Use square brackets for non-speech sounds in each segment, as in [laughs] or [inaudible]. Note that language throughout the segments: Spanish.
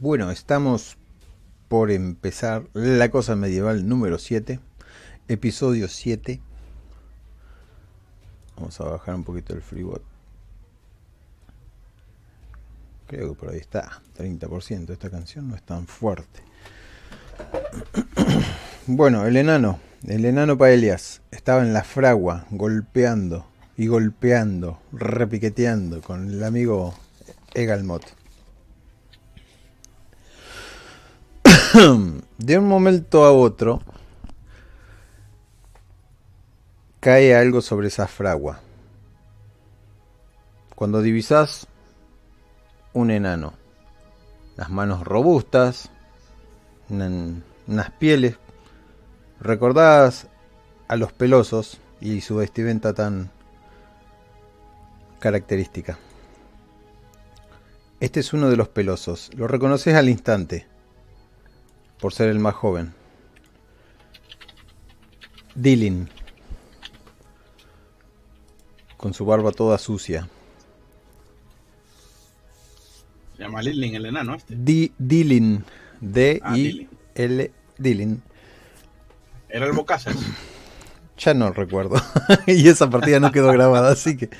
Bueno, estamos por empezar La Cosa Medieval número 7, episodio 7. Vamos a bajar un poquito el freebot. Creo que por ahí está, 30%. Esta canción no es tan fuerte. [coughs] Bueno, el enano, el enano Paelias, estaba en la fragua, golpeando y golpeando, repiqueteando con el amigo Egalmot. [coughs] de un momento a otro cae algo sobre esa fragua. Cuando divisas un enano, las manos robustas, unas pieles recordadas a los pelosos y su vestimenta tan característica. Este es uno de los pelosos, lo reconoces al instante por ser el más joven. Dillin. Con su barba toda sucia. Se llama Dillin el enano este. Dillin. D-I-L. Dillin. ¿Era el Bocasas? [clears throat] Ya no recuerdo. [laughs] y esa partida no quedó grabada, así que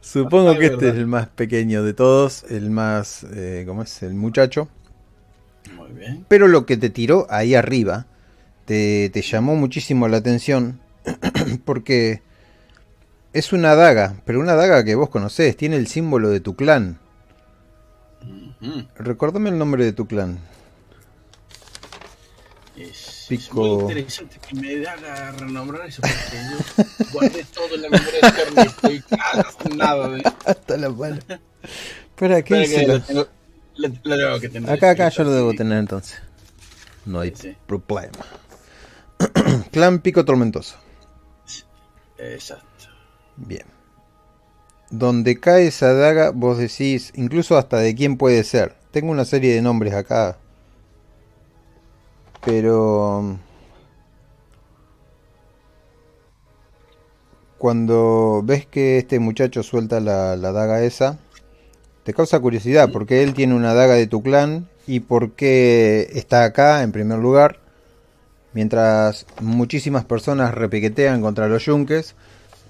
supongo que este es el más pequeño de todos, el más, eh, ¿cómo es? El muchacho. Pero lo que te tiró ahí arriba te, llamó muchísimo la atención [clears throat] porque es una daga, pero una daga que vos conocés, tiene el símbolo de tu clan. Recordame el nombre de tu clan. Es, muy interesante que me haga renombrar eso porque yo guardé todo en la memoria de y estoy [laughs] nada de... [laughs] Hasta la mano. ¿Para qué? Acá, acá yo lo debo tener entonces. No hay problema. [clears throat] Clan Pico Tormentoso. Exacto. Bien. Donde cae esa daga, vos decís, incluso hasta de quién puede ser. Tengo una serie de nombres acá. Pero... Cuando ves que este muchacho suelta la, la daga esa, te causa curiosidad porque él tiene una daga de tu clan y por qué está acá en primer lugar, mientras muchísimas personas repiquetean contra los yunques.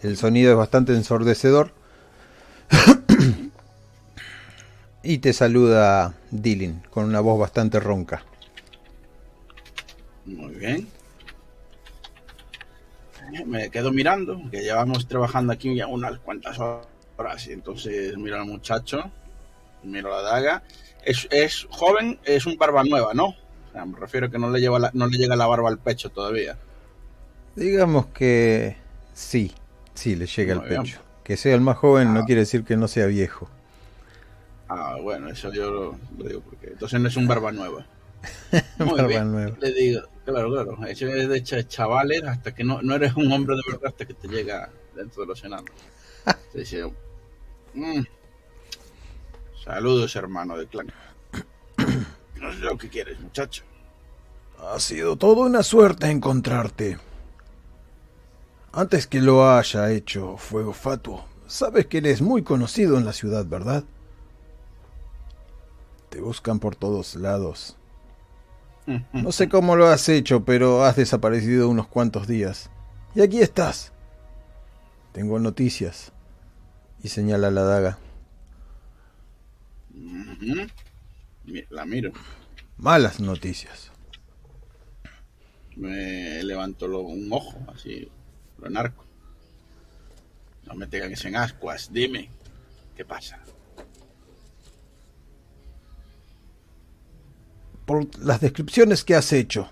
El sonido es bastante ensordecedor. [coughs] y te saluda Dylan con una voz bastante ronca. Muy bien. Me quedo mirando, que llevamos trabajando aquí ya unas cuantas horas. Y entonces miro al muchacho miro la daga. Es, es, joven, es un barba nueva, ¿no? me refiero a que no le, lleva no le llega la barba al pecho todavía. Digamos que sí, sí le llega al pecho. Que sea el más joven no ah. quiere decir que no sea viejo. Ah, bueno, eso yo lo, digo porque entonces no es un barba nueva. [laughs] barba nueva. Le digo, claro, claro, eso es de chavales hasta que no, no eres un hombre de verdad hasta que te llega dentro de los enanos. [laughs] mm, Saludos, hermano de clan. No sé lo que quieres, muchacho. Ha sido toda una suerte encontrarte. Antes que lo haya hecho Fuego Fatuo, sabes que eres muy conocido en la ciudad, ¿verdad? Te buscan por todos lados. No sé cómo lo has hecho, pero has desaparecido unos cuantos días. Y aquí estás. Tengo noticias. Y señala la daga. La miro. Malas noticias. Me levanto un ojo, así, lo narco. No me tengas en ascuas, dime, ¿qué pasa? Por las descripciones que has hecho,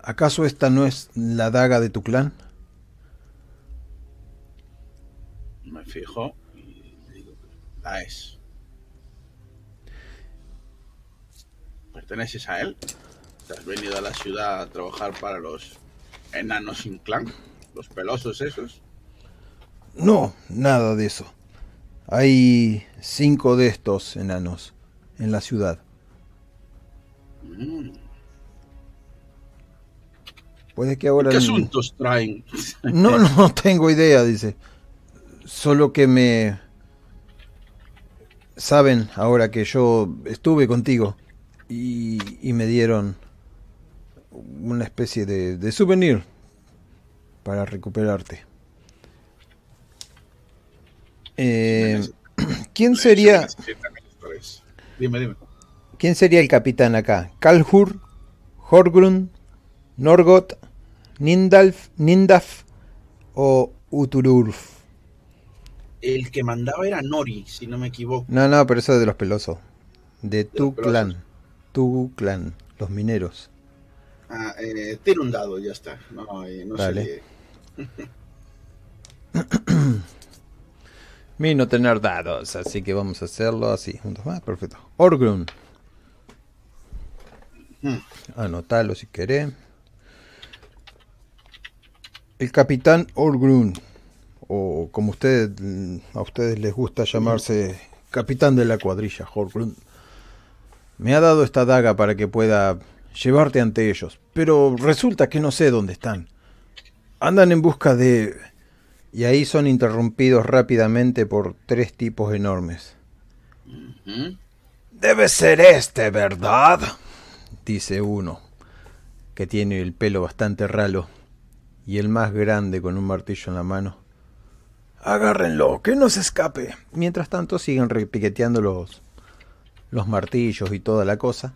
¿acaso esta no es la daga de tu clan? Me fijo y digo, la es. Perteneces a él? ¿Te has venido a la ciudad a trabajar para los enanos sin clan? ¿Los pelosos esos? No, nada de eso. Hay cinco de estos enanos en la ciudad. Mm. Puede que ahora... ¿Qué asuntos traen? [laughs] no, no tengo idea, dice. Solo que me... Saben ahora que yo estuve contigo y, me dieron una especie de, souvenir para recuperarte. Eh, [clears throat] ¿Quién sería? Dime, dime. ¿Quién sería el capitán acá? ¿Kalhur, Horgrun, Norgot, Nindalf, Nindaf o Utururf? El que mandaba era Nori, si no me equivoco. No, no, pero eso es de los pelosos. De, tu clan. Tu clan, los mineros. Ah, eh, tiene un dado, ya está. No, eh, no vale. [coughs] Mi no tener dados, así que vamos a hacerlo así, juntos más, perfecto. Orgrun. Hmm. Anotalo si querés. El capitán Orgrun, o como ustedes, a ustedes les gusta llamarse capitán de la cuadrilla, Orgrun, me ha dado esta daga para que pueda llevarte ante ellos, pero resulta que no sé dónde están. Andan en busca de y ahí son interrumpidos rápidamente por tres tipos enormes. Debe ser este, ¿verdad? dice uno, que tiene el pelo bastante ralo, y el más grande con un martillo en la mano. Agárrenlo, que no se escape. Mientras tanto siguen repiqueteando los, los martillos y toda la cosa.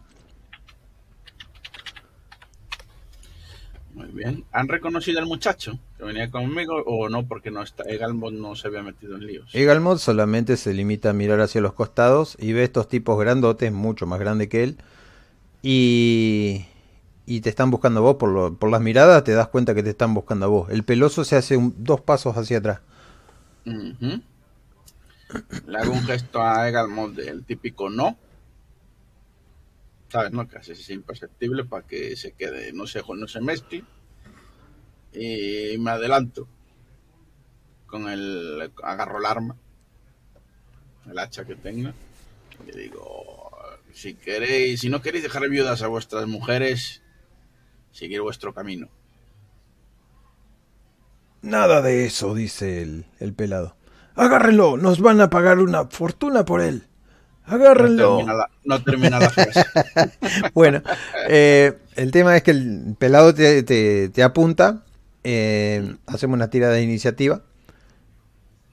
Muy bien. ¿Han reconocido al muchacho que venía conmigo o no? Porque no está, Egalmod no se había metido en líos. Egalmod solamente se limita a mirar hacia los costados y ve estos tipos grandotes, mucho más grandes que él. Y, y te están buscando a vos por, por las miradas, te das cuenta que te están buscando a vos. El peloso se hace dos pasos hacia atrás. Le hago un gesto a Egalmod del típico no ¿sabes? No? Casi es imperceptible para que se quede, no se, no se mezcle. Y me adelanto con el, agarro el arma, el hacha que tenga, y digo, si queréis, si no queréis dejar viudas a vuestras mujeres, seguir vuestro camino. Nada de eso, dice el, el pelado. Agárrenlo, nos van a pagar una fortuna por él. Agárrenlo. No termina la, frase. [laughs] bueno, eh, el tema es que el pelado te, apunta. Eh, hacemos una tirada de iniciativa.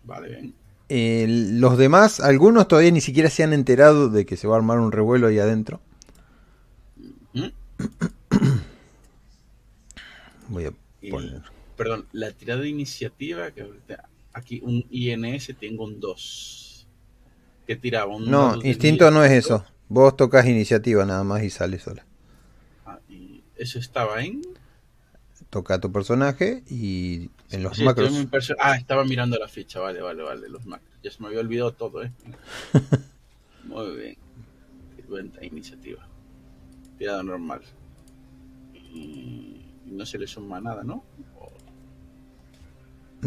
Vale, bien. Eh, los demás, algunos todavía ni siquiera se han enterado de que se va a armar un revuelo ahí adentro. Voy a poner. perdón, la tirada de iniciativa, que aquí un INS tengo un 2 que tiraba un No, instinto no es eso. Vos tocas iniciativa nada más y sale sola. Ah, y eso estaba en. Toca tu personaje y en los macros. Ah, estaba mirando la ficha, vale, vale, vale, los macros. Ya se me había olvidado todo, ¿eh? [laughs] Muy bien. Cuenta iniciativa. Tirada normal. Y no se le suma nada, ¿no?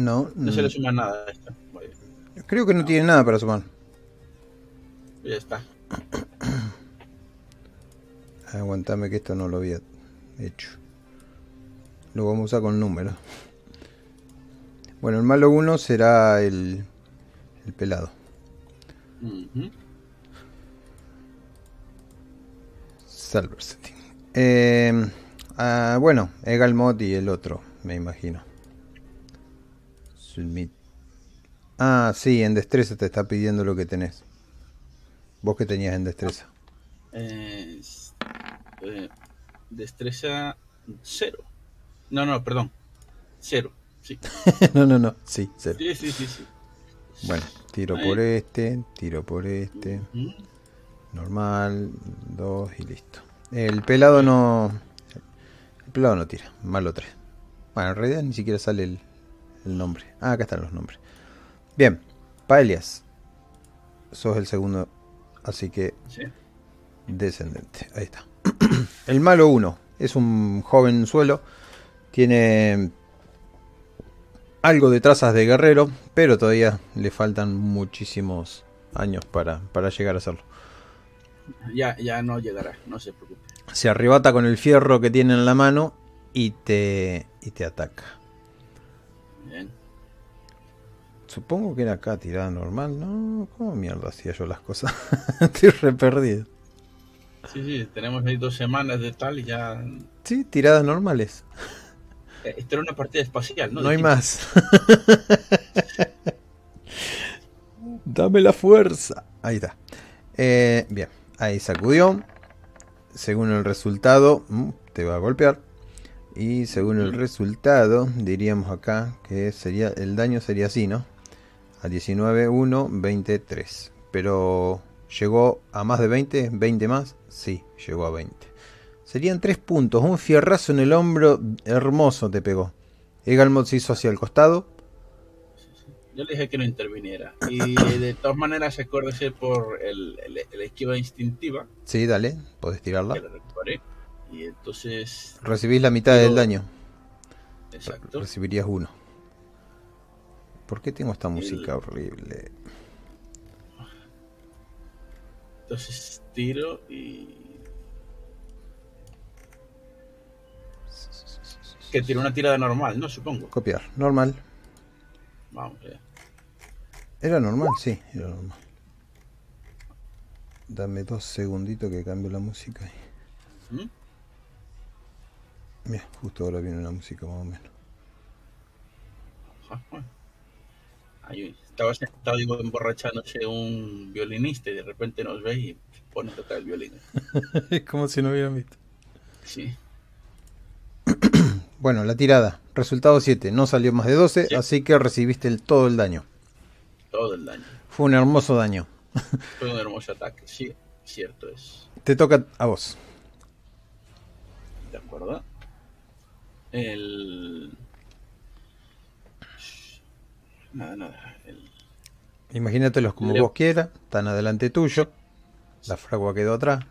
No. No se le suma nada a esto. Creo que no, tiene nada para sumar. Ya está. [coughs] Aguantame que esto no lo había hecho. Lo vamos a usar con números. Bueno, el malo 1 será el, el pelado. Salver setting. Eh, ah, bueno, Egalmod y el otro, me imagino. Submit. Ah, sí, en destreza te está pidiendo lo que tenés. ¿Vos qué tenías en destreza? Eh, destreza cero. No, no, perdón. Cero, sí. [laughs] no, no, no, sí, cero. Sí, sí, sí, sí. Bueno, tiro por este, tiro por este. Normal, dos y listo. El pelado no. El pelado no tira, malo tres. Bueno, en realidad ni siquiera sale el, el nombre. Ah, acá están los nombres. Bien, Paelias. Sos el segundo Así que descendente. Ahí está. [clears throat] El malo 1 es un joven suelo. Tiene algo de trazas de guerrero, pero todavía le faltan muchísimos años para, para llegar a hacerlo. Ya, ya no llegará, no se preocupe. Se arrebata con el fierro que tiene en la mano y te, y te ataca. Supongo que era acá tirada normal, ¿no? ¿Cómo mierda hacía yo las cosas? [laughs] Estoy re perdido. Sí, sí, tenemos ahí dos semanas de tal y ya. Sí, tiradas normales. Eh, esto era una partida espacial, ¿no? No hay más. [laughs] Dame la fuerza. Ahí está. Eh, bien, ahí sacudió. Según el resultado, mm, te va a golpear. Y según el resultado, diríamos acá que sería el daño sería así, ¿no? A 19, 1, 23. Pero llegó a más de 20, 20 más. Sí, llegó a 20. Serían 3 puntos. Un fierrazo en el hombro hermoso te pegó. Egalmod se hizo hacia el costado. Yo le dije que no interviniera. Y de todas maneras, acuérdese por el, el, esquiva instintiva. Sí, dale, podés tirarla. Y entonces. Recibís la mitad del daño. Exacto. Recibirías uno. ¿Por qué tengo esta música horrible? Entonces tiro y. Que tiro una tirada normal, ¿no? Supongo. Copiar, normal. Vamos allá. ¿Era normal? Sí, era normal. Dame dos segunditos que cambio la música. ¿Mm? Mira, justo ahora viene la música más o menos. Ahí, estaba sentado digo, emborrachándose un violinista y de repente nos ve y pone a tocar el violín. [laughs] es como si no hubieran visto. Sí. [clears throat] bueno, la tirada. Resultado 7. No salió más de 12, así que recibiste el, todo el daño. Todo el daño. Fue un hermoso daño. [laughs] Fue un hermoso ataque, sí, cierto es. Te toca a vos. De acuerdo. El. Nada, nada. El... Imagínatelos como vos quieras, están adelante tuyo. La fragua quedó atrás.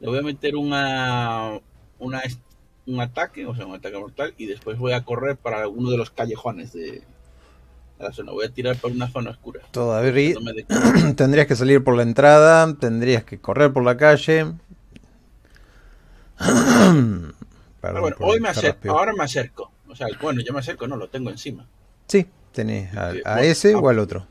Le voy a meter una, una, un ataque, o sea, un ataque mortal, y después voy a correr para uno de los callejones de, la zona. Voy a tirar por una zona oscura. Todavía [clears throat] tendrías que salir por la entrada, tendrías que correr por la calle. [clears throat] bueno, hoy me acerco, ahora me acerco. O sea, bueno, yo me acerco, no, lo tengo encima. Sí, tenés a, ese o al otro.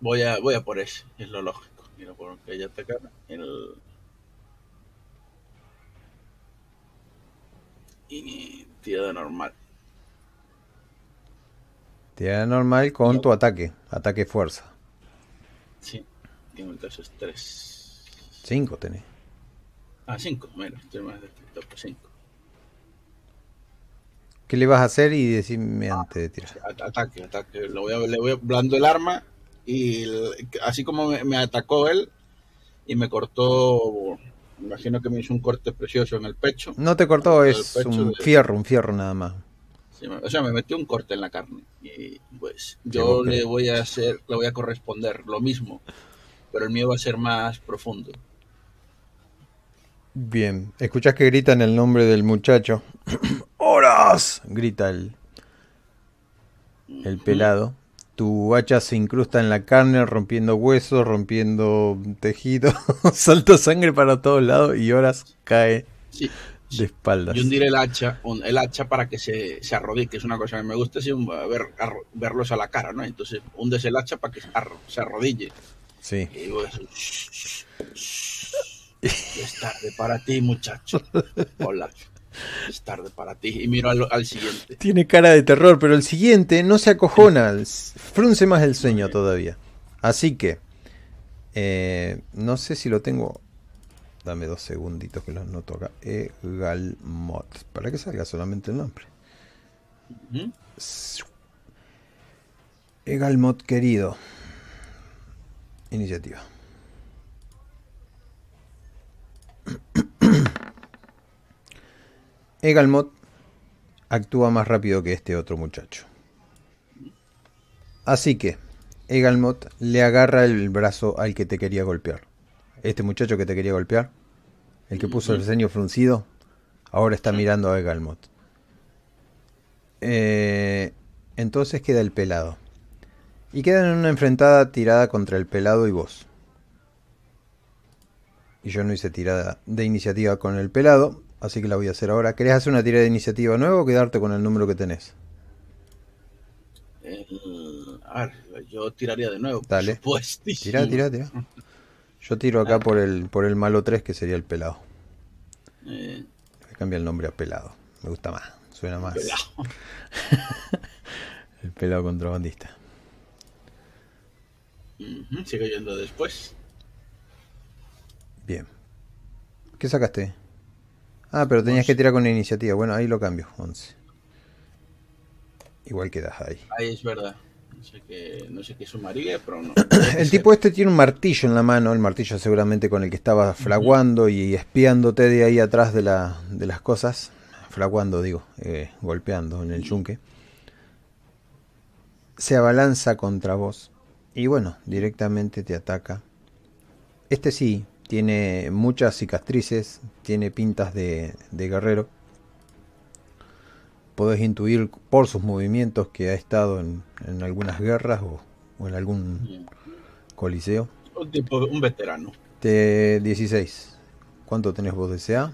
Voy a, voy a por ese, es lo lógico. Mira, porque ya te el... Y tirada normal. Tirada normal con tu ataque, ataque fuerza. Sí, tengo entonces tres. Cinco tenés. Ah, 5, bueno, estoy más de 5. ¿Qué le vas a hacer y decirme antes de tirar? Ataque, ataque. Lo voy a, le voy a blando el arma y así como me, atacó él y me cortó, me imagino que me hizo un corte precioso en el pecho. No te cortó, es un fierro, un fierro nada más. o sea, me metió un corte en la carne y pues yo le voy a hacer, le voy a corresponder lo mismo, pero el mío va a ser más profundo. Bien, escuchás que gritan el nombre del muchacho. [clears throat] ¡Horas! grita el, el pelado. Tu hacha se incrusta en la carne, rompiendo huesos, rompiendo tejido. [laughs] Salta sangre para todos lados y Horas cae de espaldas. Yo hundiré el hacha, el hacha para que se, se arrodille, que es una cosa que me gusta, es ver, verlos a la cara, ¿no? Entonces hundes el hacha para que se arrodille. Sí. Y es tarde para ti, muchacho. Hola. Es tarde para ti. Y miro al, siguiente. Tiene cara de terror, pero el siguiente no se acojona. Frunce más el sueño todavía. Así que. Eh, no sé si lo tengo. Dame dos segunditos que lo noto acá. Egalmot. Para que salga solamente el nombre. Egalmot querido. Iniciativa. [coughs] Egalmot actúa más rápido que este otro muchacho. Así que Egalmot le agarra el brazo al que te quería golpear. Este muchacho que te quería golpear, el que puso el ceño fruncido, ahora está mirando a Egalmot. Eh, entonces queda el pelado. Y quedan en una enfrentada tirada contra el pelado y vos y yo no hice tirada de iniciativa con el pelado, así que la voy a hacer ahora. ¿Querés hacer una tirada de iniciativa nueva o quedarte con el número que tenés? A ver, yo tiraría de nuevo. Dale. Tira, tira, tira. Yo tiro acá por el, por el malo 3, que sería el pelado. Eh. Cambia el nombre a pelado. Me gusta más. Suena más. Pelado. [laughs] el pelado contrabandista. Sigue yendo después. Bien. ¿Qué sacaste? Ah, pero tenías que tirar con iniciativa. Bueno, ahí lo cambio. 11. Igual quedas ahí. Ahí es verdad. No sé qué, no sé qué sumaría, pero no. [clears throat] el tipo este tiene un martillo en la mano, el martillo seguramente con el que estaba flaguando y espiándote de ahí atrás de, la, de las cosas. Flaguando, digo, eh, golpeando en el yunque. Se abalanza contra vos y bueno, directamente te ataca. Este sí, tiene muchas cicatrices, tiene pintas de, de guerrero podés intuir por sus movimientos que ha estado en, algunas guerras o, en algún coliseo. Un tipo, un veterano. De 16. ¿Cuánto tenés vos de CA?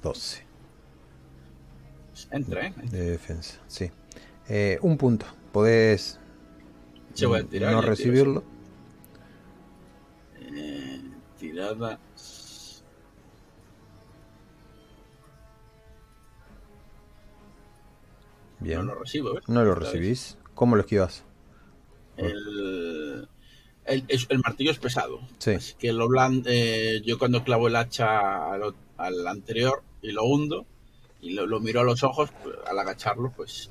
12. Entra, ¿eh? De defensa, sí. Eh, un punto. Podés no recibirlo. Eh, tirada No lo recibo. No lo recibís. ¿Cómo lo esquivas? El, el, martillo es pesado. Sí. que lo eh, yo cuando clavo el hacha al, anterior y lo hundo y lo, miro a los ojos, pues, al agacharlo, pues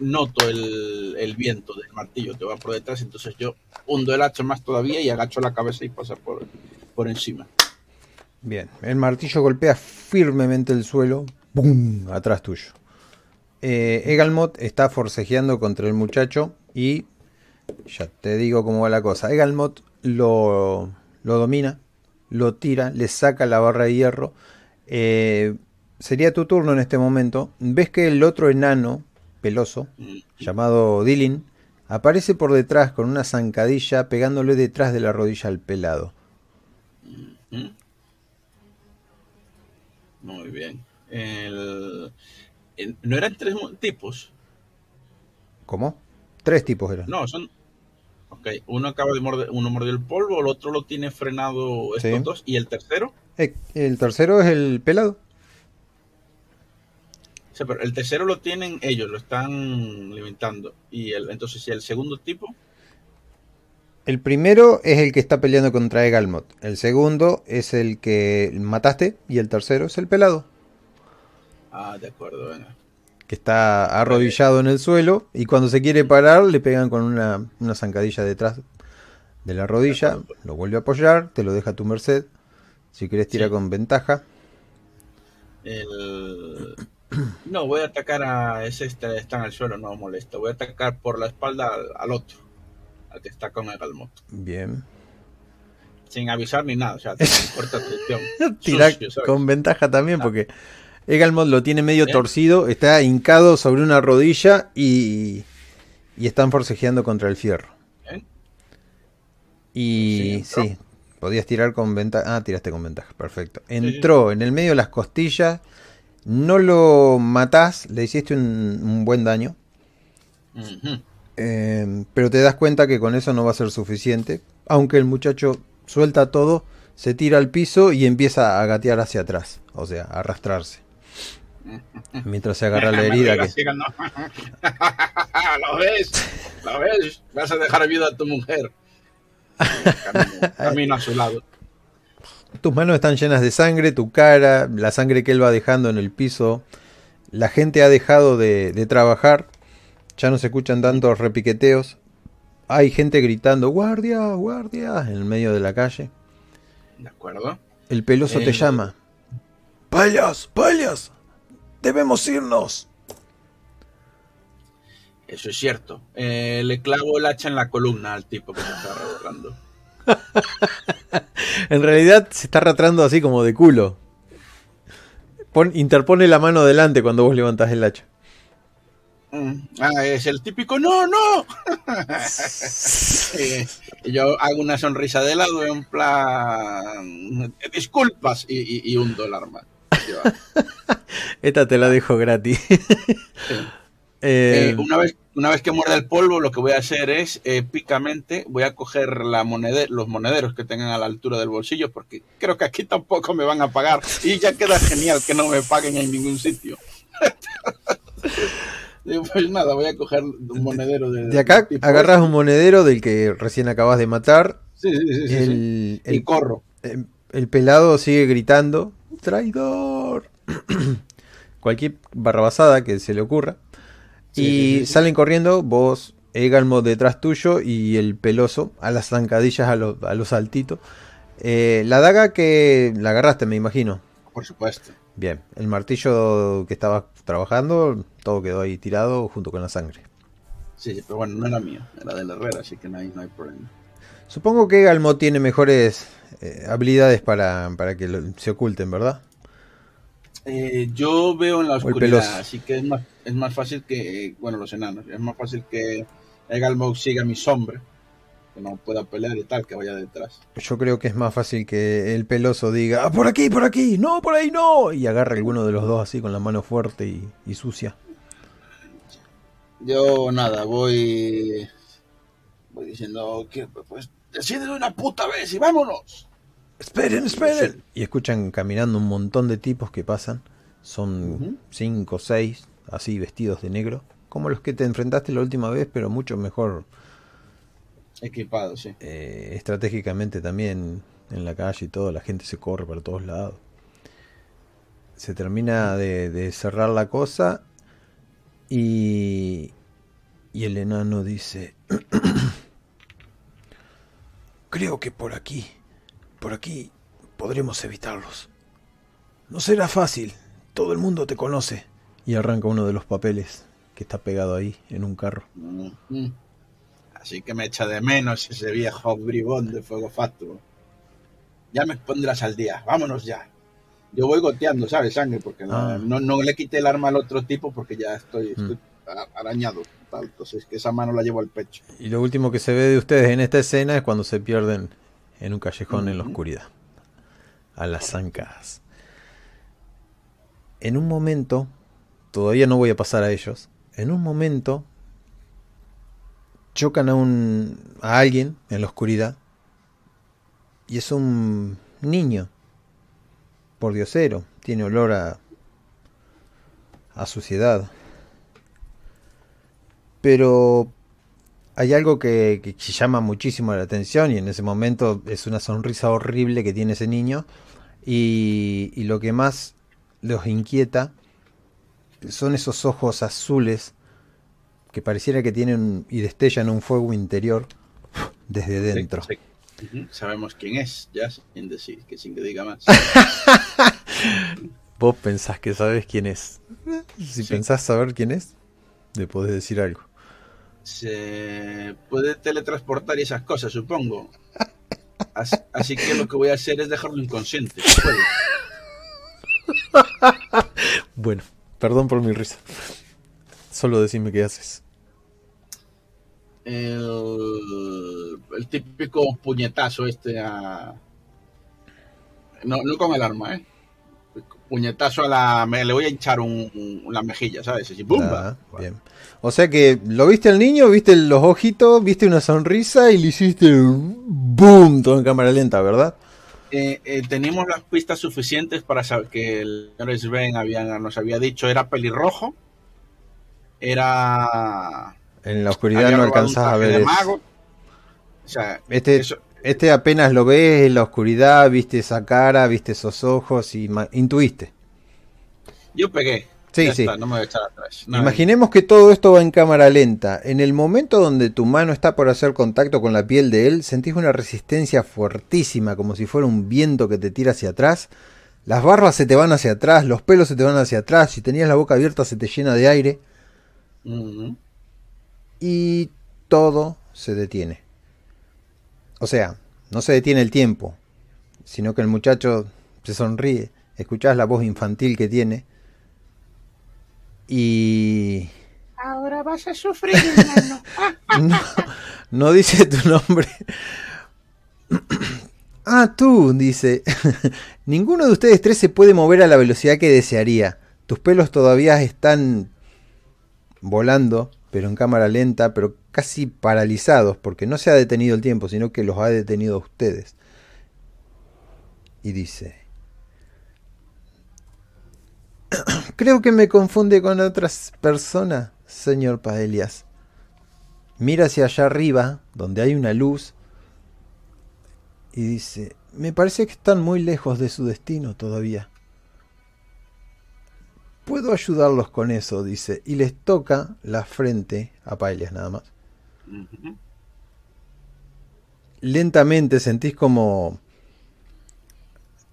noto el, viento del martillo que va por detrás. Entonces yo hundo el hacha más todavía y agacho la cabeza y pasa por, por encima. Bien, el martillo golpea firmemente el suelo, ¡pum! atrás tuyo eh, Egalmot está forcejeando contra el muchacho y ya te digo cómo va la cosa. Egalmot lo, lo domina, lo tira, le saca la barra de hierro. Eh, sería tu turno en este momento. Ves que el otro enano, peloso, llamado Dilin, aparece por detrás con una zancadilla pegándole detrás de la rodilla al pelado. Muy bien. El, ¿No eran tres tipos? ¿Cómo? Tres tipos eran. No, son. Ok, uno acaba de morder, uno mordió el polvo, el otro lo tiene frenado estos dos, ¿y el tercero? Eh, el tercero es el pelado. Pero el tercero lo tienen ellos, lo están limitando. Y el, entonces, ¿y el segundo tipo? El primero es el que está peleando contra Egalmot. El segundo es el que mataste. Y el tercero es el pelado. Ah, de acuerdo, Que está arrodillado en el suelo y cuando se quiere parar le pegan con una, zancadilla detrás de la rodilla, lo vuelve a apoyar, te lo deja a tu merced. Si quieres tira con ventaja. No, voy a atacar a ese este, está en el suelo, no molesta. Voy a atacar por la espalda al, otro, al que está con el galmot. Bien. Sin avisar ni nada, o sea, [laughs] corta Tira con ventaja también ah. porque Egalmod lo tiene medio torcido, está hincado sobre una rodilla y, y están forcejeando contra el fierro. Y sí, podías tirar con ventaja. Ah, tiraste con ventaja, perfecto. Entró en el medio de las costillas, no lo matás, le hiciste un, buen daño. Eh, pero te das cuenta que con eso no va a ser suficiente. Aunque el muchacho suelta todo, se tira al piso y empieza a gatear hacia atrás, o sea, a arrastrarse. Mientras se agarra la herida. que... [laughs] ¿Lo ves? ¿Lo ves? Vas a dejar viuda a tu mujer. Camino, a su lado. Tus manos están llenas de sangre, tu cara, la sangre que él va dejando en el piso. La gente ha dejado de, de trabajar. Ya no se escuchan tantos repiqueteos. Hay gente gritando, guardia, guardia, en el medio de la calle. De acuerdo. El peloso te llama. Payas, payas, Debemos irnos. Eso es cierto. Eh, le clavo el hacha en la columna al tipo que se está arrastrando. [laughs] en realidad se está arrastrando así como de culo. interpone la mano delante cuando vos levantás el hacha. Ah, es el típico no, no. [laughs] yo hago una sonrisa de lado en plan disculpas y, y hundo el arma. Esta te la dejo gratis. [laughs] [laughs] Eh, una, vez, una vez que muerde el polvo, lo que voy a hacer es épicamente voy a coger la los monederos que tengan a la altura del bolsillo, porque creo que aquí tampoco me van a pagar. Y ya queda genial que no me paguen en ningún sitio. Pues nada, voy a coger un monedero de. De acá agarras un monedero del que recién acabas de matar. Sí, sí, sí. El, y corro. El, pelado sigue gritando: ¡Traidor! [clears throat] Cualquier barrabasada que se le ocurra y salen corriendo, vos, Egalmo detrás tuyo y el peloso a las zancadillas, a, los, a saltitos. Eh, la daga que la agarraste, me imagino. Por supuesto. Bien, el martillo que estabas trabajando, todo quedó ahí tirado junto con la sangre. Sí, pero bueno, no era mío, era del herrero, así que no hay, no hay problema. Supongo que Egalmo tiene mejores eh, habilidades para, para que se oculten, ¿verdad? Eh, yo veo en la oscuridad, así que es más, es más fácil que, bueno, los enanos, es más fácil que Egalmog siga mi sombra, que no pueda pelear y tal, que vaya detrás. Yo creo que es más fácil que el peloso diga, ah, por aquí, por aquí, no, por ahí no, y agarre alguno de los dos así con la mano fuerte y, sucia. Yo nada, voy, voy diciendo que pues decide de una puta vez y vámonos. Esperen, esperen. Y escuchan caminando un montón de tipos que pasan. Son cinco o seis, así vestidos de negro. Como los que te enfrentaste la última vez, pero mucho mejor. Equipados, sí. Eh, estratégicamente también en la calle y todo. La gente se corre por todos lados. Se termina de, de cerrar la cosa. Y, y el enano dice... [clears throat] Creo que por aquí por aquí podremos evitarlos. No será fácil. Todo el mundo te conoce. Y arranca uno de los papeles que está pegado ahí en un carro. Así que me echa de menos ese viejo bribón de fuego fatuo. Ya me pondrás al día. Vámonos ya. Yo voy goteando, ¿sabes? Sangre, porque no, ah. no, le quité el arma al otro tipo porque ya estoy, mm. arañado. Entonces, que esa mano la llevo al pecho. Y lo último que se ve de ustedes en esta escena es cuando se pierden en un callejón en la oscuridad, a las zancadas. En un momento, todavía no voy a pasar a ellos, en un momento chocan a, un, a alguien en la oscuridad y es un niño, por diosero, tiene olor a, a suciedad. Pero hay algo que, llama muchísimo la atención y en ese momento es una sonrisa horrible que tiene ese niño y, lo que más los inquieta son esos ojos azules que pareciera que tienen y destellan un fuego interior desde dentro. Sabemos quién es, ya sin decir, que sin que diga más. [laughs] Vos pensás que sabes quién es. Si pensás saber quién es, le podés decir algo se puede teletransportar y esas cosas, supongo. Así, que lo que voy a hacer es dejarlo inconsciente. [laughs] bueno, perdón por mi risa. Solo decime qué haces. El, el típico puñetazo este a... No, no con el arma, ¿eh? puñetazo a la. Me, le voy a hinchar un, una mejilla, ¿sabes? Así, ah, bien. O sea que lo viste al niño, viste los ojitos, viste una sonrisa y le hiciste boom todo en cámara lenta, ¿verdad? Eh, eh, tenemos las pistas suficientes para saber que el señor Sven había, nos había dicho era pelirrojo, era. En la oscuridad no alcanzas a ver. O sea, este, este apenas lo ves en la oscuridad, viste esa cara, viste esos ojos y intuiste. Yo pegué. Sí, sí. no me voy a echar atrás. Imaginemos que todo esto va en cámara lenta. En el momento donde tu mano está por hacer contacto con la piel de él, sentís una resistencia fuertísima, como si fuera un viento que te tira hacia atrás. Las barbas se te van hacia atrás, los pelos se te van hacia atrás, si tenías la boca abierta se te llena de aire. Y todo se detiene. O sea, no se detiene el tiempo, sino que el muchacho se sonríe, escuchás la voz infantil que tiene y... Ahora vas a sufrir, hermano. [laughs] no, no dice tu nombre. [clears throat] ah, tú, dice. [laughs] Ninguno de ustedes tres se puede mover a la velocidad que desearía. Tus pelos todavía están volando pero en cámara lenta, pero casi paralizados, porque no se ha detenido el tiempo, sino que los ha detenido a ustedes. Y dice, [clears throat] creo que me confunde con otras personas, señor Paelias. Mira hacia allá arriba, donde hay una luz, y dice, me parece que están muy lejos de su destino todavía. Puedo ayudarlos con eso, dice, y les toca la frente a Paelias nada más. Lentamente sentís como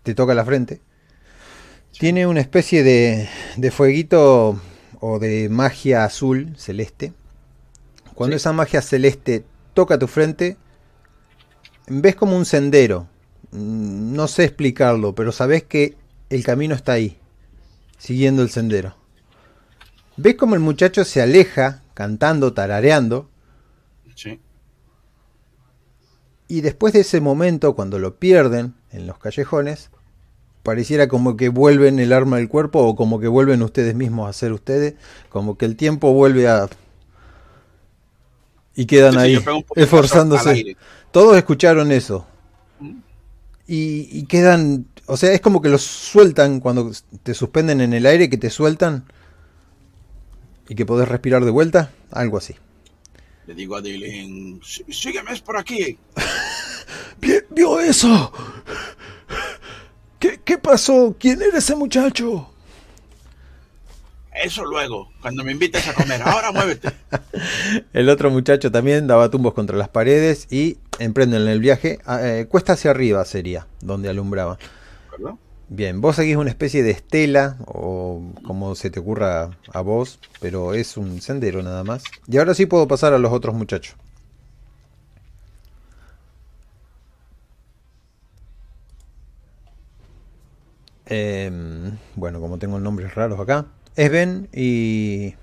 te toca la frente. Tiene una especie de, de fueguito o de magia azul celeste. Cuando esa magia celeste toca tu frente, ves como un sendero. Mm, no sé explicarlo, pero sabes que el camino está ahí siguiendo el sendero. ¿Ves como el muchacho se aleja, cantando, tarareando? Sí. Y después de ese momento, cuando lo pierden en los callejones, pareciera como que vuelven el arma del cuerpo o como que vuelven ustedes mismos a ser ustedes, como que el tiempo vuelve a... Y quedan ahí, esforzándose. Todos escucharon eso. Mm. y, quedan o sea, es como que los sueltan cuando te suspenden en el aire, que te sueltan y que podés respirar de vuelta. Algo así. Le digo a Dylan, sígueme, es por aquí. [laughs] ¿Vio eso? ¿Qué, ¿Qué pasó? ¿Quién era ese muchacho? Eso luego, cuando me invites a comer. Ahora muévete. [laughs] el otro muchacho también daba tumbos contra las paredes y emprenden el viaje. Ah, eh, cuesta hacia arriba sería, donde Bien, vos seguís una especie de estela o como se te ocurra a vos, pero es un sendero nada más. Y ahora sí puedo pasar a los otros muchachos. Em, bueno, como tengo nombres raros acá. Esben y...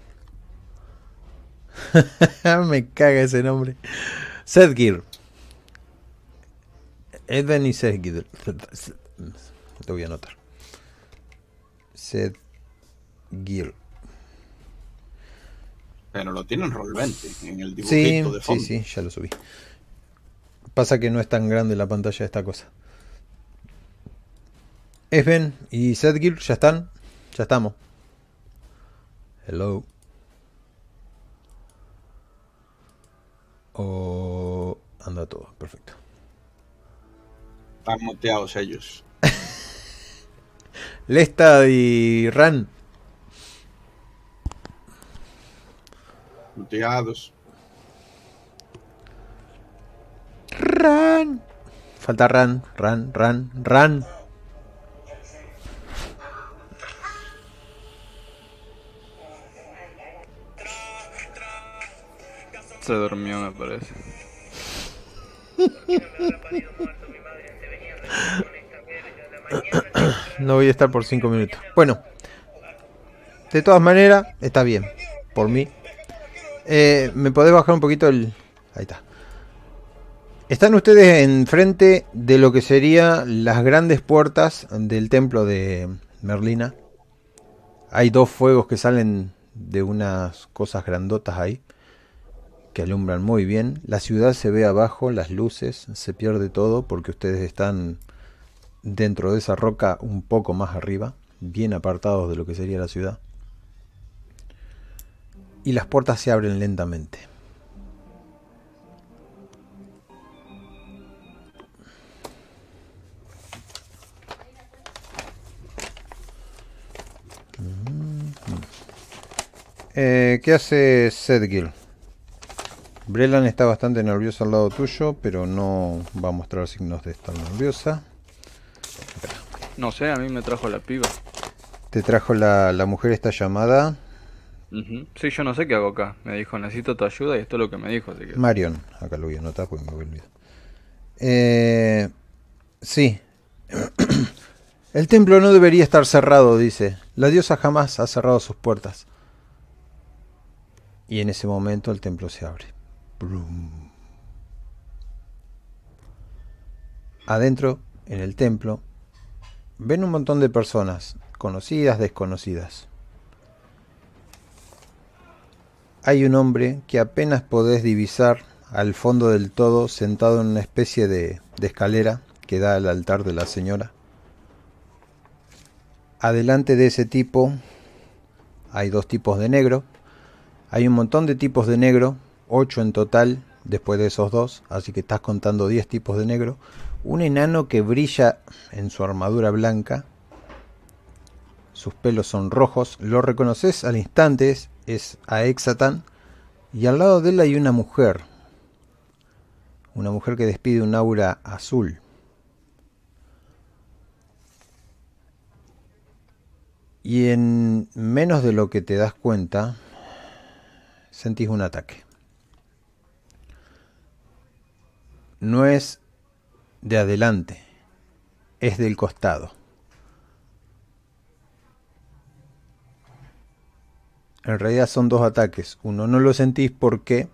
[laughs] Me caga ese nombre. Sedgir. Edven y Sedgir. Te voy a anotar. Seth Gill. Pero lo tienen 20 en el dibujito de fondo. Sí, sí, ya lo subí. Pasa que no es tan grande la pantalla de esta cosa. Esben y Seth Gill, ¿ya están? Ya estamos. Hello. O anda todo, perfecto. Están moteados ellos. Lesta y Ran. Muteados. Ran. Falta Ran, Ran, Ran, Ran. Se durmió, me parece. [laughs] no voy a estar por 5 minutos. Bueno, de todas maneras, está bien, por mí. Eh, ¿Me podés bajar un poquito el...? Ahí está. Están ustedes enfrente de lo que serían las grandes puertas del templo de Merlina. Hay dos fuegos que salen de unas cosas grandotas ahí, que alumbran muy bien. La ciudad se ve abajo, las luces, se pierde todo porque ustedes están dentro de esa roca un poco más arriba, bien apartados de lo que sería la ciudad. Y las puertas se abren lentamente. Eh, ¿Qué hace Sedgil? Brelan está bastante nerviosa al lado tuyo, pero no va a mostrar signos de estar nerviosa. No sé, a mí me trajo la piba. ¿Te trajo la, mujer esta llamada? Sí, yo no sé qué hago acá. Me dijo, necesito tu ayuda y esto es lo que me dijo. Marion, acá lo voy a anotar porque me voy a olvidar. Eh, sí. [clears throat] El templo no debería estar cerrado, dice. La diosa jamás ha cerrado sus puertas. Y en ese momento el templo se abre. Adentro, en el templo, ven un montón de personas, conocidas, desconocidas. hay un hombre que apenas podés divisar al fondo del todo sentado en una especie de, de escalera que da al altar de la señora. Adelante de ese tipo hay dos tipos de negro. Hay un montón de tipos de negro, ocho en total después de esos dos, así que estás contando 10 tipos de negro. Un enano que brilla en su armadura blanca. Sus pelos son rojos, lo reconoces al instante, es Aexatan. Y al lado de él hay una mujer. Una mujer que despide un aura azul. Y en menos de lo que te das cuenta, sentís un ataque. No es de adelante, es del costado. En realidad son dos ataques. Uno no lo sentís porque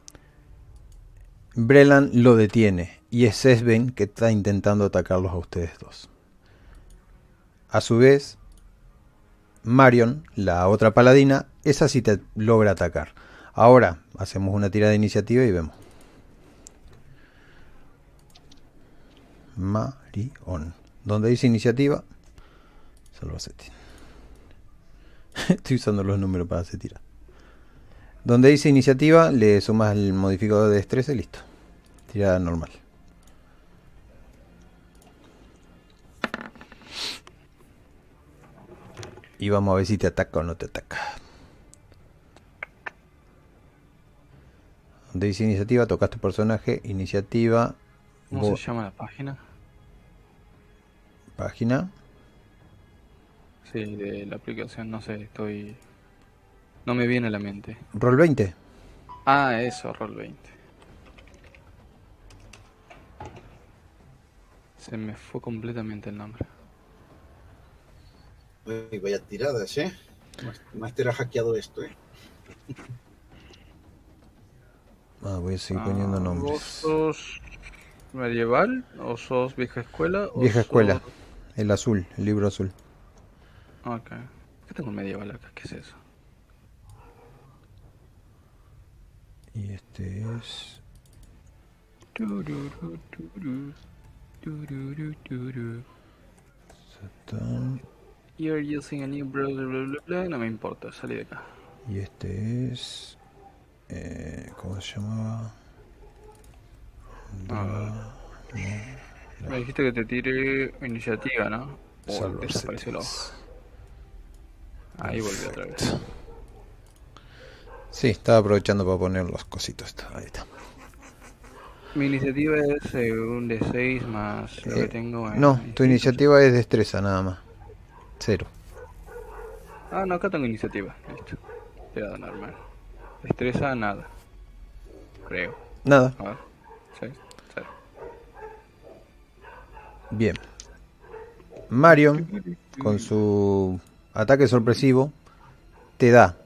Brelan lo detiene y es Sven que está intentando atacarlos a ustedes dos. A su vez, Marion, la otra paladina, esa sí te logra atacar. Ahora hacemos una tirada de iniciativa y vemos. Marion. Donde dice iniciativa, salvo [laughs] Estoy usando los números para hacer tira. Donde dice iniciativa, le sumas el modificador de destreza y listo. Tirada normal. Y vamos a ver si te ataca o no te ataca. Donde dice iniciativa, tocas tu personaje, iniciativa. ¿Cómo se llama la página? Página. Sí, de la aplicación, no sé, estoy... No me viene a la mente. Roll 20. Ah, eso, Roll 20. Se me fue completamente el nombre. Uy, vaya tiradas, ¿eh? Master ha hackeado esto, ¿eh? Ah, voy a seguir poniendo Ah, nombres. ¿Vos sos medieval o sos vieja escuela? o Vieja escuela. sos- El azul, el libro azul. Ok. ¿Qué tengo medieval acá? ¿Qué es eso? Y este es. Satán. You're using a new blah, blah, blah, blah. No me importa, salí de acá. Y este es. eh, ¿Cómo se llamaba? A Me dijiste que te tire iniciativa, ¿no? Oh, desapareció. Ahí volví otra vez. Sí, estaba aprovechando para poner los cositos. Ahí está. Mi iniciativa es eh, un de 6 más lo Eh, que tengo en no, tu iniciativa es destreza nada más. Cero. Ah, no, acá tengo iniciativa. Listo. Tirada normal. Destreza, nada. Creo. Nada. A ver. Sí, cero. Bien. Marion, con su ataque sorpresivo, te da.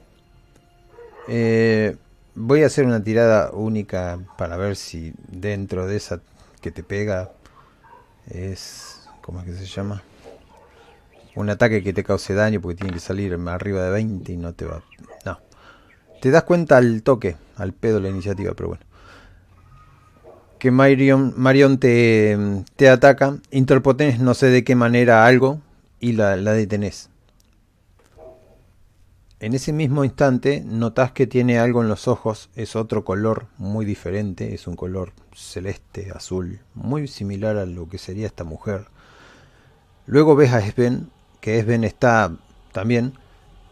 Eh, voy a hacer una tirada única para ver si dentro de esa que te pega es. ¿Cómo es que se llama? Un ataque que te cause daño porque tiene que salir arriba de 20 y no te va. No. Te das cuenta al toque, al pedo la iniciativa, pero bueno que Marion, Marion te, ataca, interpones no sé de qué manera algo y la, la detenés. En ese mismo instante notas que tiene algo en los ojos, es otro color muy diferente, es un color celeste, azul, muy similar a lo que sería esta mujer. Luego ves a Sven, que Sven está también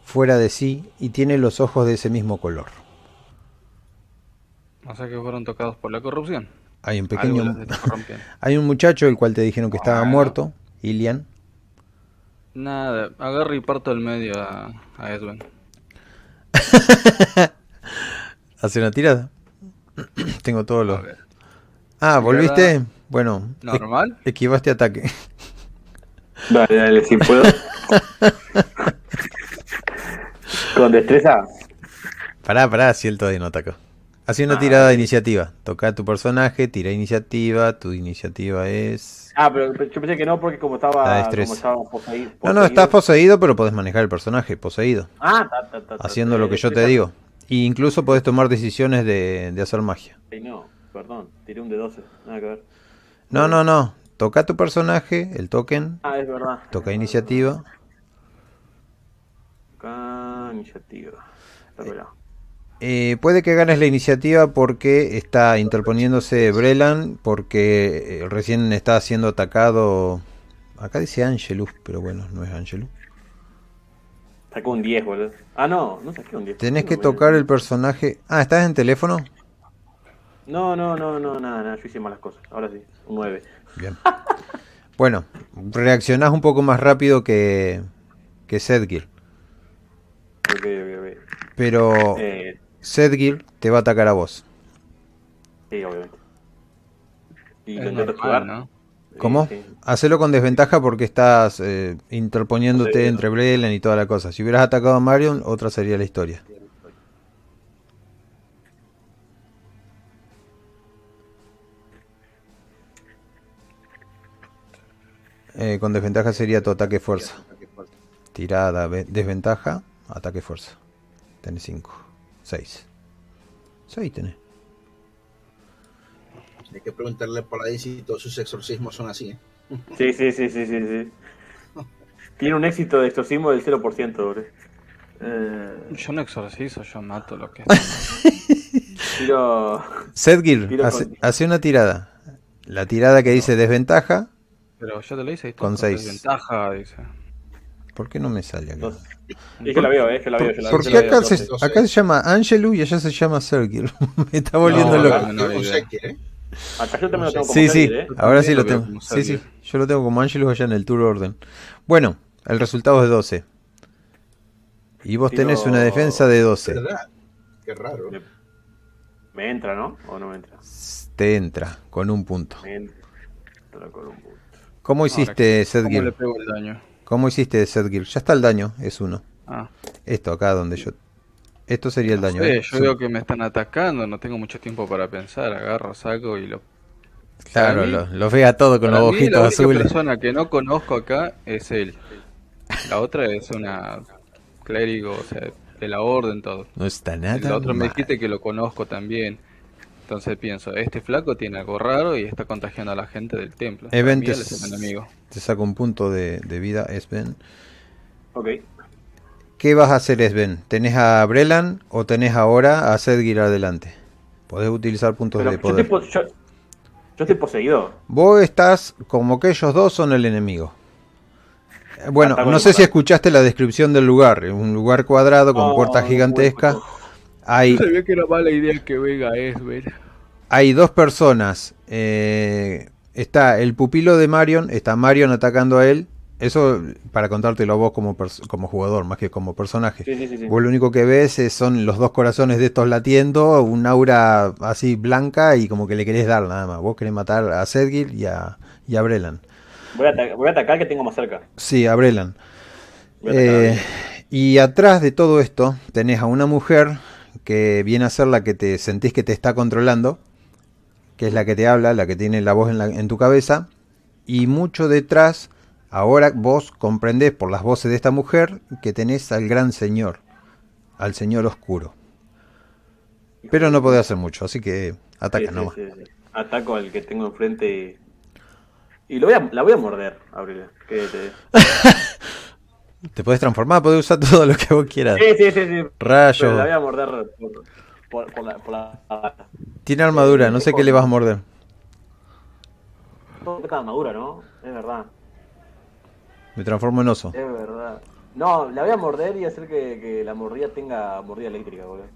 fuera de sí y tiene los ojos de ese mismo color. O sea que fueron tocados por la corrupción. Hay un pequeño... [laughs] Hay un muchacho el cual te dijeron que estaba Bueno. muerto, Ilian. Nada, agarro y parto del medio a, a Edwin. [laughs] Hace una tirada. [clears throat] Tengo todos los. Ah, ¿volviste? Bueno, ¿Normal? e- esquivaste ataque. [laughs] Dale, dale, si puedo. Con destreza. Pará, pará, si él todavía no atacó. Hace una Ah, tirada de iniciativa. Toca tu personaje, tira iniciativa. Tu iniciativa es. Ah, pero yo pensé que no porque como estaba, como estaba poseído. No, no, estás poseído, pero podés manejar el personaje poseído. Ah, ta, ta, ta, Haciendo lo que yo te digo. E incluso podés tomar decisiones de, de hacer magia. Ay, no, perdón, tiré un de 12, nada que ver. No, no, no. Toca tu personaje, el token, Ah, es verdad. toca iniciativa. Acá, iniciativa. Está pelado. Eh, puede que ganes la iniciativa porque está interponiéndose Brelan, porque eh, recién está siendo atacado. Acá dice Angelus, pero bueno, no es Angelus. Sacó un 10, boludo. Ah, no, no saqué un 10. Tenés No, que boludo. tocar el personaje. Ah, ¿estás en teléfono? No, no, no, no, nada, nada, yo hice malas cosas. Ahora sí, un 9. Bien. [laughs] Bueno, reaccionás un poco más rápido que, que Sedgir. Ok, ok, ok. Pero Eh, Sedgir te va a atacar a vos. sí, obviamente. Y lo intento esquivar. ¿no? ¿Cómo? Sí, Hacelo con desventaja porque estás eh, interponiéndote Sí. entre Brelan y toda la cosa. Si hubieras atacado a Marion, otra sería la historia. Eh, con desventaja sería tu ataque fuerza. Tirada, ve- desventaja, ataque fuerza. Tenés 5. 6. 6 tenés. Hay que preguntarle por ahí si todos sus exorcismos son así. ¿eh? sí, sí, sí, sí, sí, sí. Tiene un éxito de exorcismo del 0%, boludo. Eh, Yo no exorcizo, yo mato lo que [laughs] tiro... Sedgir, Tiro hace, con- hace una tirada. La tirada que dice desventaja. Pero yo te lo hice. y Con todo seis. Desventaja, dice. ¿Por qué no me sale acá? [laughs] Es que la veo, eh, que la veo. yo la ¿Por la acá se, doce. acá se llama Angelu y allá se llama Sergir? [laughs] me está volviendo No, loco. no, no, ¿eh? Acá yo también lo tengo como Sí, sí, eh. ahora sí lo tengo. Sí, sí, yo lo tengo como Angelus allá en el Tour Orden. Bueno, el resultado es 12. Y vos tenés una defensa de 12. ¿Verdad? Qué raro. Me entra, ¿no? ¿O no me entra? Te entra con un punto. Me entra con un punto. ¿Cómo hiciste, ¿Cómo le pego el daño? ¿Cómo hiciste, Sedgir? Ya está el daño, es uno. Ah, Esto acá donde yo... Esto sería el daño. sí, ¿eh? yo veo que me están atacando, no tengo mucho tiempo para pensar. Agarro, saco y lo. Claro, mí- lo, ve a todo con los ojitos la única azules. persona que no conozco acá es él. La otra es una clérigo, o sea, de la orden, todo. No está nada la otra me mal. dijiste que lo conozco también. Entonces pienso, este flaco tiene algo raro y está contagiando a la gente del templo. Es el enemigo. Te saco un punto de, de vida, Sven. Ok. ¿Qué vas a hacer, Sven? ¿Tenés a Brelan o tenés ahora a Sedgir adelante? Podés utilizar puntos Pero de yo poder. estoy, po- yo, yo estoy poseído. Vos estás como que ellos dos son el enemigo. Bueno, no sé si escuchaste la descripción del lugar. Un lugar cuadrado con puertas gigantescas. Hay, [laughs] Sabía que era mala idea que venga Esber. hay dos personas. eh, está el pupilo de Marion. Está Marion atacando a él. Eso para contártelo a vos como, como jugador, más que como personaje. Sí, sí, sí. Vos lo único que ves es- son los dos corazones de estos latiendo, un aura así blanca y como que le querés dar nada más. Vos querés matar a Sedgir y a, y a Brelan. Voy, a ata- voy a atacar que tengo más cerca. Sí, a Brelan. Eh, y atrás de todo esto tenés a una mujer que viene a ser la que te sentís que te está controlando, que es la que te habla, la que tiene la voz en, la- en tu cabeza, y mucho detrás, ahora vos comprendés por las voces de esta mujer que tenés al gran señor, al señor oscuro. Pero no podés hacer mucho, así que ataca Sí, nomás. sí, sí. Ataco al que tengo enfrente y. Y lo voy a, la voy a morder, Abril. Quédate. [laughs] Te podés transformar, podés usar [laughs] todo lo que vos quieras. Sí, sí, sí, sí. Rayo. Pero la voy a morder por, por, por la, por la pata. Tiene armadura, no sé qué le vas a morder. Está armadura, ¿no? Es verdad. Me transformo en oso. Es verdad. No, la voy a morder y hacer que, que la mordida tenga mordida eléctrica, boludo.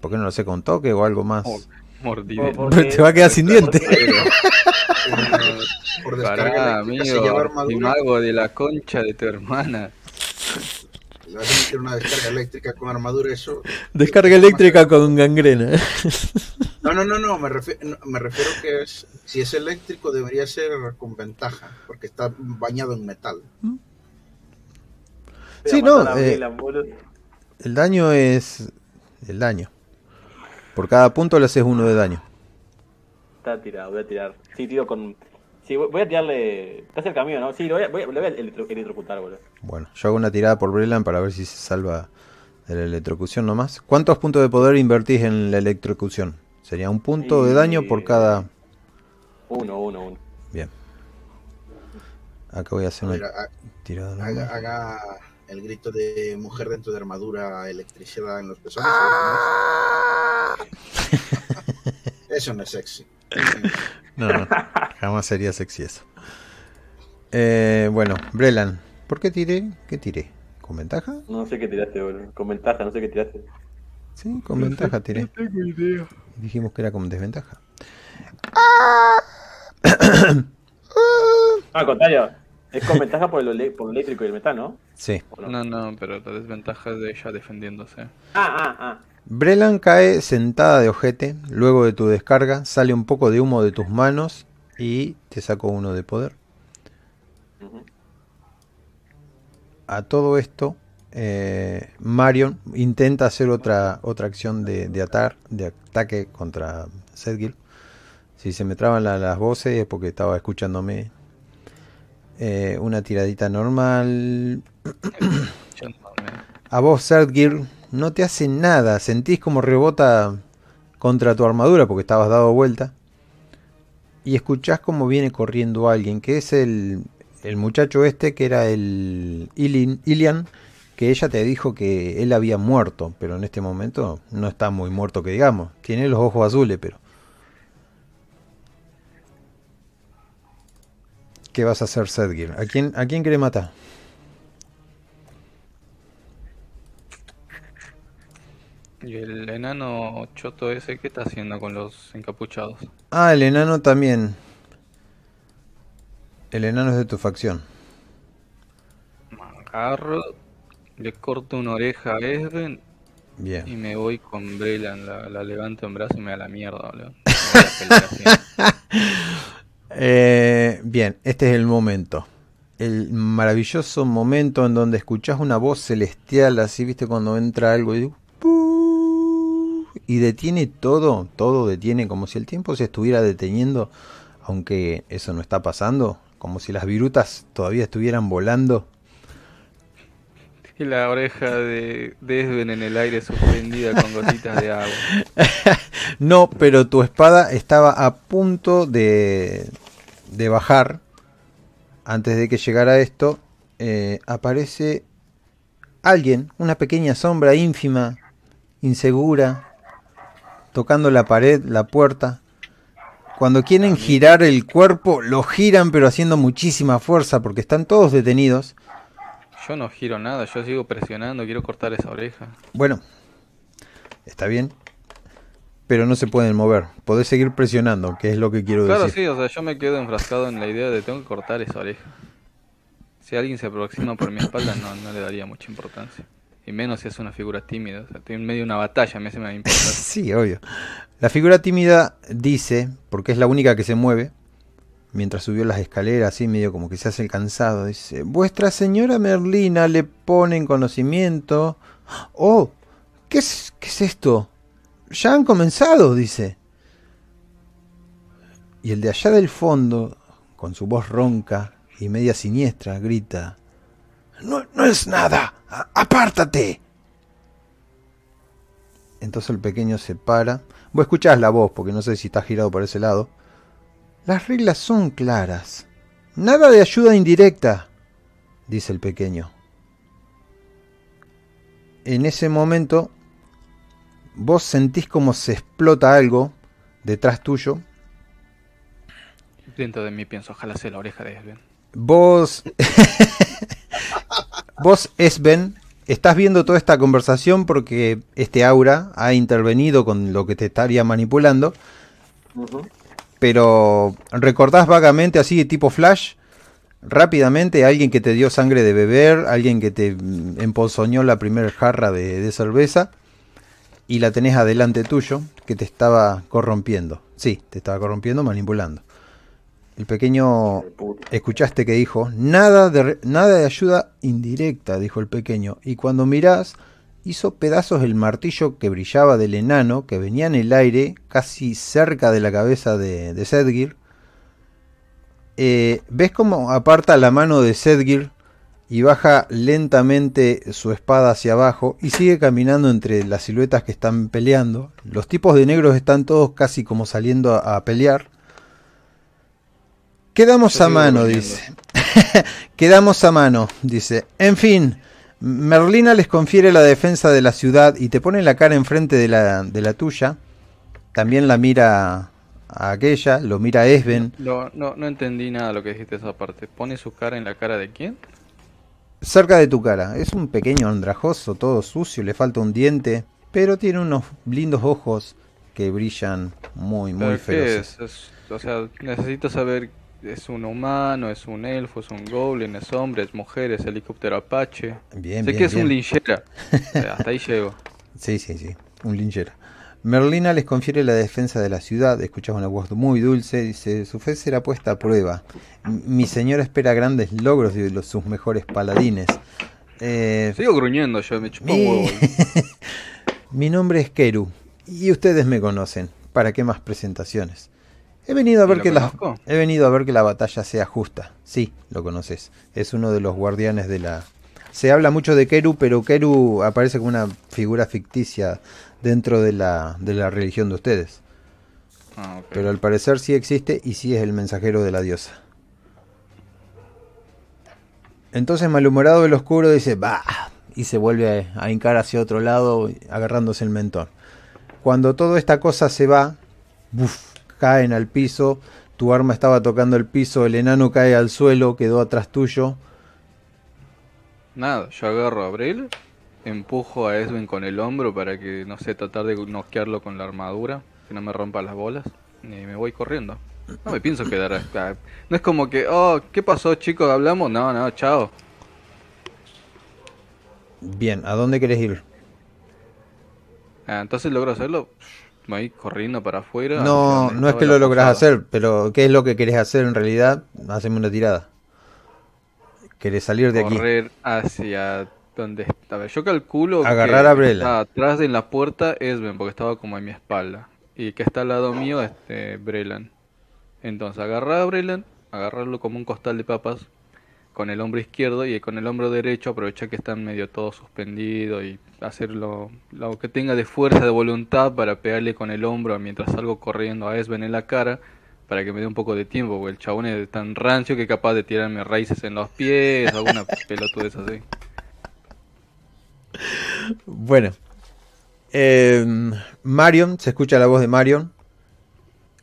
¿Por qué no lo sé con toque o algo más? Oh, Mordida. [laughs] Te va a quedar [laughs] sin dientes. Por descarga Pará, eléctrica se lleva amigo. Y armadura. mago de la concha de tu hermana. Le vas a meter una descarga eléctrica con armadura, eso. Descarga eléctrica con gangrena. No, no, no, no, me refiero, me refiero que es, si es eléctrico debería ser con ventaja, porque está bañado en metal. Sí, no, eh. El daño es el daño. Por cada punto le haces uno de daño. Está tirado, voy a tirar. Sí, tiro con. Sí, voy a tirarle. Está cerca mío, ¿no? Sí, lo voy a, voy a, lo voy a electro- electrocutar, boludo. Bueno, yo hago una tirada por Brelan para ver si se salva De la electrocución nomás. ¿Cuántos puntos de poder invertís en la electrocución? Sería un punto de daño por cada. Uno, uno, uno. Bien. Acá voy a hacer una tirada. Haga, haga, el grito de mujer dentro de armadura electricidad en los pezones. [laughs] [laughs] eso no es sexy. [laughs] No, no, jamás sería sexy eso. Eh, bueno, Brelan, ¿por qué tiré? ¿Qué tiré? ¿Con ventaja? No sé qué tiraste, boludo. Con ventaja, no sé qué tiraste. Sí, con ventaja tiré. No tengo idea. Dijimos que era con desventaja. ah, contrario. Es con ventaja por, el, por el eléctrico y el metal, ¿no? Sí. No? no, pero la desventaja es de ella defendiéndose. Ah, ah, ah. Brelan cae sentada de ojete. Luego de tu descarga, sale un poco de humo de tus manos y te saco uno de poder. A todo esto, eh, Marion intenta hacer otra, otra acción de, de, atar, de ataque contra Sedgil. Si se me traban las voces es porque estaba escuchándome. Eh, una tiradita normal. A vos, Sedgil, no te hace nada. Sentís como rebota contra tu armadura porque estabas dado vuelta. Y escuchás como viene corriendo alguien, que es el, el muchacho este que era el Ilian, que ella te dijo que él había muerto, pero en este momento no está muy muerto que digamos. Tiene los ojos azules, pero... ¿Qué vas a hacer, Sedgir? ¿A quién, ¿A quién matar? ¿Y el enano choto ese qué está haciendo con los encapuchados? Ah, el enano también. El enano es de tu facción. agarro, le corto una oreja a Esben. Bien. Y me voy con Brelan, la, la levanto en brazo y me da la mierda, boludo. [laughs] eh, bien, este es el momento. El maravilloso momento en donde escuchas una voz celestial, así, viste, cuando entra algo y, y detiene todo, todo detiene, como si el tiempo se estuviera deteniendo, aunque eso no está pasando como si las virutas todavía estuvieran volando. Y la oreja de Desven en el aire suspendida con gotitas de agua. [laughs] no, pero tu espada estaba a punto de, de bajar. Antes de que llegara esto, eh, aparece alguien, una pequeña sombra ínfima, insegura, tocando la pared, la puerta. Cuando quieren girar el cuerpo, lo giran pero haciendo muchísima fuerza porque están todos detenidos. Yo no giro nada, yo sigo presionando, quiero cortar esa oreja. Bueno, está bien, pero no se pueden mover. Podés seguir presionando, que es lo que quiero decir. Claro, sí, o sea, yo me quedo enfrascado en la idea de tengo que cortar esa oreja. Si alguien se aproxima por mi espalda, no, no le daría mucha importancia. Y menos si es una figura tímida. O sea, estoy en medio de una batalla, me hace importar. [laughs] sí, obvio. La figura tímida dice, porque es la única que se mueve, mientras subió las escaleras, así medio como que se hace el cansado, dice, Vuestra señora Merlina le pone en conocimiento... Oh, ¿qué es, qué es esto? Ya han comenzado, dice. Y el de allá del fondo, con su voz ronca y media siniestra, grita, No, no es nada apártate. Entonces el pequeño se para. Vos escuchás la voz, porque no sé si está girado por ese lado. Las reglas son claras. Nada de ayuda indirecta, dice el pequeño. En ese momento, vos sentís como se explota algo detrás tuyo. Dentro de mí pienso, ojalá sea la oreja de Esben. Vos... [laughs] Vos, Esben, estás viendo toda esta conversación porque este aura ha intervenido con lo que te estaría manipulando. Pero recordás vagamente así, tipo flash, rápidamente alguien que te dio sangre de beber, alguien que te empozoñó la primera jarra de, cerveza y la tenés adelante tuyo que te estaba corrompiendo. Sí, te estaba corrompiendo, manipulando. El pequeño, escuchaste que dijo, nada de, nada de ayuda indirecta, dijo el pequeño, y cuando mirás, hizo pedazos el martillo que brillaba del enano, que venía en el aire, casi cerca de la cabeza de, de Sedgir. Eh, ¿Ves cómo aparta la mano de Sedgir y baja lentamente su espada hacia abajo y sigue caminando entre las siluetas que están peleando. Los tipos de negros están todos casi como saliendo a, pelear. Quedamos a mano, dice. [laughs] Quedamos a mano, dice. En fin, Merlina les confiere la defensa de la ciudad y te pone la cara enfrente de la, de la tuya. También la mira a aquella, lo mira a Esben. No, no, no entendí nada de lo que dijiste esa parte. ¿Pone su cara en la cara de quién? cerca de tu cara. Es un pequeño andrajoso, todo sucio, le falta un diente, pero tiene unos lindos ojos que brillan muy, muy feroces. Es? O sea, necesito saber, ¿es un humano, es un elfo, es un goblin, es hombre, es mujer, es helicóptero apache? Bien, sé que es un linchera, [laughs] hasta ahí llego. Sí, sí, sí, un linchera. Merlina les confiere la defensa de la ciudad, escuchas una voz muy dulce, dice, su fe será puesta a prueba. Mi señor espera grandes logros de los, sus mejores paladines. Eh, Sigo gruñendo yo, me chupo mi... [laughs] mi nombre es Keru, y ustedes me conocen. ¿Para qué más presentaciones? He venido a ver que la he venido a ver que la batalla sea justa. Sí, lo conoces. Es uno de los guardianes de la se habla mucho de Keru, pero Keru aparece como una figura ficticia dentro de la, de la religión de ustedes. Ah, Pero al parecer sí existe y sí es el mensajero de la diosa. Entonces malhumorado el oscuro dice, bah, y se vuelve a, hincar hacia otro lado agarrándose el mentón. Cuando toda esta cosa se va, buf, caen al piso, tu arma estaba tocando el piso, el enano cae al suelo, quedó atrás tuyo. Nada, yo agarro a Abril empujo a Edwin con el hombro para que, no sé, tratar de noquearlo con la armadura, que no me rompa las bolas, y me voy corriendo. No me pienso quedar acá. No es como que, oh, ¿qué pasó chicos? ¿Hablamos? No, no, chao. Bien, ¿a dónde querés ir? Ah, entonces logro hacerlo. Voy corriendo para afuera. No, no es que lo logras hacer, pero ¿qué es lo que querés hacer en realidad? Haceme una tirada. ¿Querés salir de aquí? Correr hacia donde estaba. Yo calculo Agarrar que a Brela. atrás de la puerta Esben, porque estaba como a mi espalda. Y que está al lado mío, este, Brelan. Entonces, agarrar a Brelan, agarrarlo como un costal de papas con el hombro izquierdo y con el hombro derecho aprovechar que están medio todo suspendido y hacerlo lo que tenga de fuerza de voluntad para pegarle con el hombro mientras salgo corriendo a Esben en la cara para que me dé un poco de tiempo porque el chabón es tan rancio que es capaz de tirarme raíces en los pies alguna [laughs] pelotudez así bueno. Em, Marion, se escucha la voz de Marion.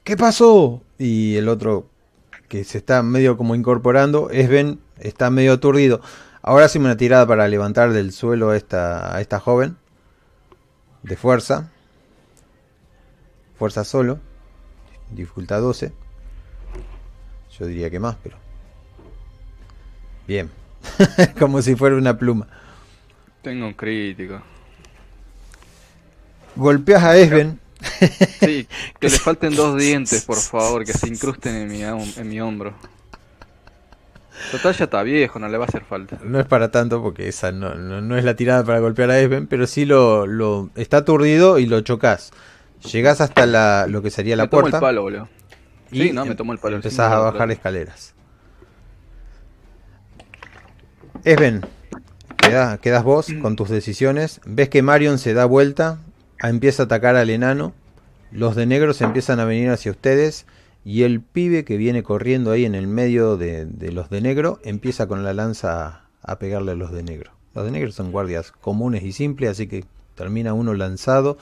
¿Qué pasó? Y el otro, que se está medio como incorporando, es Ben, está medio aturdido. Ahora sí una tirada para levantar del suelo a esta, a esta joven. De fuerza. Fuerza solo. Dificultad 12. Yo diría que más, pero... Bien. [laughs] como si fuera una pluma. Tengo un crítico. Golpeas a Esben. Sí, que le [laughs] falten dos dientes, por [laughs] favor, que se incrusten en mi, en mi hombro. Total ya está viejo, no le va a hacer falta. No es para tanto porque esa no, no, es la tirada para golpear a Esben, pero sí lo, lo está aturdido y lo chocas. Llegás hasta la, lo que sería la puerta. el palo, boludo. Sí, no, me tomo el palo. Empezás a bajar escaleras. Esben, quedas vos mm. con tus decisiones. Ves que Marion se da vuelta, empieza a atacar al enano. Los de negros empiezan a venir hacia ustedes. Y el pibe que viene corriendo ahí en el medio de, los de negro empieza con la lanza a, pegarle a los de negro. Los de negro son guardias comunes y simples, así que termina uno lanzado,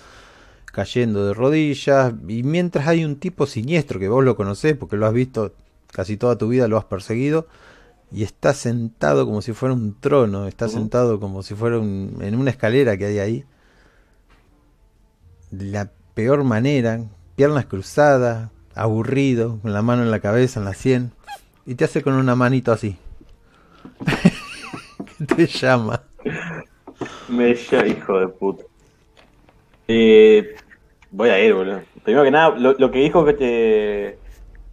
cayendo de rodillas. Y mientras hay un tipo siniestro que vos lo conocés porque lo has visto casi toda tu vida, lo has perseguido y está sentado como si fuera un trono, está sentado como si fuera en una escalera que hay ahí. De la peor manera, piernas cruzadas, aburrido, con la mano en la cabeza, en la sien, y te hace con una manito así. [laughs] ¿Qué te llama? Me llama, hijo de puta. Eh, voy a ir, boludo. Primero que nada, lo, que dijo que te.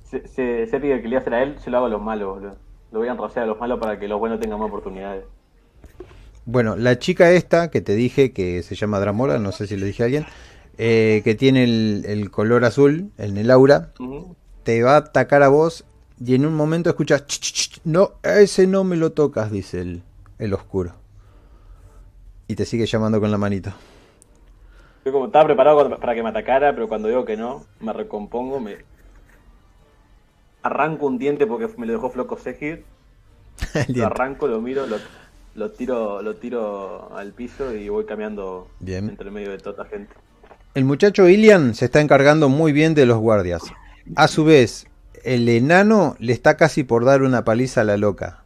Se, se, se que le iba a hacer a él, se lo hago a los malos, boludo lo voy a enrociar a los malos para que los buenos tengan más oportunidades. Bueno, la chica esta que te dije que se llama Dramora, no sé si le dije a alguien, eh, que tiene el, color azul en el aura, te va a atacar a vos y en un momento escuchas, no, a ese no me lo tocas, dice el, el oscuro. Y te sigue llamando con la manito. Yo como estaba preparado para que me atacara, pero cuando digo que no, me recompongo, me arranco un diente porque me lo dejó floco Segir. [laughs] lo arranco, lo miro, lo, tiro, lo tiro al piso y voy cambiando bien. entre medio de toda la gente. El muchacho Ilian se está encargando muy bien de los guardias. A su vez, el enano le está casi por dar una paliza a la loca.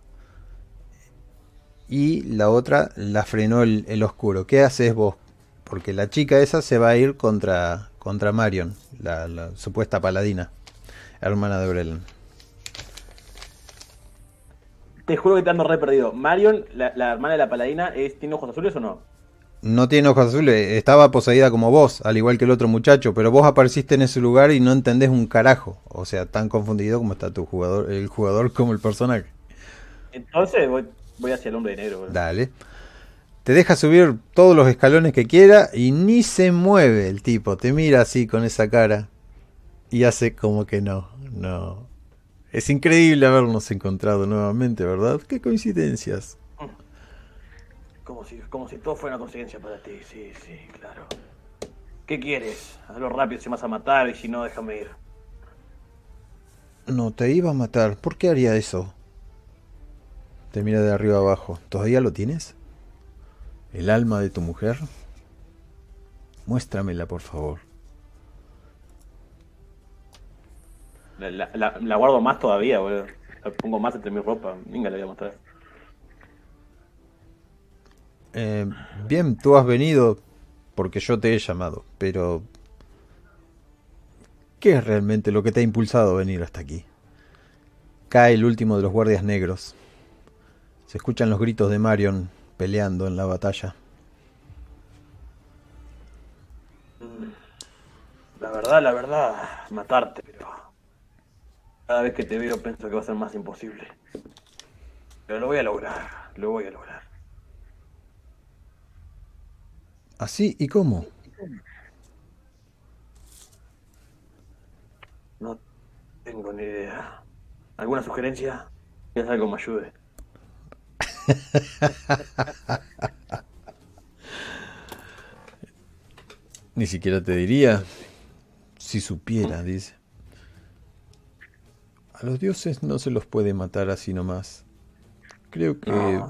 Y la otra la frenó el, oscuro. ¿Qué haces vos? Porque la chica esa se va a ir contra, contra Marion, la, supuesta paladina, hermana de Brelan. Te juro que te ando re perdido. Marion, la, hermana de la paladina, es, ¿tiene ojos azules o no? No tiene ojos azules, estaba poseída como vos, al igual que el otro muchacho, pero vos apareciste en ese lugar y no entendés un carajo. O sea, tan confundido como está tu jugador, el jugador como el personaje. Entonces voy, hacia el hombre de negro. Dale. Te deja subir todos los escalones que quiera y ni se mueve el tipo. Te mira así con esa cara y hace como que no, no. Es increíble habernos encontrado nuevamente, ¿verdad? Qué coincidencias. Como si, como si todo fuera una coincidencia para ti, sí, sí, claro. ¿Qué quieres? Hazlo rápido si me vas a matar y si no, déjame ir. No, te iba a matar. ¿Por qué haría eso? Te mira de arriba abajo. ¿Todavía lo tienes? ¿El alma de tu mujer? Muéstramela, por favor. La, guardo más todavía, boludo. La pongo más entre mi ropa. Venga, la voy a mostrar. Eh, bien, tú has venido porque yo te he llamado, pero ¿qué es realmente lo que te ha impulsado a venir hasta aquí? Cae el último de los guardias negros. Se escuchan los gritos de Marion peleando en la batalla. La verdad, la verdad, matarte, pero cada vez que te veo pienso que va a ser más imposible. Pero lo voy a lograr, lo voy a lograr. ¿Así? ¿Y cómo? No tengo ni idea. ¿Alguna sugerencia? Que algo me ayude. [laughs] Ni siquiera te diría si supiera, dice. A los dioses no se los puede matar así nomás. Creo que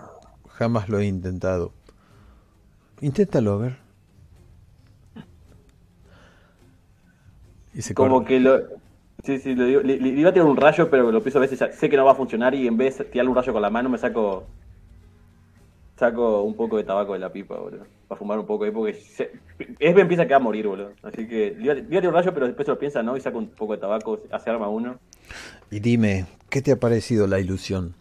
jamás lo he intentado. Inténtalo, a ver. Y se Como que lo. Sí, sí, le, iba a tirar un rayo, pero lo pienso a veces. Sé que no va a funcionar y en vez de tirarle un rayo con la mano, me saco. Saco un poco de tabaco de la pipa, boludo. Para fumar un poco ahí, porque. Se, Esben piensa que va a morir, boludo. Así que le iba, a tirar un rayo, pero después se lo piensa, ¿no? Y saco un poco de tabaco, hace arma uno. Y dime, ¿qué te ha parecido la ilusión?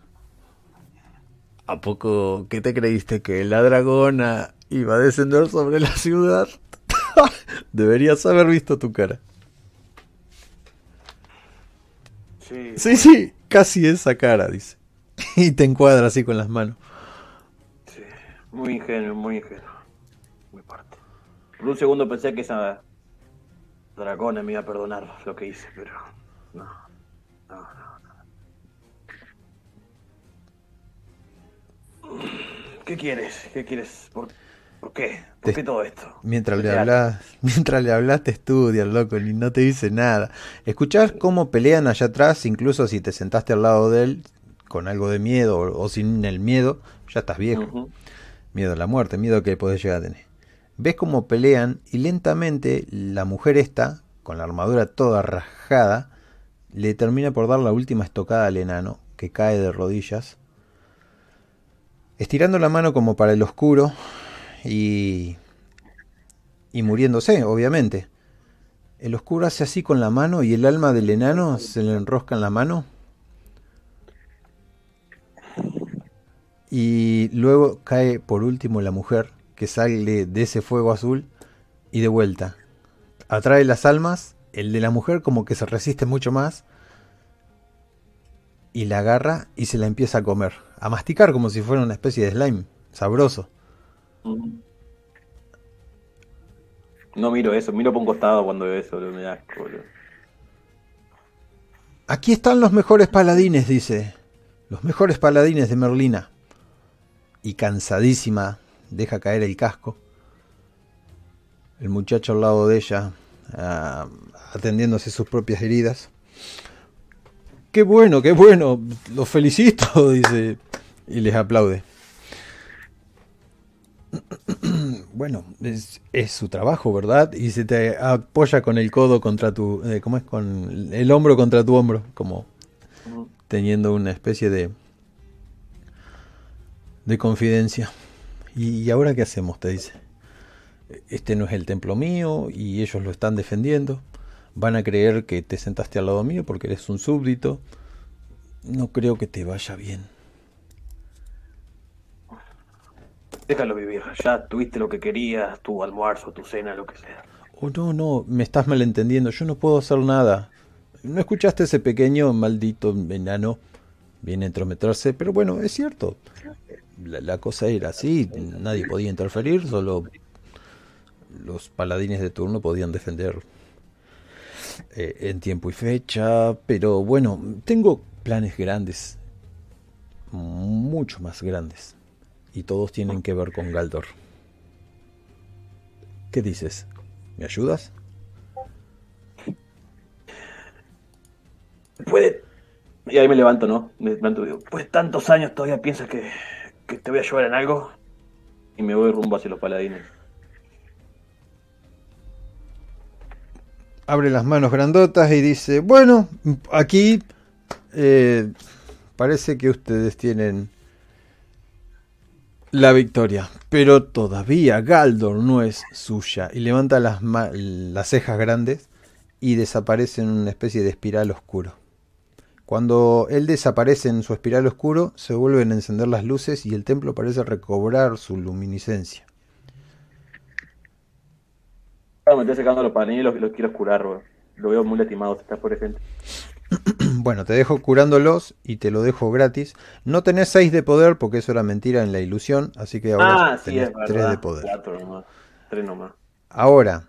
¿A poco qué te creíste que la dragona iba a descender sobre la ciudad? [laughs] Deberías haber visto tu cara. Sí, sí, casi esa cara, dice. [laughs] Y te encuadra así con las manos. Sí, muy ingenuo, muy ingenuo. Muy parte. Por un segundo pensé que esa dragona me iba a perdonar lo que hice, pero no. No, no, no. ¿Qué quieres? ¿Qué quieres? ¿Por, ¿por qué? ¿Por qué todo esto? Mientras le, hablas, [laughs] mientras le hablas, te estudia, loco, ni no te dice nada. Escuchás cómo pelean allá atrás, incluso si te sentaste al lado de él con algo de miedo o, sin el miedo, ya estás viejo. Miedo a la muerte, miedo que podés llegar a tener. Ves cómo pelean y lentamente la mujer esta, con la armadura toda rajada, le termina por dar la última estocada al enano, que cae de rodillas. Estirando la mano como para el oscuro, y, y muriéndose, obviamente. El oscuro hace así con la mano y el alma del enano se le enrosca en la mano. Y luego cae por último la mujer que sale de ese fuego azul y de vuelta. Atrae las almas, el de la mujer como que se resiste mucho más y la agarra y se la empieza a comer, a masticar como si fuera una especie de slime, sabroso. No miro eso, miro por un costado cuando veo eso, me da Aquí están los mejores paladines, dice. Los mejores paladines de Merlina. y cansadísima deja caer el casco. El muchacho al lado de ella, ah, atendiéndose sus propias heridas. Qué bueno, qué bueno, los felicito, [laughs] dice, y les aplaude. [clears throat] Bueno, es, su trabajo, ¿verdad? Y se te apoya con el codo contra tu, eh, ¿cómo es? Con el hombro contra tu hombro, como teniendo una especie de de confidencia. ¿Y, ahora qué hacemos? Te dice. Este no es el templo mío y ellos lo están defendiendo. Van a creer que te sentaste al lado mío porque eres un súbdito. No creo que te vaya bien. Déjalo vivir. Ya tuviste lo que querías, tu almuerzo, tu cena, lo que sea. Oh, no, no, me estás malentendiendo. Yo no puedo hacer nada. ¿No escuchaste ese pequeño maldito enano? Viene a entrometerse, pero bueno, es cierto la, cosa era así, nadie podía interferir, solo los paladines de turno podían defender eh, en tiempo y fecha, pero bueno, tengo planes grandes, mucho más grandes, y todos tienen que ver con Galdor. ¿Qué dices? ¿Me ayudas? Puede. Y ahí me levanto, ¿no? Me levanto y digo, pues tantos años todavía piensas que te voy a ayudar en algo y me voy rumbo hacia los paladines. Abre las manos grandotas y dice, bueno, aquí eh, parece que ustedes tienen la victoria, pero todavía Galdor no es suya. Y levanta las, las cejas grandes y desaparece en una especie de espiral oscuro. Cuando él desaparece en su espiral oscuro, se vuelven a encender las luces y el templo parece recobrar su luminiscencia. me estoy secando los paneles y los, quiero curar, Lo veo muy lastimado, está por ejemplo. [clears throat] bueno, te dejo curándolos y te lo dejo gratis. No tenés 6 de poder porque eso era mentira en la ilusión, así que ahora ah, tenés 3 de poder. nomás. 3 nomás. Ahora,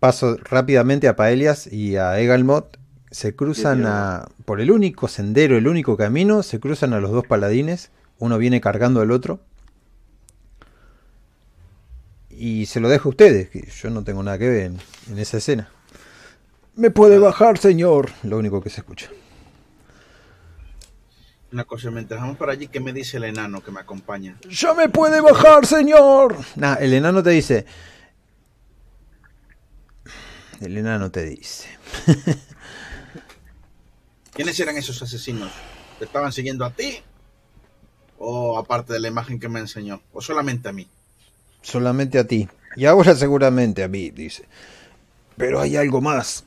paso rápidamente a Paelias y a Egalmot se cruzan a, por el único sendero, el único camino, se cruzan a los dos paladines, uno viene cargando al otro. Y se lo dejo a ustedes, que yo no tengo nada que ver en, esa escena. Me puede bajar, señor, lo único que se escucha. Una cosa, mientras vamos para allí, ¿qué me dice el enano que me acompaña? ¡Ya me puede bajar, señor! Nah, el enano te dice. El enano te dice. [laughs] ¿Quiénes eran esos asesinos? ¿Te estaban siguiendo a ti? ¿O aparte de la imagen que me enseñó? ¿O solamente a mí? Solamente a ti. Y ahora seguramente a mí, dice. Pero hay algo más.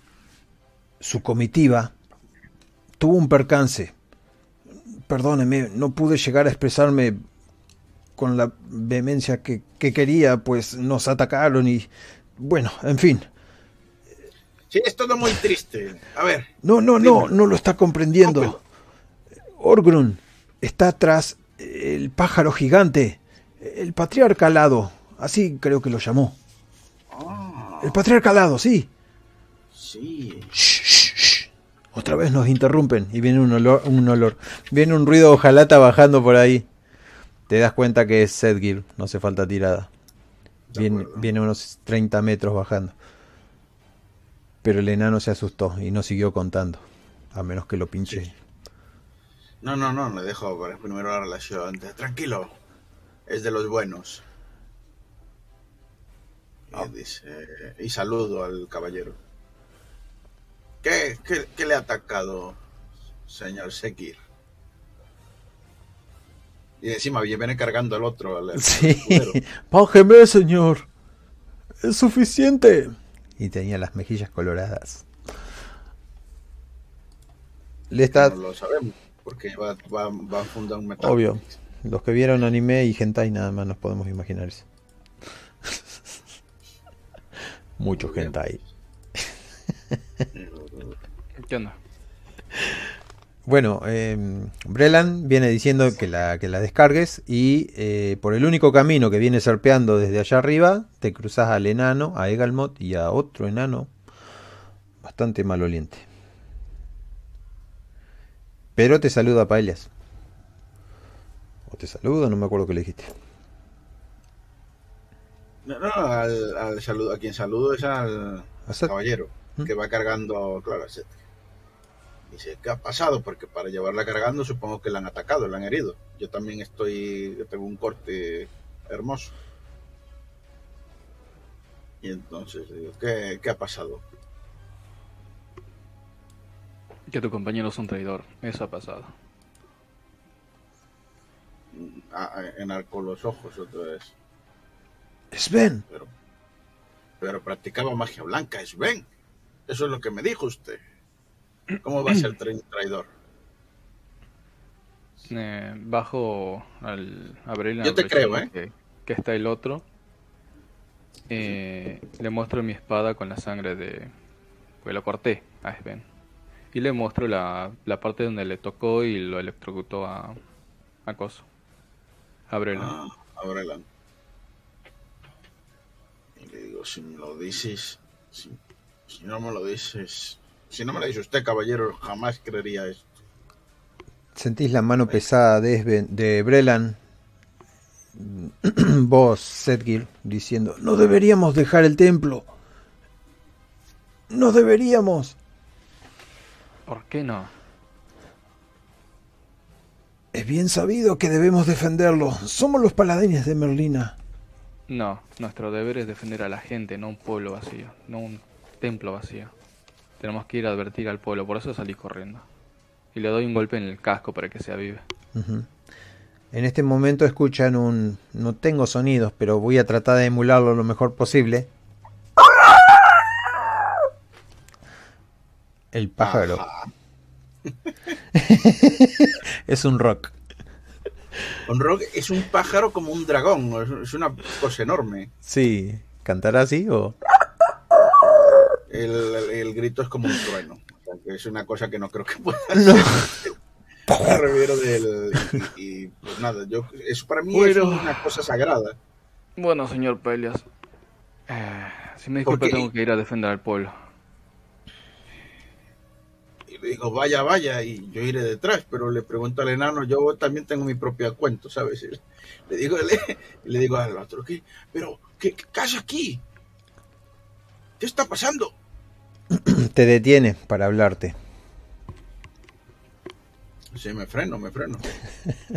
Su comitiva tuvo un percance. Perdóneme, no pude llegar a expresarme con la vehemencia que, que quería, pues nos atacaron y... Bueno, en fin. Sí, es todo muy triste. A ver. No, no, no, no lo está comprendiendo. Orgrun está tras el pájaro gigante, el patriarca alado, así creo que lo llamó. Ah. El patriarca alado, sí. Sí. Otra vez nos interrumpen y viene un olor, un olor. Viene un ruido de hojalata bajando por ahí. Te das cuenta que es Sedgir, no hace falta tirada. Viene, viene unos 30 metros bajando. Pero el enano se asustó y no siguió contando, a menos que lo pinche. No, no, no, le dejo primero la relación. Tranquilo, es de los buenos. Y, ah. dice, y saludo al caballero. ¿Qué, qué, le ha atacado, señor Sekir? Y encima viene cargando al otro. sí, bájeme, [laughs] señor. Es suficiente y tenía las mejillas coloradas. Le está... No lo sabemos, porque va, va, a fundar un metal. Obvio. Los que vieron anime y hentai nada más nos podemos imaginar eso. [laughs] Mucho hentai. ¿Qué onda? Bueno, eh, Brelan viene diciendo que la, que la descargues y eh, por el único camino que viene serpeando desde allá arriba, te cruzas al enano, a Egalmot y a otro enano bastante maloliente. Pero te saluda Paelias. O te saluda, no me acuerdo qué le dijiste. No, no, al, saludo, a quien saludo es al, caballero, ¿Mm? que va cargando, claro, Dice, ¿qué ha pasado? Porque para llevarla cargando supongo que la han atacado, la han herido. Yo también estoy, yo tengo un corte hermoso. Y entonces digo, ¿qué, qué ha pasado? Que tu compañero es un traidor, eso ha pasado. En arco los ojos otra vez. Sven. Pero, pero practicaba magia blanca, Sven. Eso es lo que me dijo usted. ¿Cómo va a ser traidor? Eh, bajo al abrir Yo te creo, ¿eh? Que, está el otro. Eh, le muestro mi espada con la sangre de. Pues lo corté a Sven. Y le muestro la, la parte donde le tocó y lo electrocutó a. a Coso. A Brelan. Ah, Y le digo, si me lo dices. Si, si no me lo dices si no me lo dice usted, caballero, jamás creería esto. Sentís la mano pesada de, de Brelan, [clears throat] vos, Sedgir, diciendo, no deberíamos dejar el templo. No deberíamos. ¿Por qué no? Es bien sabido que debemos defenderlo. Somos los paladines de Merlina. No, nuestro deber es defender a la gente, no un pueblo vacío, no un templo vacío. Tenemos que ir a advertir al pueblo, por eso salí corriendo. Y le doy un golpe en el casco para que se avive. En este momento escuchan un... No tengo sonidos, pero voy a tratar de emularlo lo mejor posible. El pájaro. [laughs] es un rock. Un rock es un pájaro como un dragón, es una cosa enorme. Sí, ¿cantará así o...? El, grito es como un trueno. es una cosa que no creo que pueda no. del, y, pues nada, yo, eso para mí es una cosa sagrada. Bueno, señor Pelias, eh, si me disculpa tengo que ir a defender al pueblo. Y le digo, vaya, vaya, y yo iré detrás, pero le pregunto al enano, yo también tengo mi propio cuento, ¿sabes? [laughs] Le digo, [laughs] le, le digo al otro, ¿qué? Pero, ¿qué, qué casa aquí? ¿Qué está pasando? [clears throat] te detiene para hablarte. Sí, me freno, me freno.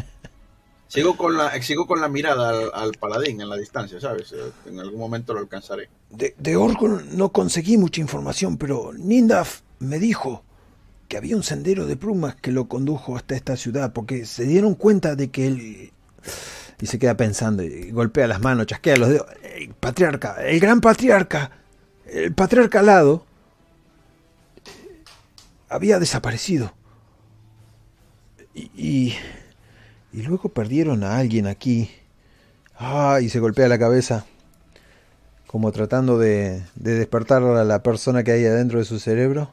[laughs] sigo con la, sigo con la mirada al, paladín en la distancia, ¿sabes? Eh, en algún momento lo alcanzaré. De, de Orgon no conseguí mucha información, pero Nindaf me dijo que había un sendero de plumas que lo condujo hasta esta ciudad, porque se dieron cuenta de que él... Y se queda pensando y golpea las manos, chasquea los dedos. El patriarca, el gran patriarca, el patriarca alado había desaparecido. Y, y, luego perdieron a alguien aquí. Ah, y se golpea la cabeza, como tratando de, de despertar a la persona que hay adentro de su cerebro.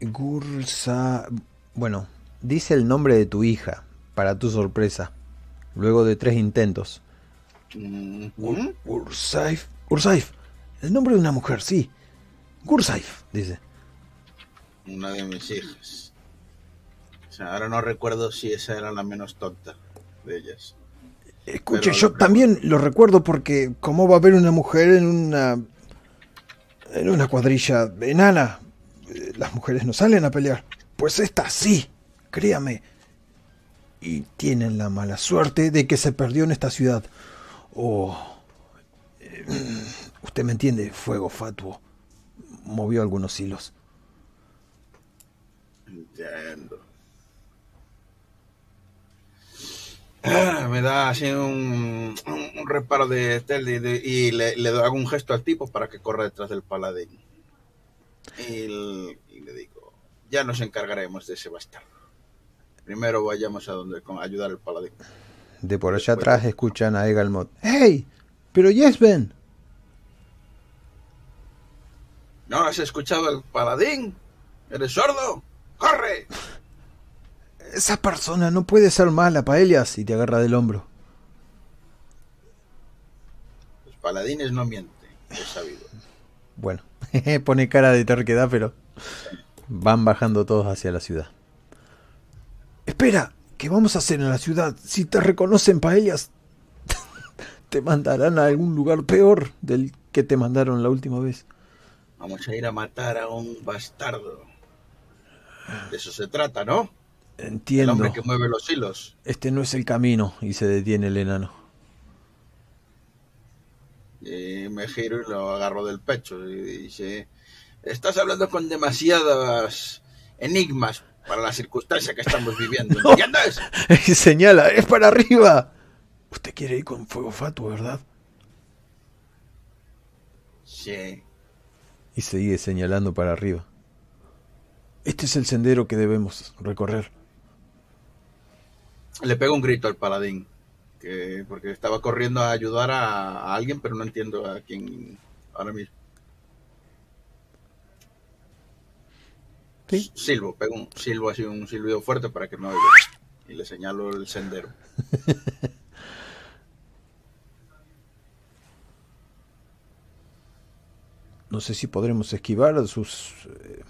Gursa. Bueno, dice el nombre de tu hija, para tu sorpresa, luego de tres intentos. Ursaif. Ursaif. El nombre de una mujer, sí. Gursaif, dice una de mis hijas. O sea, ahora no recuerdo si esa era la menos tonta de ellas. Escuche, yo también lo recuerdo porque ¿cómo va a haber una mujer en una en una cuadrilla enana? Eh, las mujeres no salen a pelear. Pues esta sí, créame. Y tienen la mala suerte de que se perdió en esta ciudad. Oh, [clears throat] usted me entiende, fuego fatuo. Movió algunos hilos. Ah, me da así un, reparo de tel y, le, le, hago un gesto al tipo para que corra detrás del paladín. Y, le digo, ya nos encargaremos de ese bastardo. Primero vayamos a donde con ayudar al paladín. De por allá atrás escuchan a Egalmot. ¡Hey! ¡Pero Yesben! ¿No has escuchado al paladín? ¿Eres sordo? ¡Corre! Esa persona no puede ser mala, Paelias, y te agarra del hombro. Los paladines no mienten, he sabido. Bueno, [laughs] pone cara de terquedad, pero van bajando todos hacia la ciudad. Espera, ¿Qué vamos a hacer en la ciudad? Si te reconocen paellas, [laughs] te mandarán a algún lugar peor del que te mandaron la última vez. Vamos a ir a matar a un bastardo. De eso se trata, ¿no? Entiendo. El hombre que mueve los hilos. Este no es el camino, y se detiene el enano. Y me giro y lo agarro del pecho y dice, estás hablando con demasiadas enigmas para la circunstancia que estamos viviendo. [laughs] ¿Entiendes? [laughs] Señala, es para arriba. Usted quiere ir con fuego fatuo, ¿verdad? Sí. Y sigue señalando para arriba. Este es el sendero que debemos recorrer. Le pego un grito al paladín, que, porque estaba corriendo a ayudar a, a alguien, pero no entiendo a quién ahora mismo. ¿Sí? Silbo, pego un silbo así, un silbido fuerte para que me oiga. Y le señalo el sendero. [laughs] No sé si podremos esquivar a sus eh,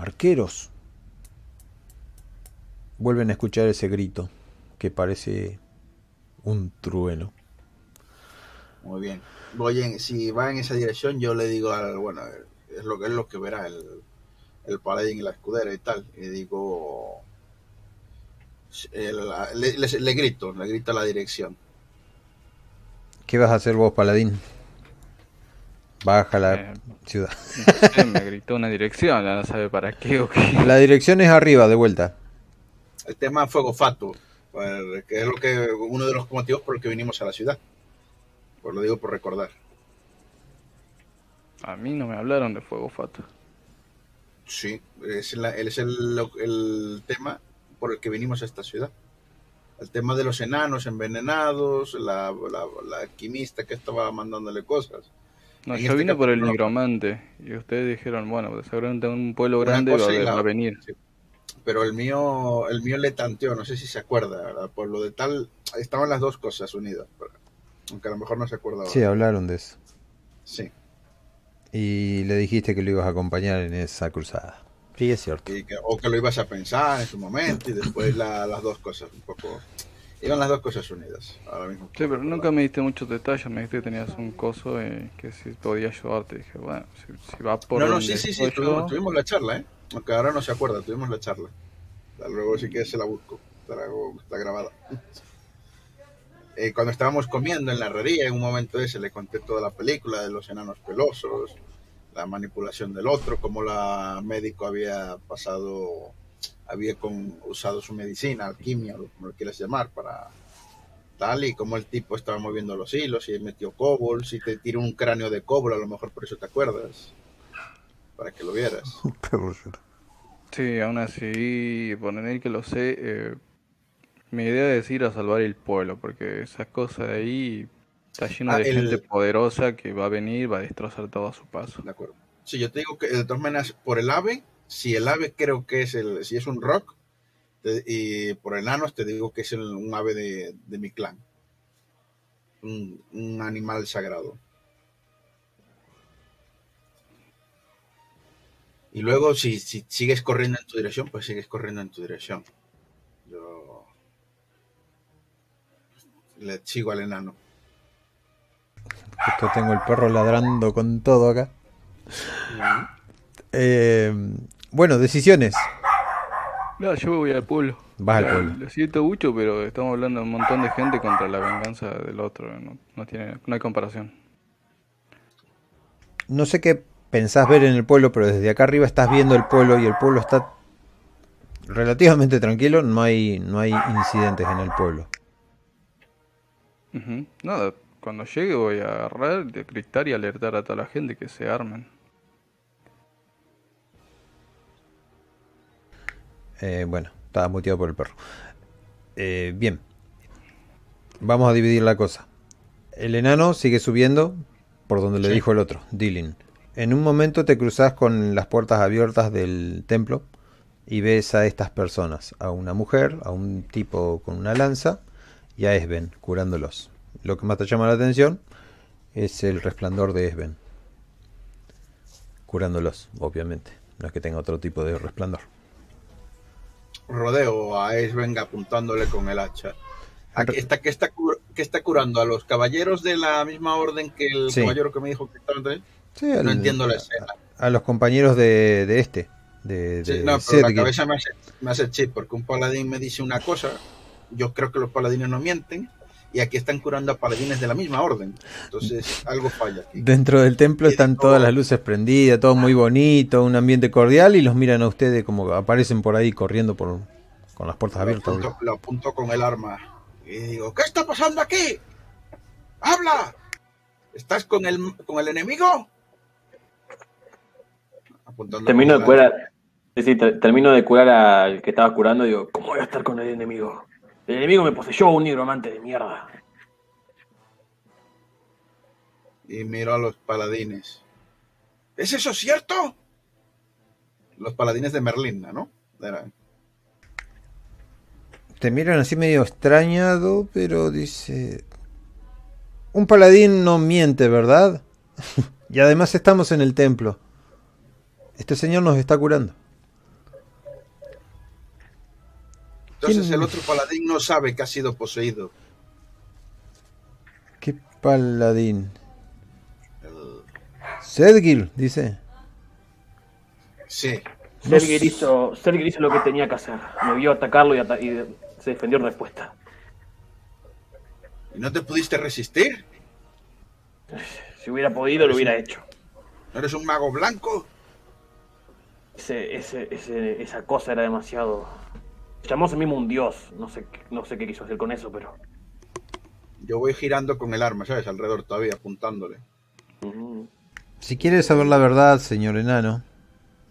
arqueros. Vuelven a escuchar ese grito que parece un trueno. Muy bien. Voy en, si va en esa dirección, yo le digo al, bueno, es lo que es lo que verá el, el paladín y la escudera y tal. Y digo, el- le, le- le grito, le grito a la dirección. ¿Qué vas a hacer vos, paladín? Baja la Eh, ciudad. No sé, me gritó una dirección, ya no sabe para qué o qué. La dirección es arriba, de vuelta. El tema fuego fatuo, pues, que es lo que uno de los motivos por el que vinimos a la ciudad. Pues lo digo por recordar. A mí no me hablaron de fuego fato. Sí, es, la- es el, el tema por el que vinimos a esta ciudad. El tema de los enanos envenenados, la, la, la alquimista que estaba mandándole cosas. No, yo este vine por el nigromante y ustedes dijeron, bueno, pues seguramente un pueblo grande va la va a venir. Sí. Pero el mío, el mío le tanteó, no sé si se acuerda, al pueblo de tal, estaban las dos cosas unidas, pero- aunque a lo mejor no se acuerda ahora. Sí, hablaron de eso. Sí, Y le dijiste que lo ibas a acompañar en esa cruzada. Sí, es cierto. y que- o que lo ibas a pensar en su momento y después la- las dos cosas, un poco, iban las dos cosas unidas, ahora mismo. Sí, pero nunca me diste muchos detalles, me dijiste que tenías un coso y que si podía ayudarte. Dije, bueno, si, si va por No, no, sí, sí, sí, yo- tuvimos, tuvimos la charla, ¿eh? Aunque ahora no se acuerda, tuvimos la charla. Luego sí que se la busco, está, está grabada. [laughs] Eh, cuando estábamos comiendo en la herrería, en un momento ese le conté toda la película de los enanos pelosos, la manipulación del otro, cómo la médico había pasado, había con, usado su medicina, alquimia, lo- como lo quieras llamar, para tal, y cómo el tipo estaba moviendo los hilos y metió cobol, si te tiró un cráneo de cobra, a lo mejor por eso te acuerdas, para que lo vieras. [laughs] Sí, aún así, por el que lo sé, eh, mi idea es ir a salvar el pueblo, porque esa cosa de ahí está lleno Ah, de el- gente poderosa que va a venir, va a destrozar todo a su paso. De acuerdo. Sí, yo te digo que de todas maneras, por el ave, si el ave creo que es el, si es un rock, te- y por enanos te digo que es el- un ave de, de mi clan. Un, un animal sagrado. Y luego, si, si sigues corriendo en tu dirección, pues sigues corriendo en tu dirección. Yo le sigo al enano. Justo tengo el perro ladrando con todo acá. Eh, bueno, decisiones. No, yo voy al pueblo. Vas al pueblo. Lo siento mucho, pero estamos hablando de un montón de gente contra la venganza del otro. No, no tiene, no hay comparación. No sé qué pensás ver en el pueblo, pero desde acá arriba estás viendo el pueblo y el pueblo está relativamente tranquilo. No hay, no hay incidentes en el pueblo. Nada, cuando llegue voy a agarrar, gritar y alertar a toda la gente que se armen. Eh, bueno, estaba muteado por el perro. Eh, bien. Vamos a dividir la cosa. El enano sigue subiendo por donde le dijo el otro, Dylan. En un momento te cruzas con las puertas abiertas del templo y ves a estas personas, a una mujer, a un tipo con una lanza y a Esben curándolos. Lo que más te llama la atención es el resplandor de Esben. Curándolos, obviamente. No es que tenga otro tipo de resplandor. Rodeo a Ace venga apuntándole con el hacha. Aquí está, que, está, que está curando a los caballeros de la misma orden que el caballero que me dijo que estaban ahí. Sí, no entiendo la escena. A, los compañeros de, de este. De, de no, pero la cabeza me hace, me hace chip porque un paladín me dice una cosa. Yo creo que los paladines no mienten y aquí están curando a paladines de la misma orden. Entonces, algo falla aquí. Dentro del templo están todas las luces prendidas, todo muy bonito, un ambiente cordial y los miran a ustedes como aparecen por ahí corriendo por, con las puertas abiertas. lo apunto con el arma y digo, ¿qué está pasando aquí? ¡Habla! ¿Estás con el, con el enemigo? termino de curar. termino de curar al que estaba curando y digo, ¿cómo voy a estar con el enemigo? El enemigo me poseyó un nigromante de mierda. Y miro a los paladines. ¿Es eso cierto? Los paladines de Merlin, ¿no? Te miran así medio extrañado, pero dice... Un paladín no miente, ¿verdad? [laughs] y además estamos en el templo. Este señor nos está curando. Entonces el otro paladín no sabe que ha sido poseído. ¿Qué paladín? Sedgil, dice. Sí. Sergir hizo, hizo lo que tenía que hacer. Me vio atacarlo y, se defendió en respuesta. ¿Y no te pudiste resistir? Si hubiera podido, lo hubiera hecho. ¿Eres un mago blanco? Ese, ese, esa cosa era demasiado. Llamó a sí mismo un dios. No sé, no sé qué quiso hacer con eso, pero. Yo voy girando con el arma, ¿sabes? Alrededor todavía, apuntándole. Si quieres saber la verdad, señor enano,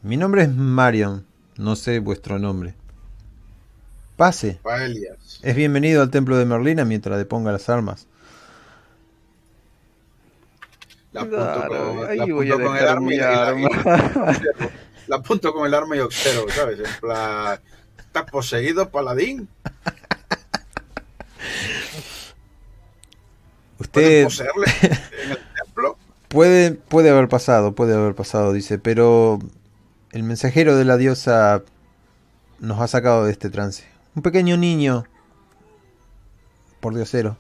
mi nombre es Marion, no sé vuestro nombre. Pase. Es bienvenido al templo de Merlina mientras deponga las armas. La apunto, con, el arma y, [laughs] la, apunto con el arma y observo, ¿sabes? En plan, ¿está poseído paladín? Usted en el templo? Puede, puede haber pasado, puede haber pasado, dice, pero el mensajero de la diosa nos ha sacado de este trance. Un pequeño niño, por diosero,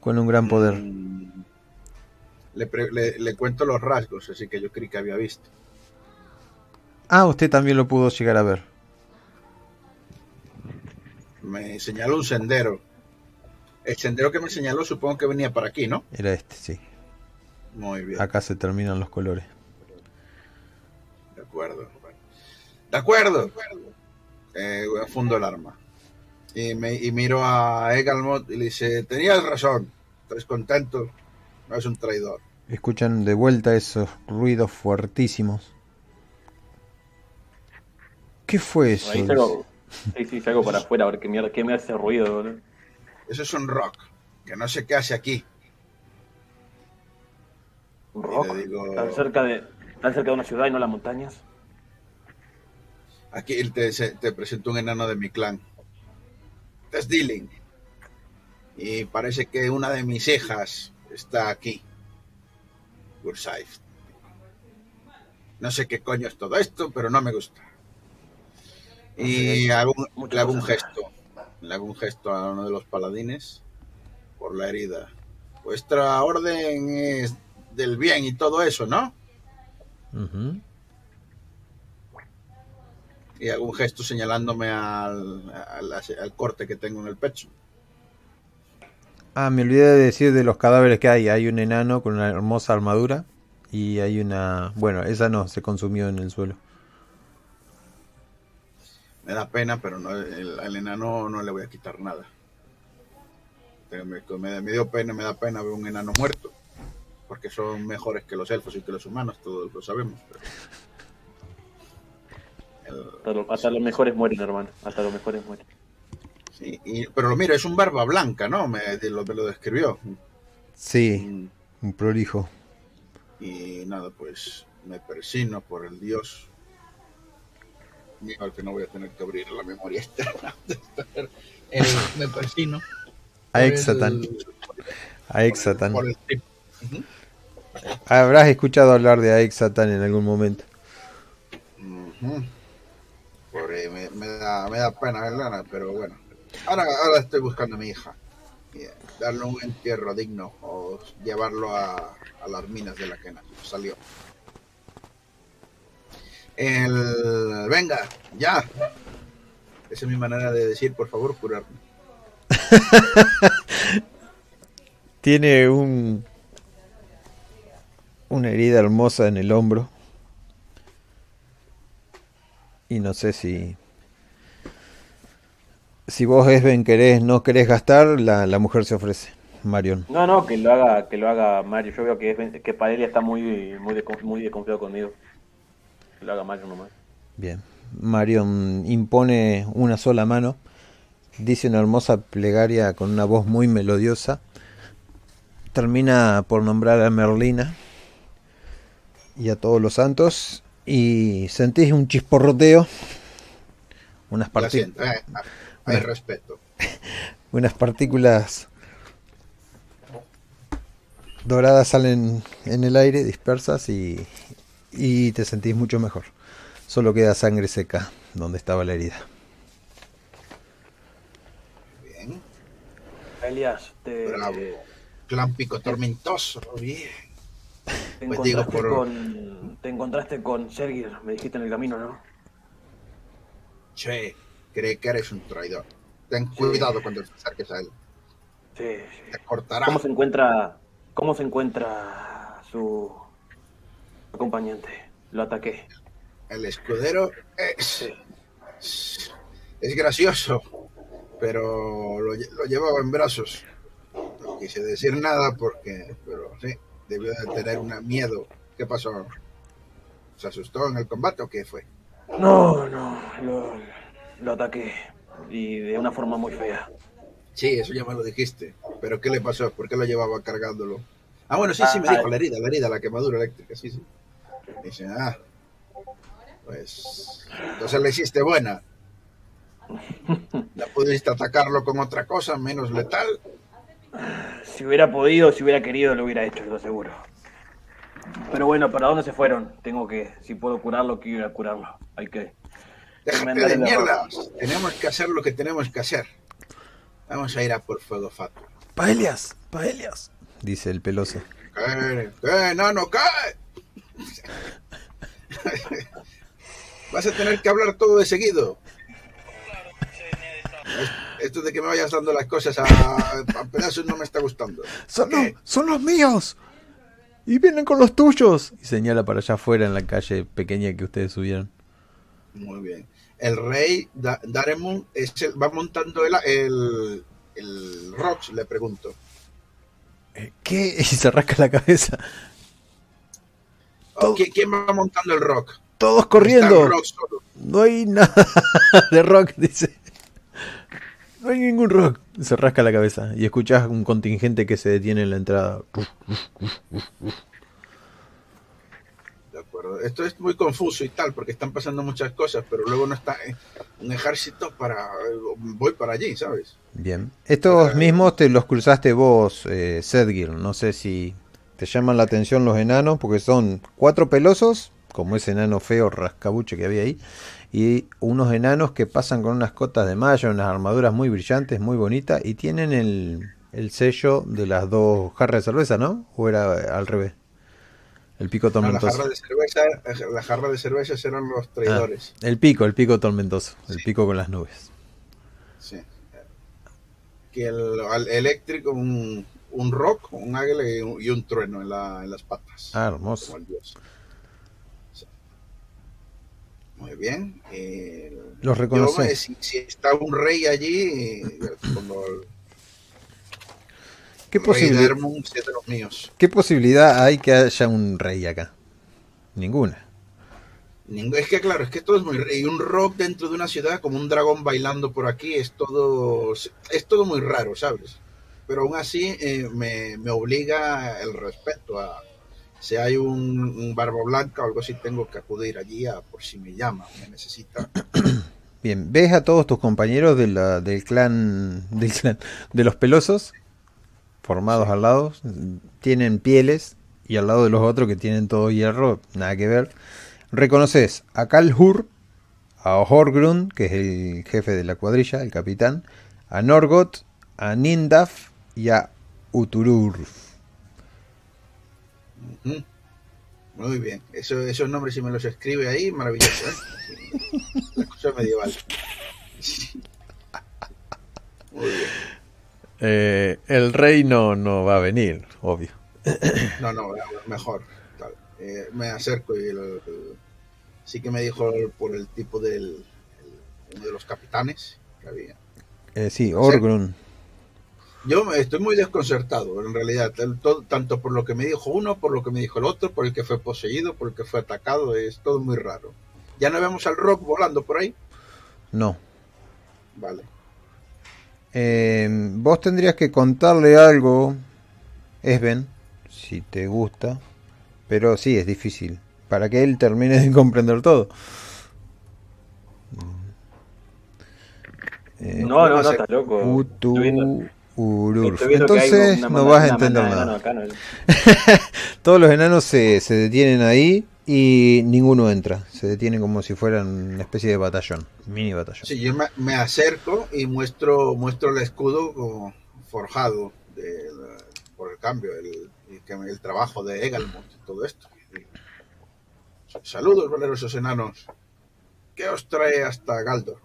con un gran poder. Mm. Le, cuento los rasgos, así que yo creí que había visto. Ah, usted también lo pudo llegar a ver. Me señaló un sendero. El sendero que me señaló supongo que venía para aquí, ¿no? Era este, sí. Muy bien. Acá se terminan los colores acuerdo. De acuerdo. Eh, fundo el arma. Y, me, y miro a Egalmot y le dice, tenías razón, estás contento, no es un traidor. Escuchan de vuelta esos ruidos fuertísimos. ¿Qué fue eso? Ahí sí, salgo para afuera a ver qué, mierda, qué me hace ruido. Eso es un rock, que no sé qué hace aquí. ¿Un rock? ¿Tan cerca de, ¿Tan cerca de una ciudad y no las montañas? Aquí te, te presento un enano de mi clan. Tesdiling. Y parece que una de mis hijas está aquí. No sé qué coño es todo esto, pero no me gusta. Y le hago un gesto. Le hago un gesto a uno de los paladines por la herida. Vuestra orden es del bien y todo eso, ¿no? Y hago un gesto señalándome al, al, corte que tengo en el pecho. Ah, me olvidé de decir de los cadáveres que hay. Hay un enano con una hermosa armadura y hay una... Bueno, esa no, se consumió en el suelo. Me da pena, pero no, al enano no le voy a quitar nada. Me, me, dio pena, me da pena ver un enano muerto porque son mejores que los elfos y que los humanos, todos lo sabemos. Hasta, los mejores mueren, hermano. Hasta los mejores mueren. Sí, pero lo mira, es un barba blanca, ¿no? Me, lo, me lo describió. Sí, mm. un prolijo. Y nada, pues me persino por el dios. Mira, que no voy a tener que abrir la memoria externa. me persino. A Exatan. A Exatan. Habrás escuchado hablar de Aix Satan en algún momento. me, da, me da pena verla, pero bueno. Ahora, ahora estoy buscando a mi hija. darle un entierro digno o llevarlo a, a las minas de la quena. Salió. El. Venga, ya. Esa es mi manera de decir, por favor, curarme. [laughs] Tiene un. Una herida hermosa en el hombro. Y no sé si. Si vos, Esben, querés, no querés gastar, la, la mujer se ofrece. Marion. No, no, que lo haga, que lo haga Mario. Yo veo que, que Padelia está muy, muy, muy desconfiado conmigo. Que lo haga Mario nomás. Bien. Marion impone una sola mano, dice una hermosa plegaria con una voz muy melodiosa, termina por nombrar a Merlina y a todos los santos y sentís un chisporroteo, unas partículas... Eh, hay respeto. [laughs] unas partículas doradas salen en el aire, dispersas y, y te sentís mucho mejor. Solo queda sangre seca donde estaba la herida. Bien. Elias, te... Bravo. Clan pico tormentoso, bien. Te pues encontraste, con, te encontraste con Sergir, me dijiste en el camino, ¿no? Che, cree que eres un traidor. Ten cuidado cuando te acerques a él. Sí, Te cortará. ¿Cómo se encuentra, cómo se encuentra su acompañante? Lo ataqué el escudero es, es gracioso, pero lo, llevaba en brazos. No quise decir nada porque, pero sí, debió de tener un miedo. ¿Qué pasó? ¿Se asustó en el combate o qué fue? No, no, lo, ataqué y de una forma muy fea. Sí, eso ya me lo dijiste. Pero ¿qué le pasó? ¿Por qué lo llevaba cargándolo? Ah, bueno, sí, sí, me dijo la herida, la herida, la quemadura eléctrica, sí, sí. Dice, ah, pues entonces le hiciste buena. ¿La pudiste atacarlo con otra cosa menos letal? Si hubiera podido, si hubiera querido, lo hubiera hecho, lo seguro. Pero bueno, ¿para dónde se fueron? Tengo que, si puedo curarlo, quiero ir a curarlo. Hay que. Déjate de mierda. Tenemos que hacer lo que tenemos que hacer. Vamos a ir a por fuego fato. Paelias, Paelias, dice el peloso. ¿Qué? ¿Qué? No, no, cae. Vas a tener que hablar todo de seguido. Esto de que me vayas dando las cosas a, pedazos no me está gustando. Son, son los míos. Y vienen con los tuyos. Y señala para allá afuera en la calle pequeña que ustedes subieron. Muy bien. El rey da Daremon va montando el, el, el rock, le pregunto. Eh, ¿Qué? [laughs] Y se rasca la cabeza. ¿Quién va montando el rock? Todos corriendo. No hay nada [laughs] de rock, dice. No hay ningún rock. Se rasca la cabeza y escuchas un contingente que se detiene en la entrada. De acuerdo. Esto es muy confuso y tal, porque están pasando muchas cosas, pero luego no está un ejército para. Voy para allí, ¿sabes? Bien. Estos mismos te los cruzaste vos, eh, Sedgir. No sé si te llaman la atención los enanos, porque son cuatro pelosos como ese enano feo rascabuche que había ahí, y unos enanos que pasan con unas cotas de malla, unas armaduras muy brillantes, muy bonitas, y tienen el, el sello de las dos jarras de cerveza, ¿no? ¿O era al revés? El pico tormentoso. la, jarra de cerveza, la jarra de cerveza eran los traidores. Ah, el pico, el pico tormentoso, el pico con las nubes. Sí. Que el, eléctrico, un, un rock, un águila y un, trueno en, la, en, las patas. Ah, hermoso. Muy bien. Eh, Los reconoce. Si, está un rey allí, como ¿Qué, posibilidad, ¿Qué posibilidad hay que haya un rey acá? Ninguna. Es que claro, es que todo es muy y un rock dentro de una ciudad como un dragón bailando por aquí es todo es todo muy raro, ¿sabes? Pero aún así eh, me, me, obliga el respeto a, si hay un, barbo blanca o algo así, tengo que acudir allí a por si me llama, me necesita. [clears throat] Bien, ¿ves a todos tus compañeros de la, del clan del clan de los pelosos formados al lado? Tienen pieles y al lado de los otros que tienen todo hierro, nada que ver. Reconoces a Calhur, a Horgrun, que es el jefe de la cuadrilla, el capitán, a Norgot, a Nindaf y a Uturur. Muy bien, Eso, esos nombres si me los escribe ahí, maravilloso. ¿eh? La cosa medieval. Muy bien. Eh, el rey no, no va a venir, obvio. No, no, mejor. Eh, me acerco y sí que me dijo por el tipo del uno de los capitanes que había. Eh, sí, Orgrun. Yo estoy muy desconcertado, en realidad, tanto por lo que me dijo uno, por lo que me dijo el otro, por el que fue poseído, por el que fue atacado, es todo muy raro. ¿Ya no vemos al Rock volando por ahí? No. Vale. Eh, vos tendrías que contarle algo, Esben, si te gusta, pero sí, es difícil, para que él termine de comprender todo. no, no, no, está loco. Entonces no vas a entender nada. [laughs] Todos los enanos se, se, detienen ahí y ninguno entra. Se detienen como si fueran una especie de batallón, mini batallón. Sí, yo me, acerco y muestro muestro el escudo forjado por el cambio, el, el, trabajo de Egalmont y todo esto. Saludos, valerosos enanos. ¿Qué os trae hasta Galdor?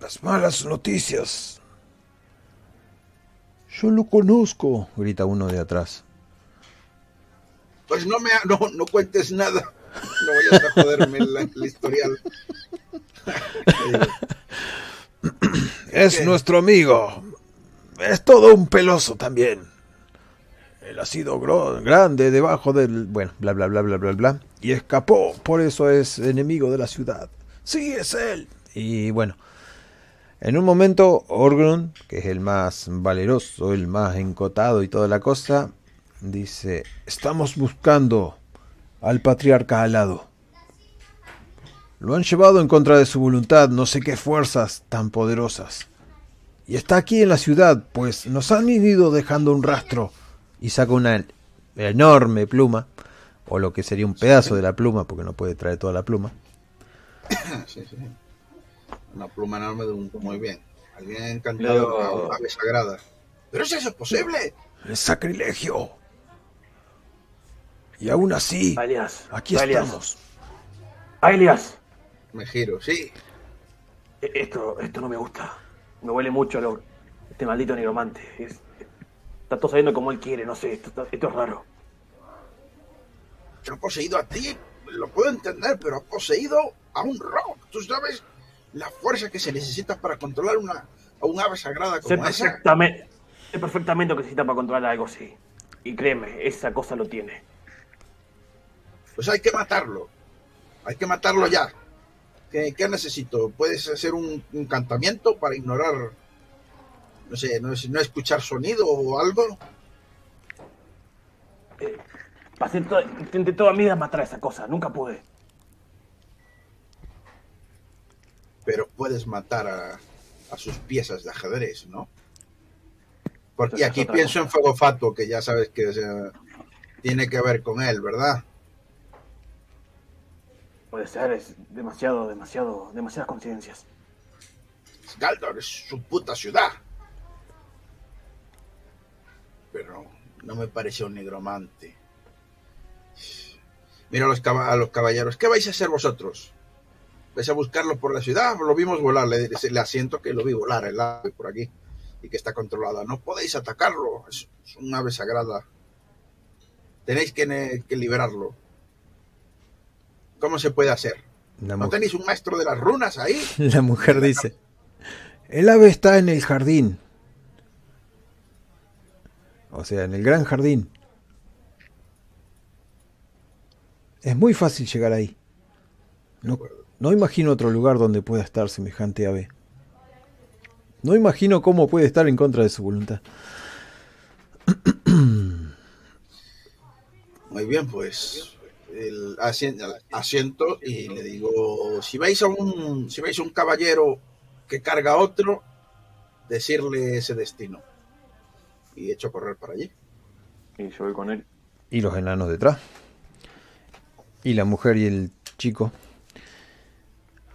Las malas noticias yo lo conozco, grita uno de atrás. Pues no me no, no cuentes nada. No vayas a joderme el, historial. [laughs] es nuestro amigo. Es todo un peloso también. Él ha sido grande debajo del... Bueno, bla, bla, bla, bla, bla, bla. Y escapó. Por eso es enemigo de la ciudad. Sí, es él. Y bueno, en un momento, Orgrun, que es el más valeroso, el más encotado y toda la cosa, dice, estamos buscando al patriarca alado. Lo han llevado en contra de su voluntad no sé qué fuerzas tan poderosas. Y está aquí en la ciudad, pues nos han ido dejando un rastro. Y saca una enorme pluma, o lo que sería un pedazo de la pluma, porque no puede traer toda la pluma. [coughs] Sí, sí. Una pluma enorme de un... Muy bien. Alguien ha encantado a una ave sagrada. ¿Pero si eso es posible? Es sacrilegio. Y aún así, aquí estamos. Alias. Me giro, sí. E-, esto, esto no me gusta. Me huele mucho a este maldito negromante. está todo saliendo como él quiere, no sé, esto, esto es raro. Yo he poseído a ti, lo puedo entender, pero ha poseído a un rock. Tú sabes la fuerza que se necesita para controlar una, a un ave sagrada como sé perfectamente, Sé perfectamente lo que necesita para controlar algo así. Y créeme, esa cosa lo tiene. Pues hay que matarlo. Hay que matarlo ya. ¿Qué, necesito? ¿Puedes hacer un encantamiento para ignorar, no sé, no, no escuchar sonido o algo? Eh, intenté toda mi vida matar a esa cosa, nunca pude. Pero puedes matar a, sus piezas de ajedrez, ¿no? Porque, y aquí pienso en Fuego Fatuo, que ya sabes que tiene que ver con él, ¿verdad? Puede ser, es demasiado, demasiado, demasiadas coincidencias. Galdor es su puta ciudad. Pero no me parece un negromante. Mira a los, a los caballeros, ¿qué vais a hacer vosotros? Vais a buscarlo por la ciudad, lo vimos volar, le, le asiento que lo vi volar el ave por aquí y que está controlada. No podéis atacarlo, es, un ave sagrada. Tenéis que, liberarlo. ¿Cómo se puede hacer? ¿No tenéis un maestro de las runas ahí? [laughs] La mujer dice, el ave está en el jardín. O sea, en el gran jardín. Es muy fácil llegar ahí. No, no imagino otro lugar donde pueda estar semejante ave. No imagino cómo puede estar en contra de su voluntad. [clears throat] Muy bien, pues el asiento y le digo, si veis a un si veis a un caballero que carga a otro, decirle ese destino. Y echo a correr para allí. Y yo voy con él. Y los enanos detrás. Y la mujer y el chico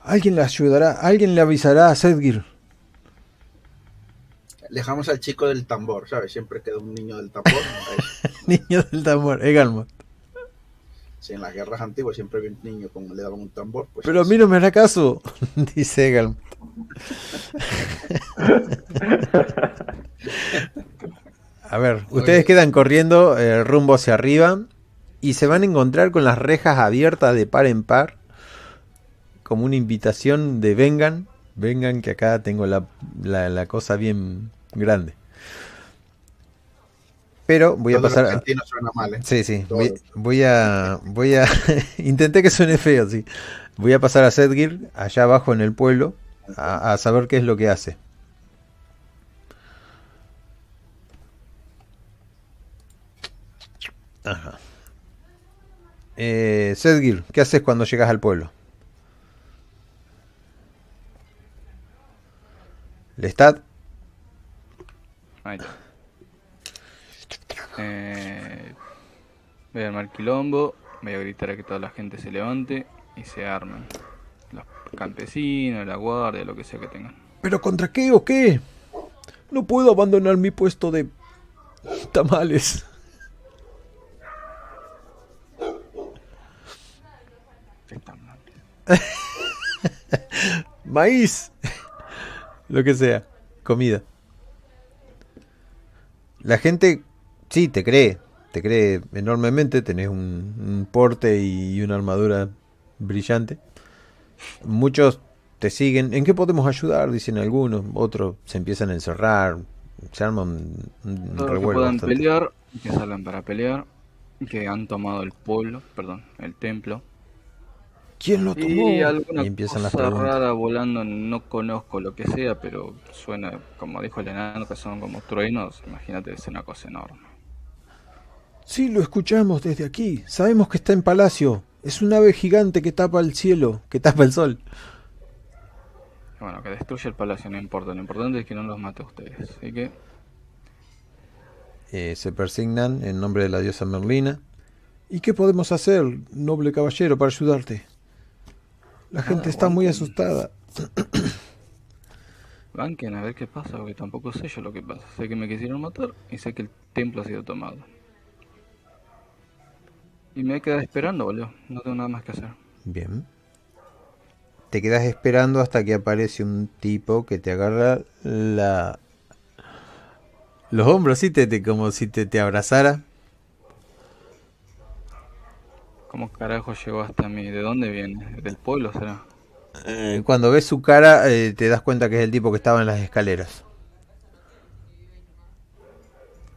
Alguien le ayudará, alguien le avisará a Sedgir. Dejamos al chico del tambor, ¿sabes? Siempre queda un niño del tambor. [laughs] niño del tambor, Egalmot. Si en las guerras antiguas siempre había un niño con le daban un tambor. Pues Pero a mí no me hará caso, [laughs] dice Egalmot. a ver, ustedes quedan corriendo el rumbo hacia arriba y se van a encontrar con las rejas abiertas de par en par como una invitación de vengan, vengan que acá tengo la, la, cosa bien grande. Pero voy a pasar a... ¿eh? Sí, sí, voy, a... Voy a... [laughs] Intenté que suene feo, sí. Voy a pasar a Sedgir, allá abajo en el pueblo, a, saber qué es lo que hace. Ajá. Eh, Sedgir, ¿qué haces cuando llegas al pueblo? Lestat. Ahí está. Eh, voy a armar quilombo, voy a gritar a que toda la gente se levante y se armen. Los campesinos, la guardia, lo que sea que tengan. ¿Pero contra qué o qué? No puedo abandonar mi puesto de tamales. [laughs] Maíz lo que sea, comida. La gente, sí, te cree, te cree enormemente, tenés un, porte y una armadura brillante. Muchos te siguen. ¿En qué podemos ayudar? Dicen algunos. Otros se empiezan a encerrar. Se arman un, revuelo. Que puedan pelear, que salgan para pelear. Que han tomado el pueblo, perdón, el templo. ¿Quién lo tomó? Y, alguna empiezan cosa las rara volando, no conozco lo que sea, pero suena, como dijo el enano, que son como truenos. Imagínate, es una cosa enorme. Sí, lo escuchamos desde aquí. Sabemos que está en palacio. Es un ave gigante que tapa el cielo, que tapa el sol. Bueno, que destruye el palacio, no importa. Lo importante es que no los mate a ustedes. Así que. Eh, se persignan en nombre de la diosa Merlina. ¿Y qué podemos hacer, noble caballero, para ayudarte? La gente está muy asustada. [clears throat] Banquen a ver qué pasa, porque tampoco sé yo lo que pasa. Sé que me quisieron matar y sé que el templo ha sido tomado. Y me voy a quedar esperando, boludo. No tengo nada más que hacer. Bien. Te quedas esperando hasta que aparece un tipo que te agarra la... Los hombros, sí, te, como si te, te abrazara. ¿Cómo carajo llegó hasta mí? ¿De dónde viene? ¿Del pueblo será? Eh, cuando ves su cara eh, te das cuenta que es el tipo que estaba en las escaleras.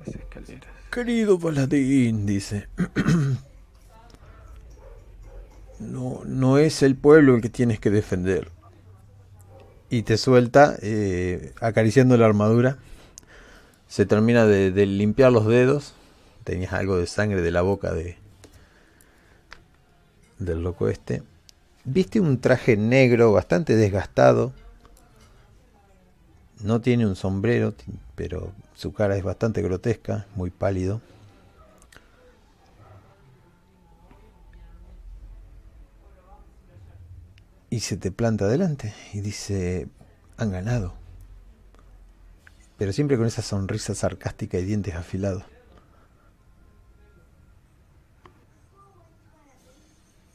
Las escaleras. Querido paladín, dice. [clears throat] no, no es el pueblo el que tienes que defender. Y te suelta, eh, acariciando la armadura. Se termina de limpiar los dedos. Tenías algo de sangre de la boca de, del loco este. Viste un traje negro bastante desgastado. No tiene un sombrero, pero su cara es bastante grotesca, muy pálido. Y se te planta adelante y dice, han ganado. Pero siempre con esa sonrisa sarcástica y dientes afilados.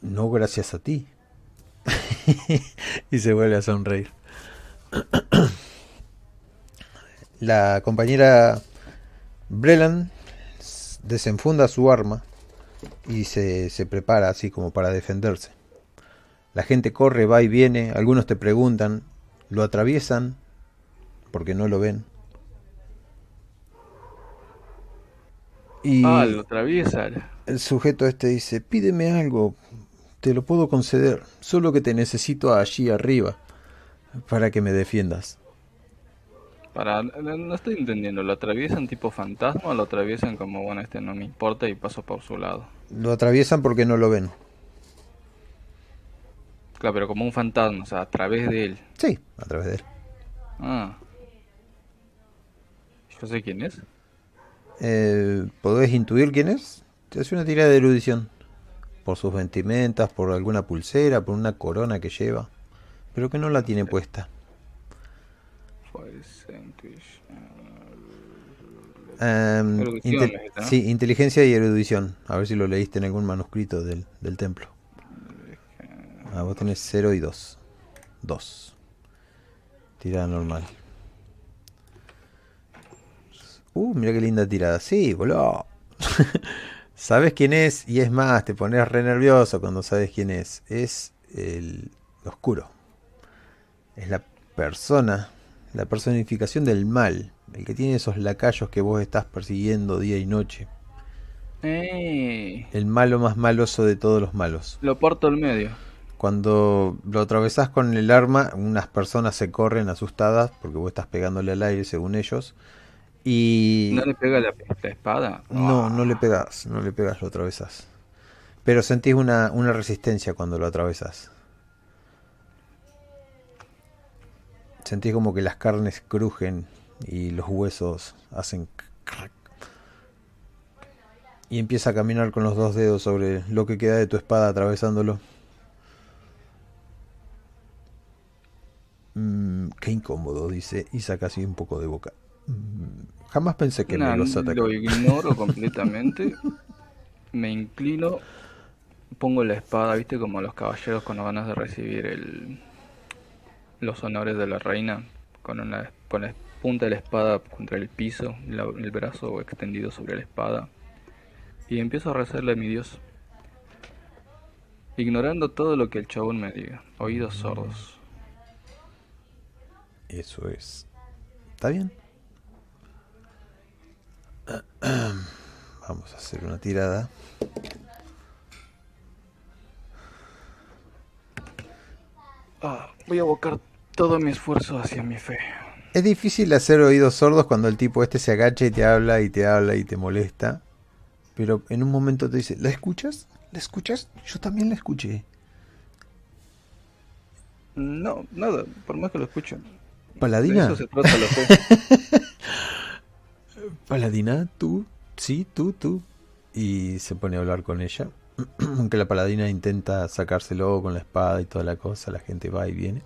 No gracias a ti. [laughs] y se vuelve a sonreír. [clears throat] La compañera Brelan desenfunda su arma y se, se, prepara así como para defenderse. La gente corre, va y viene, algunos te preguntan, lo atraviesan porque no lo ven. Y ah, lo atraviesan. El sujeto este dice, pídeme algo, te lo puedo conceder, solo que te necesito allí arriba para que me defiendas. Para, no estoy entendiendo, ¿lo atraviesan tipo fantasma o lo atraviesan como, bueno, este no me importa y paso por su lado? Lo atraviesan porque no lo ven. Claro, pero como un fantasma, o sea, a través de él. Sí, a través de él. Ah. ¿Yo sé quién es? Eh, ¿Podés intuir quién es? Te hace una tirada de erudición por sus vestimentas, por alguna pulsera, por una corona que lleva. pero que no la tiene puesta. Um, sí, inteligencia y erudición. A ver si lo leíste en algún manuscrito del, del templo. Ah, vos tenés 0 y 2. 2. Tirada normal. Uh, mira qué linda tirada. Sí, boludo. [laughs] sabes quién es y es más, te pones re nervioso cuando sabes quién es. Es el oscuro. Es la persona, la personificación del mal. El que tiene esos lacayos que vos estás persiguiendo día y noche. El malo más maloso de todos los malos. Lo porto al medio. Cuando lo atravesás con el arma, unas personas se corren asustadas porque vos estás pegándole al aire según ellos. Y... ¿No le pega la, espada? No, no le pegas, no le pegas, lo atravesas. Pero sentís una, una resistencia cuando lo atravesas. Sentís como que las carnes crujen y los huesos hacen crack. Y empieza a caminar con los dos dedos sobre lo que queda de tu espada atravesándolo. Mm, qué incómodo, dice, y saca así un poco de boca. Mm, jamás pensé que me los atacara. Lo ignoro completamente. me inclino, pongo la espada, viste, como los caballeros cuando van a recibir el, los honores de la reina, con, una, con la punta de la espada contra el piso, el brazo extendido sobre la espada. Y empiezo a rezarle a mi Dios, ignorando todo lo que el chabón me diga, oídos sordos. Eso es. ¿Está bien? [clears throat] Vamos a hacer una tirada. Ah, voy a abocar todo mi esfuerzo hacia mi fe. Es difícil hacer oídos sordos cuando el tipo este se agacha y te habla y te habla y te molesta. Pero en un momento te dice, ¿la escuchas? ¿La escuchas? Yo también la escuché. No, nada, por más que lo escuchen. Paladina. eso se trata [laughs] Paladina, tú, sí, tú, tú. Y se pone a hablar con ella. [clears throat] Aunque la paladina intenta sacárselo con la espada y toda la cosa, la gente va y viene.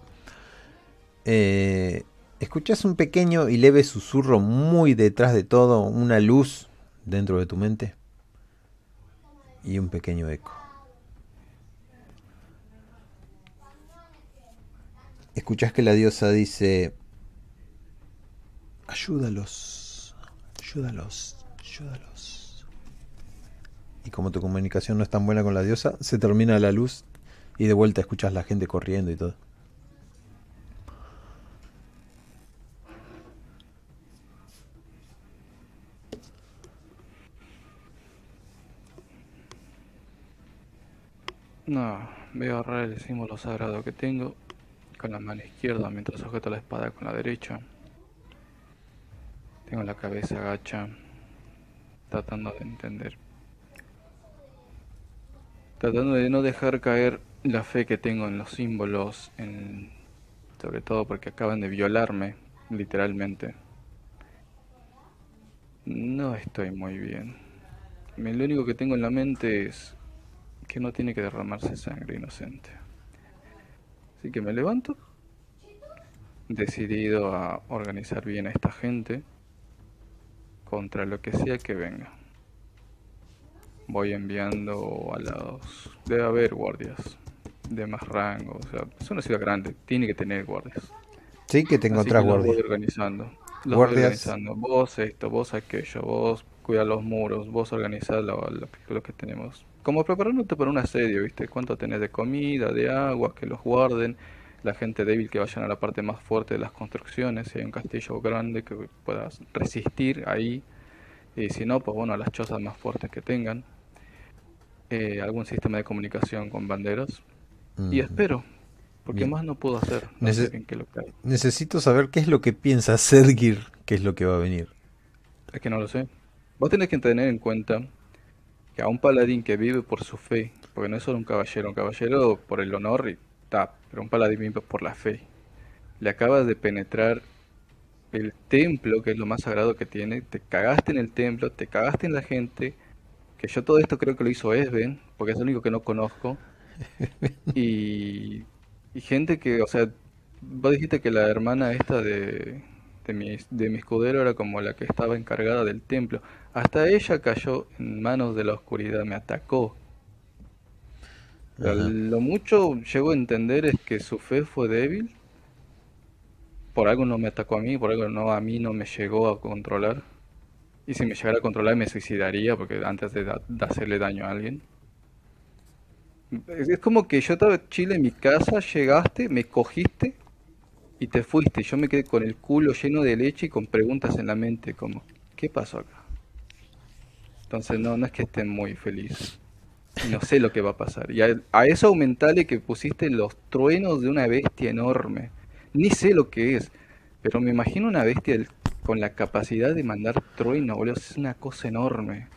Eh, escuchas un pequeño y leve susurro muy detrás de todo, una luz dentro de tu mente y un pequeño eco. Escuchas que la diosa dice, ayúdalos, ayúdalos, ayúdalos. Y como tu comunicación no es tan buena con la diosa, se termina la luz y de vuelta escuchas la gente corriendo y todo. No, voy a agarrar el símbolo sagrado que tengo con la mano izquierda mientras sujeto la espada con la derecha. Tengo la cabeza agacha, tratando de entender. Tratando de no dejar caer la fe que tengo en los símbolos, en... sobre todo porque acaban de violarme, literalmente. No estoy muy bien. Lo único que tengo en la mente es que no tiene que derramarse sangre inocente. Así que me levanto, decidido a organizar bien a esta gente contra lo que sea que venga. Voy enviando a los... Debe haber guardias de más rango, o sea, es una ciudad grande, tiene que tener guardias. Sí, que tengo otras guardias. Voy organizando. Los guardias. Voy organizando. Vos esto, vos aquello, vos cuida los muros, vos organizás lo, lo que tenemos como preparándote para un asedio, ¿viste? Cuánto tenés de comida, de agua, que los guarden, la gente débil que vayan a la parte más fuerte de las construcciones, si hay un castillo grande que puedas resistir ahí, y si no, pues bueno, a las chozas más fuertes que tengan, eh, algún sistema de comunicación con banderas, y espero, porque más no puedo hacer. Necesito saber qué es lo que piensa Sergir, qué es lo que va a venir. Es que no lo sé. Vos tenés que tener en cuenta que a un paladín que vive por su fe, porque no es solo un caballero, un caballero por el honor y está, pero un paladín por la fe, le acabas de penetrar el templo, que es lo más sagrado que tiene, te cagaste en el templo, te cagaste en la gente, que yo todo esto creo que lo hizo Esben, porque es el único que no conozco, [laughs] y Y gente que, o sea, vos dijiste que la hermana esta de, de, mi, de mi escudero era como la que estaba encargada del templo. Hasta ella cayó en manos de la oscuridad, me atacó. Lo mucho llego a entender es que su fe fue débil. Por algo no me atacó a mí, por algo no a mí no me llegó a controlar. Y si me llegara a controlar me suicidaría porque antes de, de hacerle daño a alguien. Es como que yo estaba en Chile en mi casa, llegaste, me cogiste y te fuiste. Yo me quedé con el culo lleno de leche y con preguntas en la mente como, ¿qué pasó acá? Entonces no, no es que esté muy feliz. No sé lo que va a pasar. Y a, eso aumentale que pusiste los truenos de una bestia enorme. Ni sé lo que es, pero me imagino una bestia con la capacidad de mandar trueno, boludo. Es una cosa enorme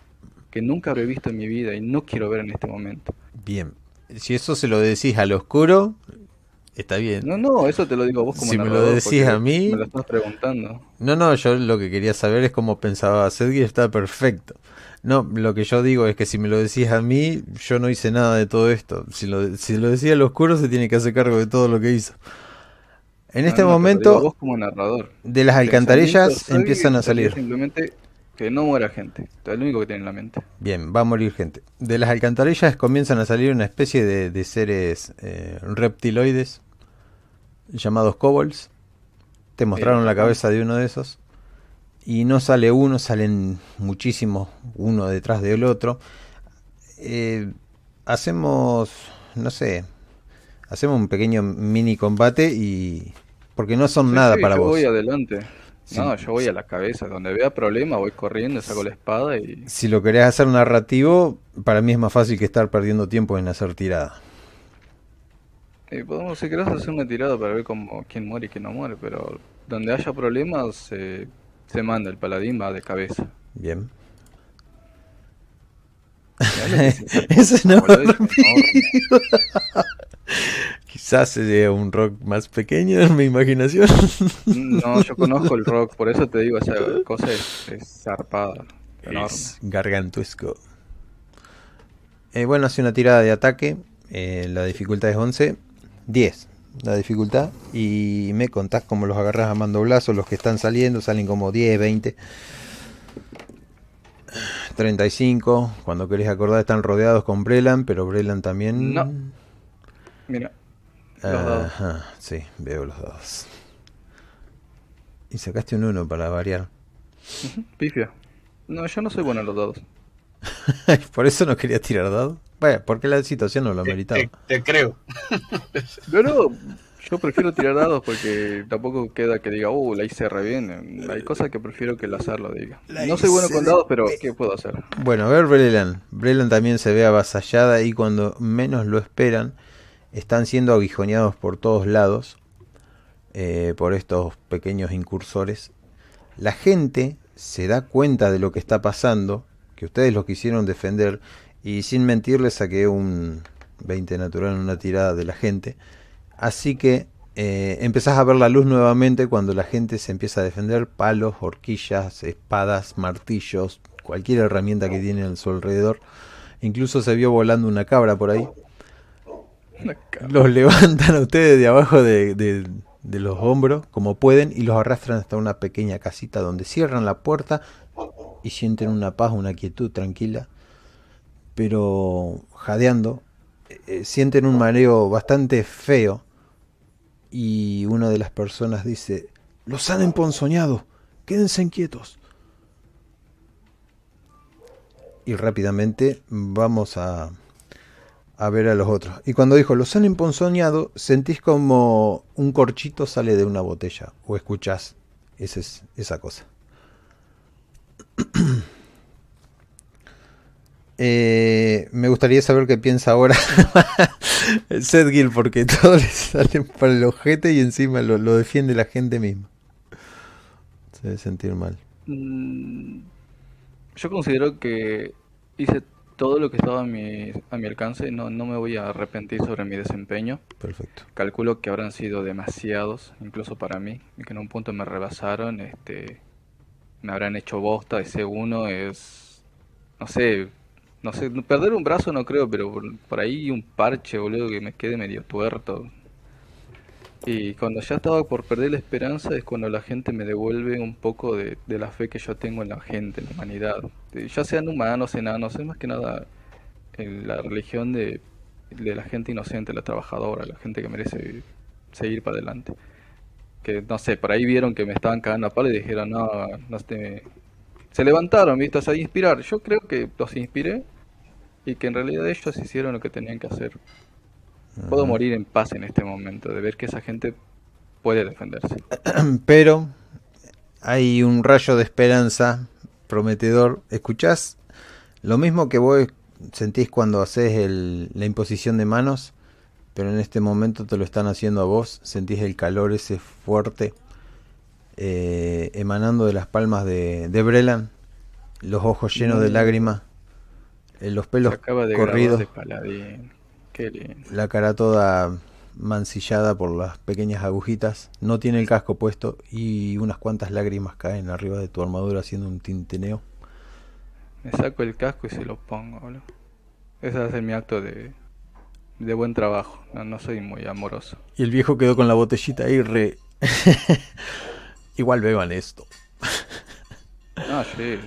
que nunca habré visto en mi vida y no quiero ver en este momento. Bien, si eso se lo decís al oscuro, está bien. No, no, eso te lo digo vos como Si me lo decís a mí... Me lo estás preguntando. No, no, yo lo que quería saber es cómo pensaba Sedgir, está perfecto. No, lo que yo digo es que si me lo decís a mí, yo no hice nada de todo esto. Si lo, si lo decía al oscuro, se tiene que hacer cargo de todo lo que hizo. En este momento, vos como narrador. de las alcantarillas empiezan a salir. Simplemente que no muera gente. Es lo único que tiene en la mente. Bien, va a morir gente. De las alcantarillas comienzan a salir una especie de, seres eh, reptiloides llamados kobolds. Te mostraron la cabeza de uno de esos. Y no sale uno, salen muchísimos, uno detrás del otro. Eh, hacemos, no sé, hacemos un pequeño mini combate y... Porque no son nada para vos. Voy adelante. No, yo voy a la cabeza. Donde vea problema, voy corriendo, saco la espada y. Si lo querés hacer narrativo, para mí es más fácil que estar perdiendo tiempo en hacer tirada. Podemos, si querés, hacer una tirada para ver cómo, quién muere y quién no muere, pero donde haya problemas, se manda. El paladín va de cabeza. Bien. [laughs] Eso no. [laughs] Quizás sea un rock más pequeño en mi imaginación. No, yo conozco el rock, por eso te digo, esa cosa es, zarpada. Es gargantuesco. Eh, bueno, hace una tirada de ataque. Eh, la dificultad es 11. 10 la dificultad. Y me contás cómo los agarras a mando blazo. Los que están saliendo salen como 10, 20. 35. Cuando querés acordar, están rodeados con Brelan, pero Brelan también. No. Mira. Los sí, veo los dados. Y sacaste un 1 para variar. Pifia. No, yo no soy bueno en los dados. [laughs] ¿Por eso no quería tirar dados? Bueno, porque la situación no lo meritaba. Te, te, creo. [laughs] Pero yo prefiero tirar dados porque tampoco queda que diga, uh, la hice re bien. Hay cosas que prefiero que el azar lo diga. no soy bueno con dados, pero ¿qué puedo hacer? Bueno, a ver, Brelan. Brelan también se ve avasallada y cuando menos lo esperan, están siendo aguijoneados por todos lados eh, por estos pequeños incursores. La gente se da cuenta de lo que está pasando, que ustedes lo quisieron defender, y sin mentirles saqué un 20 natural en una tirada de la gente. Así que eh, empezás a ver la luz nuevamente cuando la gente se empieza a defender, palos, horquillas, espadas, martillos, cualquier herramienta que tienen a su alrededor. Incluso se vio volando una cabra por ahí. Los [laughs] levantan a ustedes de abajo de, los hombros como pueden y los arrastran hasta una pequeña casita donde cierran la puerta y sienten una paz, una quietud tranquila, pero jadeando, eh, sienten un mareo bastante feo y una de las personas dice, los han emponzoñado, quédense inquietos. Y rápidamente vamos a a ver a los otros. Y cuando dijo, los han emponzoñado, sentís como un corchito sale de una botella. O escuchás esa, es, esa cosa. [clears throat] Eh, me gustaría saber qué piensa ahora [laughs] Sedgil, porque [laughs] todo le sale para el ojete y encima lo, lo defiende la gente misma. Se debe sentir mal. Mm, yo considero que hice todo lo que estaba a mi, a mi alcance, no, no me voy a arrepentir sobre mi desempeño. Perfecto. Calculo que habrán sido demasiados, incluso para mí, y que en un punto me rebasaron, este, me habrán hecho bosta, ese uno es, no sé, no sé, perder un brazo no creo, pero por, ahí un parche, boludo, que me quede medio tuerto. Y cuando ya estaba por perder la esperanza es cuando la gente me devuelve un poco de, la fe que yo tengo en la gente, en la humanidad. Ya sean humanos, enanos, es más que nada en la religión de, la gente inocente, la trabajadora, la gente que merece seguir para adelante. Que no sé, por ahí vieron que me estaban cagando a palo y dijeron, no, no te... Se levantaron, ¿viste? a inspirar. Yo creo que los inspiré y que en realidad ellos hicieron lo que tenían que hacer. Puedo morir en paz en este momento, de ver que esa gente puede defenderse. [clears throat] Pero hay un rayo de esperanza prometedor. ¿Escuchás lo mismo que vos sentís cuando haces la imposición de manos? Pero en este momento te lo están haciendo a vos. Sentís el calor ese fuerte eh, emanando de las palmas de, de Brelan. Los ojos llenos de mm. lágrimas. Eh, los pelos corridos. La cara toda mancillada por las pequeñas agujitas. No tiene el casco puesto y unas cuantas lágrimas caen arriba de tu armadura haciendo un tinteneo. Me saco el casco y se lo pongo, boludo. Ese va a ser mi acto de, de buen trabajo. No, soy muy amoroso. Y el viejo quedó con la botellita ahí re... [laughs] Igual beban esto. [laughs] no, sí.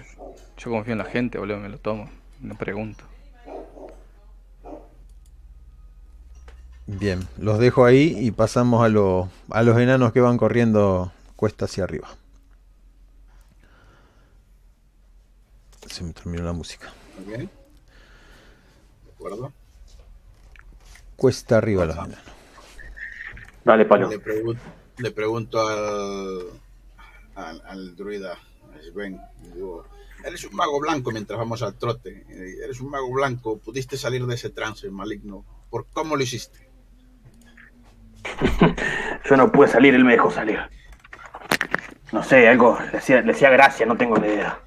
Yo confío en la gente, boludo. Me lo tomo. No pregunto. Bien, los dejo ahí y pasamos a, a los enanos que van corriendo cuesta hacia arriba. Se me terminó la música. ¿De acuerdo? Cuesta arriba los enanos. Dale, palo. Le, pregunto al, al, al druida, Sven, digo, eres un mago blanco mientras vamos al trote. Eres un mago blanco, pudiste salir de ese trance maligno. ¿Por cómo lo hiciste? [laughs] Yo no pude salir, él me dejó salir. No sé, algo le hacía, gracia, no tengo ni idea.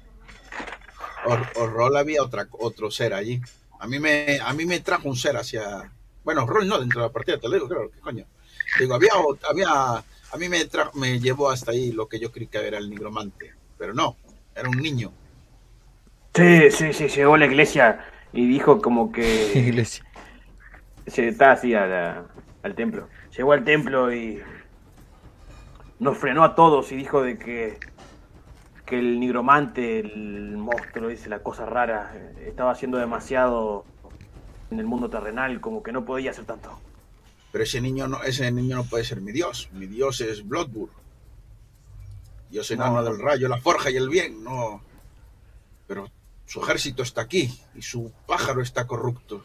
O, Rol había otra, otro ser allí. A mí me, a mí me trajo un ser hacia. Bueno, Rol no dentro de la partida, te lo digo, claro, ¿qué coño? Digo, había, había, a mí me, me llevó hasta ahí lo que yo creí que era el nigromante, pero no, era un niño. Sí, sí, sí, llegó a la iglesia y dijo como que. [laughs] iglesia. Se está así al templo llegó al templo y nos frenó a todos y dijo de que, que el nigromante, el monstruo, dice la cosa rara, estaba haciendo demasiado en el mundo terrenal, como que no podía hacer tanto. Pero ese niño no, ese niño no puede ser mi dios. Mi dios es Bloodburn. Dios enano del rayo, la forja y el bien, no. Pero su ejército está aquí y su pájaro está corrupto.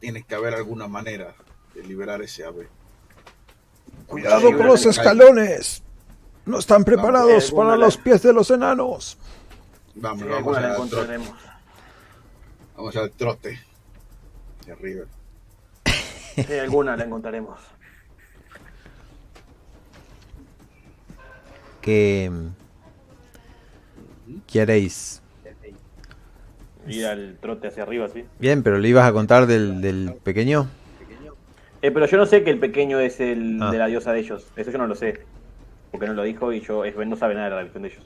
Tiene que haber alguna manera de liberar ese ave. Cuidado con los escalones. No están preparados para los pies de los enanos. Vamos, vamos a encontraremos. Vamos al trote. De arriba. [laughs] Sí, alguna la encontraremos. ¿Qué queréis? Ir al trote hacia arriba, sí. Bien, pero le ibas a contar del, del pequeño. Eh, pero yo no sé que el pequeño es el ah. de la diosa de ellos. Eso yo no lo sé. Porque no lo dijo y yo no sabe nada de la religión de ellos.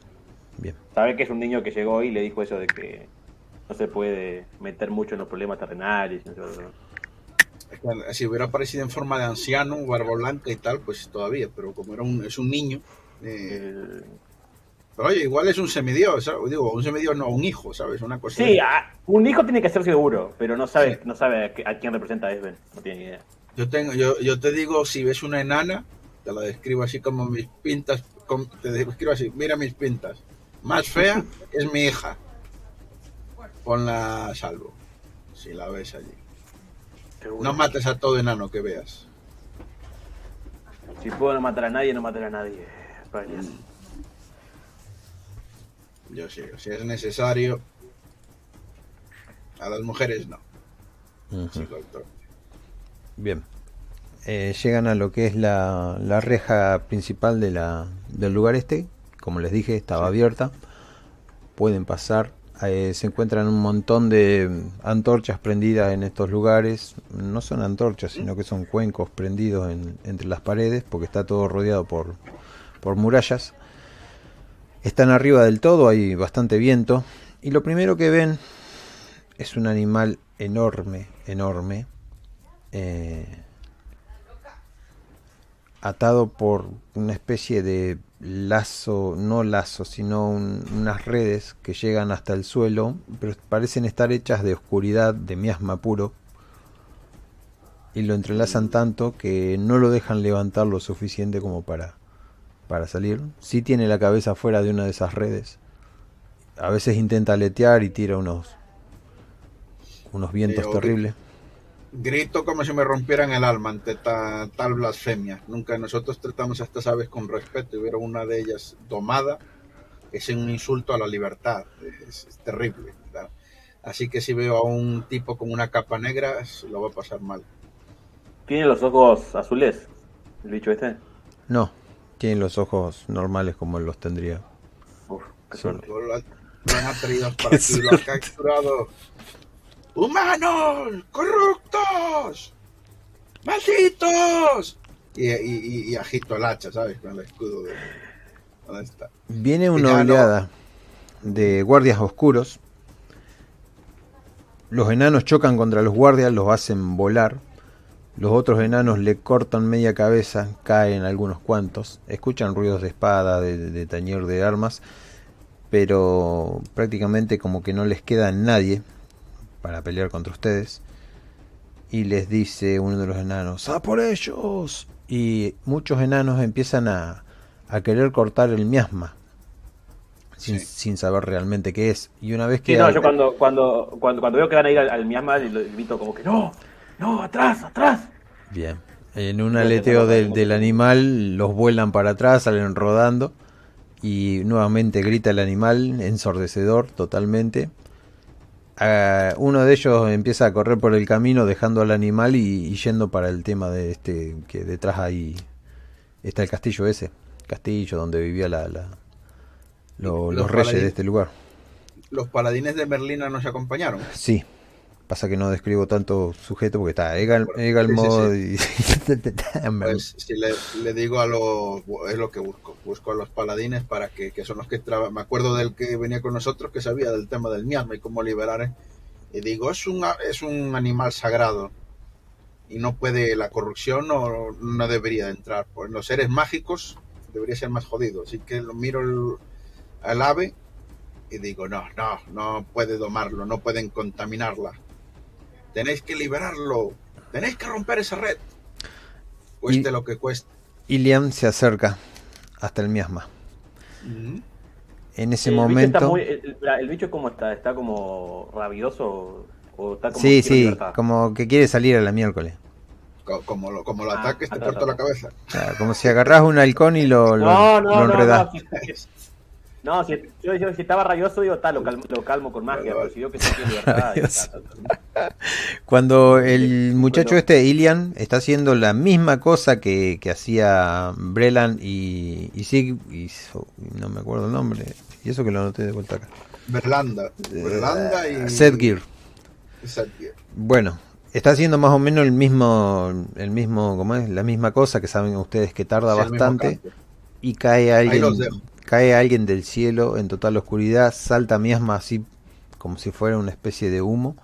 Bien. Sabe que es un niño que llegó y le dijo eso de que no se puede meter mucho en los problemas terrenales. Si hubiera aparecido en forma de anciano, barba blanca y tal, pues todavía, pero como era un, es un niño. Eh, pero oye, igual es un semidios, ¿sabes? digo, un semidios no, un hijo, ¿sabes? Una cosa. Sí, un hijo tiene que ser seguro, pero no sabe, no sabe a, quién representa a Esben, no tiene ni idea. Yo, tengo, yo, yo te digo, si ves una enana, te la describo así como mis pintas, te describo así, mira mis pintas. Más fea [laughs] es mi hija. Ponla a salvo, si la ves allí. No mates a todo enano que veas. Si puedo no matar a nadie, no matar a nadie. Yo sí, si es necesario. A las mujeres no. Bien. Eh, llegan a lo que es la, la reja principal de la, del lugar este. Como les dije, estaba abierta. Pueden pasar. Eh, se encuentran un montón de antorchas prendidas en estos lugares. No son antorchas, sino que son cuencos prendidos en, entre las paredes, porque está todo rodeado por, por murallas. Están arriba del todo, hay bastante viento. Y lo primero que ven es un animal enorme, enorme, eh, atado por una especie de lazo, no lazo, sino unas redes que llegan hasta el suelo, pero parecen estar hechas de oscuridad, de miasma puro, y lo entrelazan tanto que no lo dejan levantar lo suficiente como para, para salir. Si tiene la cabeza fuera de una de esas redes. A veces intenta aletear y tira unos, unos vientos terribles grito como si me rompieran el alma ante tal blasfemia. Nunca nosotros tratamos a estas aves con respeto y hubiera una de ellas domada. Es un insulto a la libertad. Es, terrible. Así que si veo a un tipo con una capa negra, lo va a pasar mal. ¿Tiene los ojos azules, el bicho este? No, tiene los ojos normales como los tendría. Uf, qué suerte. Lo, han traído para aquí, lo han [laughs] capturado ¡Humanos! ¡Corruptos! ¡Malditos! Y, agito el hacha, ¿sabes? Con el escudo de... ¿Dónde está? Viene una oleada de guardias oscuros. Los enanos chocan contra los guardias, los hacen volar. Los otros enanos le cortan media cabeza, caen algunos cuantos. Escuchan ruidos de espada, de, de tañer de armas, pero prácticamente como que no les queda nadie para pelear contra ustedes. Y les dice uno de los enanos, ¡A por ellos! Y muchos enanos empiezan a, a querer cortar el miasma. Sin, sin, saber realmente qué es. Y una vez que... Sí, no, yo cuando, cuando, cuando, cuando, veo que van a ir al, miasma, grito como que no, no, atrás, atrás. Bien. En un aleteo del, del animal, los vuelan para atrás, salen rodando. Y nuevamente grita el animal, ensordecedor totalmente uno de ellos empieza a correr por el camino dejando al animal y, yendo para el tema de este que detrás ahí está el castillo ese castillo donde vivía la, los, reyes de este lugar. los paladines de Merlina nos acompañaron. Sí Pasa que no describo tanto sujeto porque está Egal, Egal y... [laughs] pues, si le, digo a los... es lo que busco. Busco a los paladines para que, que son los que trabajan. Me acuerdo del que venía con nosotros que sabía del tema del miasma y cómo liberar. ¿eh? Y digo, es un, es un animal sagrado. Y no puede, la corrupción no, no debería entrar. Pues los seres mágicos debería ser más jodido. Así que lo miro al ave y digo, no, no, no puede domarlo, no pueden contaminarla tenéis que liberarlo, tenéis que romper esa red, cueste lo que cueste. Iliam se acerca hasta el miasma. En ese momento... el, bicho cómo está? ¿Está como rabioso o está como... Sí, sí, como que quiere salir a la miércoles. Como, lo, como lo ah, ataques, te corta la cabeza. como si agarras un halcón y lo, lo, no, enredas. No, si, yo, yo, si estaba rayoso, digo, tal, lo, calmo, con magia, pero si yo que tiene libertad. Cuando el muchacho este, Ilian, está haciendo la misma cosa que, que hacía Brelan y, y Sig, y, no me acuerdo el nombre, y eso que lo anoté de vuelta acá. Berlanda, Berlanda y. Setgear. Bueno, está haciendo más o menos el mismo, el mismo, ¿cómo es? La misma cosa que saben ustedes que tarda bastante y cae alguien Cae alguien del cielo en total oscuridad, salta miasma así como si fuera una especie de humo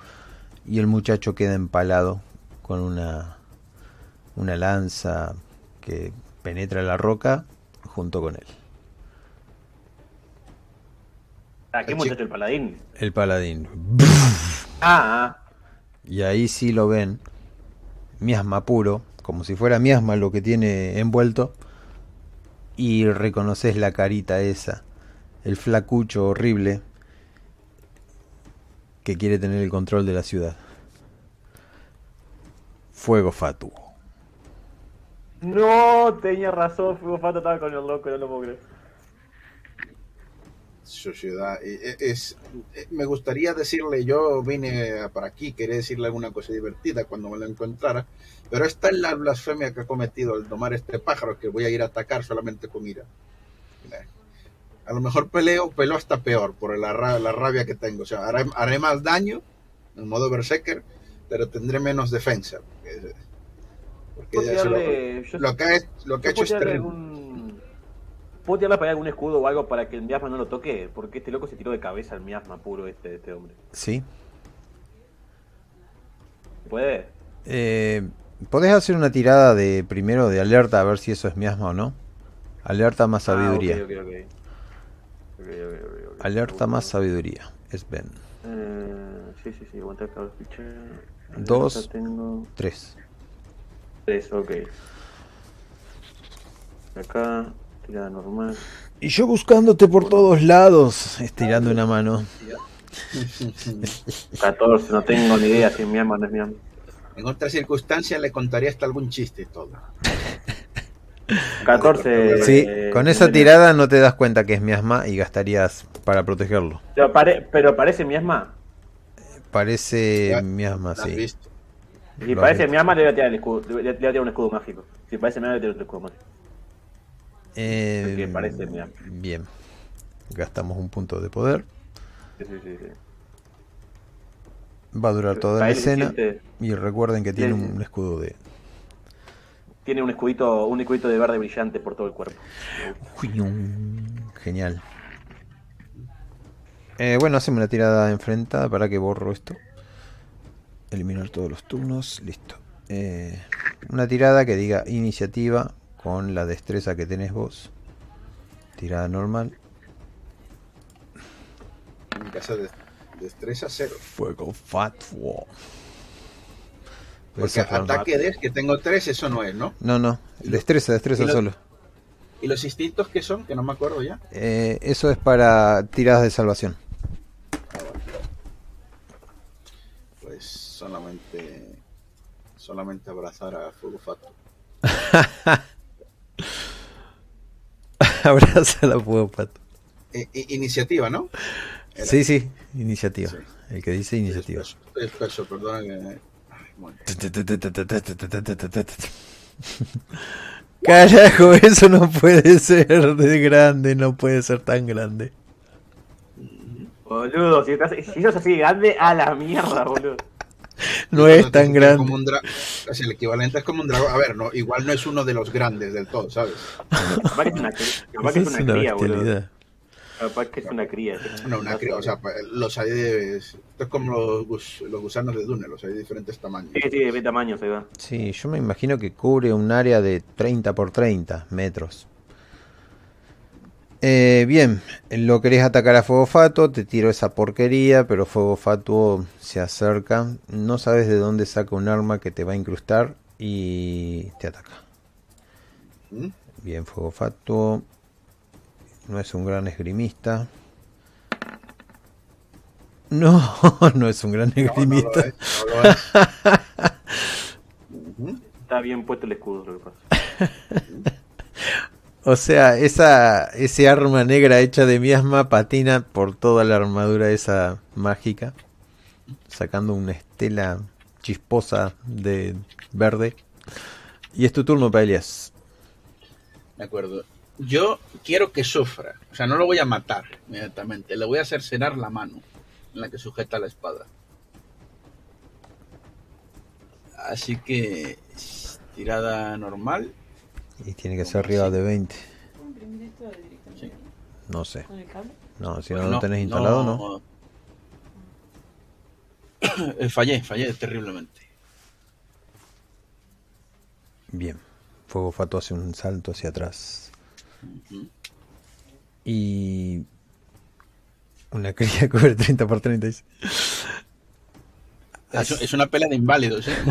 y el muchacho queda empalado con una, una lanza que penetra la roca junto con él. ¿A qué muchacho? ¿El paladín? El paladín. Ah, ah. Y ahí sí lo ven. Miasma puro, como si fuera miasma lo que tiene envuelto y reconoces la carita esa, el flacucho horrible que quiere tener el control de la ciudad. Fuego Fatuo. No, tenía razón, Fuego Fatuo estaba con el loco, no lo puedo creer. Sociedad, es, me gustaría decirle, yo vine para aquí, quería decirle alguna cosa divertida cuando me lo encontrara, pero esta es la blasfemia que ha cometido el tomar este pájaro que voy a ir a atacar solamente con ira. A lo mejor peleo, peleo hasta peor por la, la rabia que tengo. O sea, haré, más daño en modo berserker, pero tendré menos defensa. Porque, lo, que ha, hecho es terrible. ¿Puedo tirarle para algún escudo o algo para que el miasma no lo toque? Porque este loco se tiró de cabeza el miasma puro este, este hombre. Sí. ¿Puede? Eh, ¿Podés hacer una tirada de primero de alerta a ver si eso es miasma o no? Alerta más ah, sabiduría. alerta más sabiduría. Es Ben. Eh, sí, sí, sí, aguanta acá Dos, tres. Tres, ok. Acá, tirada normal. Y yo buscándote por todos lados, estirando una mano. [laughs] 14, no tengo ni idea si es mi alma o no es mi alma. En otras circunstancias le contaría hasta algún chiste todo. 14. Sí, con esa tirada no te das cuenta que es miasma y gastarías para protegerlo. Pero, parece miasma. Parece miasma, sí. Si parece miasma, le voy a tirar el escudo. Le voy a tirar un escudo mágico. Si parece miasma, le voy a tirar un escudo mágico. Eh, parece Bien. Gastamos un punto de poder. Sí, sí, sí. Va a durar toda la escena. Y recuerden que tiene un escudo de. Tiene un escudito, un escudito de verde brillante por todo el cuerpo. Genial. Eh, bueno, hacemos una tirada enfrentada para que borro esto. Eliminar todos los turnos. Listo. Eh, una tirada que diga iniciativa con la destreza que tenés vos. Tirada normal. En caso de destreza cero. Fuego fat Porque ataque de que tengo tres, eso no es, ¿no? No, no. Destreza, destreza solo. ¿Y los instintos qué son? Que no me acuerdo ya. Eh, eso es para tiradas de salvación. Pues solamente solamente abrazar a Fuego Fato. [laughs] Abraza la fuego pato. iniciativa, ¿no? Sí, sí, iniciativa. El que dice iniciativa. Espeso, perdona que. Carajo, eso no puede ser de grande, no puede ser tan grande. Boludo, si, estás, si sos así grande, a la mierda, boludo. No es tan grande. el equivalente es como un dragón. A ver, no, igual no es uno de los grandes del todo, ¿sabes? Capaz que es una, capaz es una, cría, boludo. Capaz que es una cría. No, una cría, o sea, los hay de. Esto es como los, los gusanos de Dune, los hay de diferentes tamaños. Sí, sí, de tamaños se va. Sí, yo me imagino que cubre un área de 30 por 30 metros. Eh, bien, lo querés atacar a Fuego Fato, te tiro esa porquería, pero Fuego Fatuo se acerca, no sabes de dónde saca un arma que te va a incrustar y te ataca. ¿Mm? Bien, Fuego Fatuo no es un gran esgrimista. No, [laughs] no es un gran esgrimista. [laughs] Está bien puesto el escudo, lo que pasa. [laughs] O sea, esa, ese arma negra hecha de miasma patina por toda la armadura esa mágica, sacando una estela chisposa de verde. Y es tu turno, Paelias. De acuerdo. Yo quiero que sufra. O sea, no lo voy a matar inmediatamente. Le voy a cercenar la mano en la que sujeta la espada. Así que tirada normal y tiene que ser arriba de 20. No sé. No, si no, lo tenés instalado, no. Eh, fallé, fallé terriblemente. Bien. Fuego Fato hace un salto hacia atrás. Y. Una cría [laughs] cubre 30 por 30. Es, es una pelea de inválidos. ¿eh? [laughs]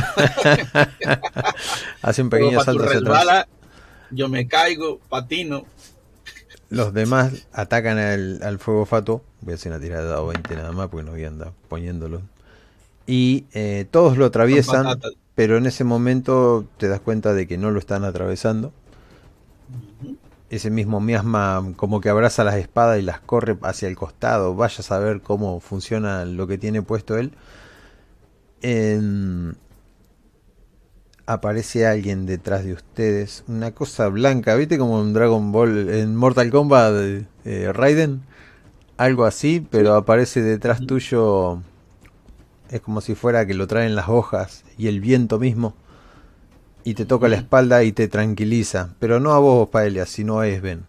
hace un pequeño salto hacia atrás yo me caigo, patino. Los demás atacan al, fuego fato. Voy a hacer una tirada de dado 20 nada más porque no voy a andar poniéndolo. Y eh, todos lo atraviesan, pero en ese momento te das cuenta de que no lo están atravesando. Ese mismo miasma como que abraza las espadas y las corre hacia el costado. Vaya a saber cómo funciona lo que tiene puesto él. En, aparece alguien detrás de ustedes, una cosa blanca, ¿viste? Como en Dragon Ball, en Mortal Kombat, eh, Raiden, algo así, pero aparece detrás tuyo, es como si fuera que lo traen las hojas y el viento mismo, y te toca la espalda y te tranquiliza, pero no a vos, Paelia, sino a Esben.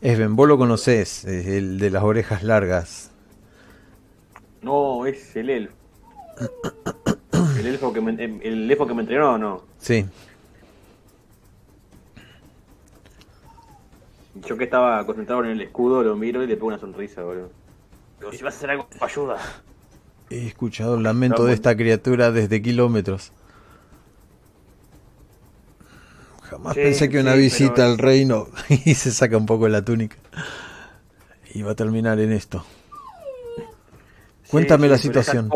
Esben, vos lo conocés, el de las orejas largas. No, es el elfo. [coughs] el elfo que me, el elfo que me entrenó o no. Sí. Yo que estaba concentrado en el escudo, lo miro y le pongo una sonrisa, boludo. Digo, si vas a hacer algo, ayuda. He escuchado el lamento de esta criatura desde kilómetros. Jamás pensé que una visita al reino [laughs] y se saca un poco la túnica iba a terminar en esto. Cuéntame la situación.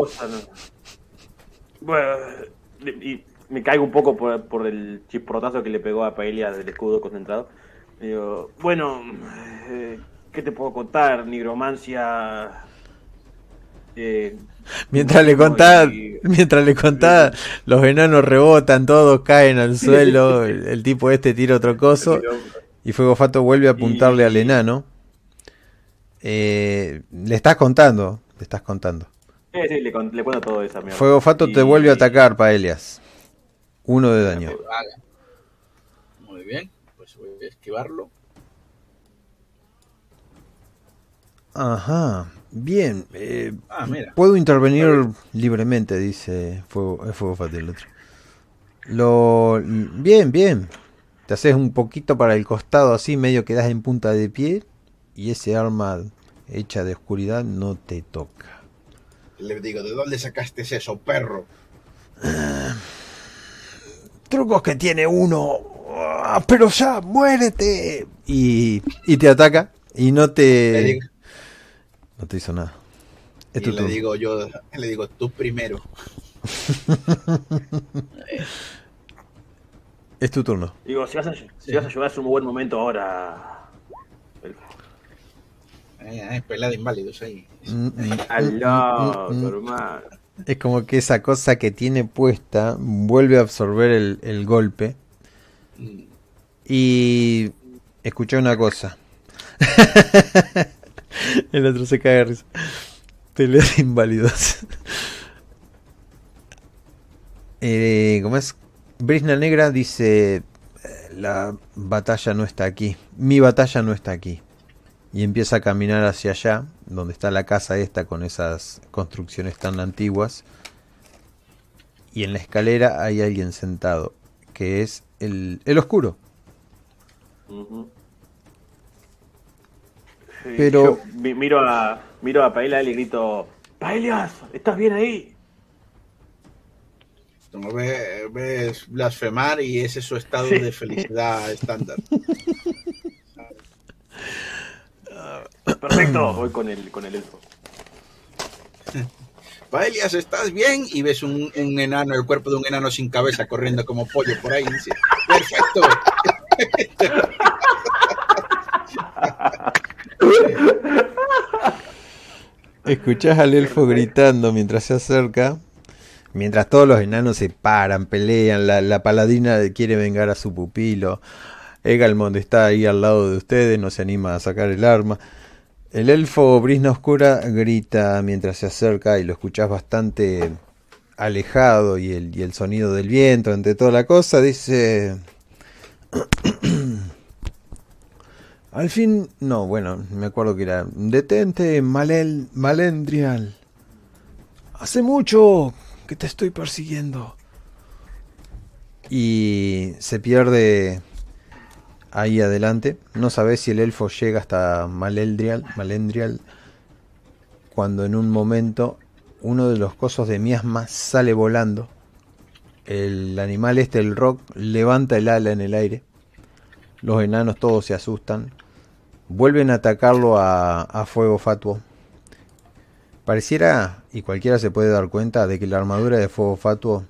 Bueno, y me caigo un poco por, el chisprotazo que le pegó a Paelia del escudo concentrado. Digo, bueno, eh, ¿qué te puedo contar? Nigromancia. Eh, mientras le contás, mientras le contás, los enanos rebotan, todos caen al suelo, el, tipo este tira otro coso y Fuego Fato vuelve a apuntarle al enano. Eh, le estás contando, le estás contando. Sí, sí, le, cuento todo eso. Fuego Fato te vuelve a atacar, Paelias. Uno de daño. Muy bien voy a esquivarlo. Ajá, bien. Eh, ah, puedo intervenir libremente, dice Fuego, eh, Fuego Fatal otro. Lo, bien, bien. Te haces un poquito para el costado así, medio quedas en punta de pie y ese arma hecha de oscuridad no te toca. Le digo, ¿de dónde sacaste eso, perro? trucos que tiene uno Ah, pero ya, muérete. Y, y te ataca y no te... no te hizo nada. y le digo yo, le digo, tú primero. [laughs] es tu turno. Digo, si vas a, si vas a ayudar es un buen momento ahora. Eh, pelea de inválidos ahí. Mm, mm, mm, es como que esa cosa que tiene puesta vuelve a absorber el, el golpe y escuché una cosa. [laughs] El otro se cae de risa. Pelea de inválidos. eh, ¿Cómo es? Brisna Negra dice: La batalla no está aquí. Mi batalla no está aquí. Y empieza a caminar hacia allá, donde está la casa esta con esas construcciones tan antiguas. Y en la escalera hay alguien sentado, que es el, el oscuro. Pero miro a miro a Paella y le grito, Paelias, ¿estás bien ahí? Como ves, blasfemar y ese es su estado de felicidad estándar. [laughs] Perfecto, voy con el, con el elfo. [laughs] Paelias, ¿estás bien? Y ves un, un, enano, el cuerpo de un enano sin cabeza corriendo como pollo por ahí. dice, Perfecto. [laughs] Escuchás al elfo gritando mientras se acerca. Mientras todos los enanos se paran, pelean, la, paladina quiere vengar a su pupilo. Egalmond está ahí al lado de ustedes, no se anima a sacar el arma. El elfo brisna oscura grita mientras se acerca y lo escuchás bastante alejado y el, el sonido del viento entre toda la cosa. Dice... [clears throat] Al fin, no, bueno, me acuerdo que era. Detente, Malendrial. Hace mucho que te estoy persiguiendo. Y se pierde ahí adelante. No sabes si el elfo llega hasta Malendrial, Malendrial. Cuando en un momento uno de los cosos de miasma sale volando. El animal este, el rock, levanta el ala en el aire. Los enanos todos se asustan vuelven a atacarlo a, fuego fatuo. Pareciera, y cualquiera se puede dar cuenta, de que la armadura de fuego fatuo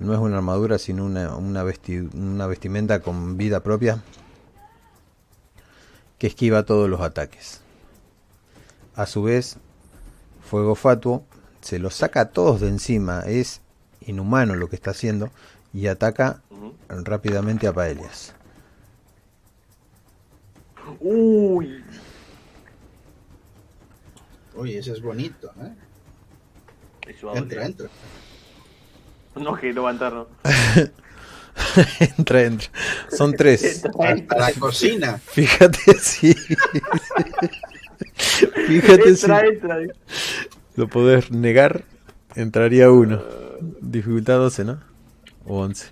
no es una armadura, sino una, una, vestimenta con vida propia que esquiva todos los ataques. A su vez, fuego fatuo se los saca a todos de encima, es inhumano lo que está haciendo, y ataca rápidamente a Paelias. Uy. Uy, ese es bonito, ¿eh? entra, entra. No, que no va a entrar, ¿no? [laughs] entra, entra. Son tres. A, la cocina. [laughs] Fíjate, sí. [laughs] Fíjate, entra, Entra. Lo podés negar, entraría uno. Dificultad 12, ¿no? O 11.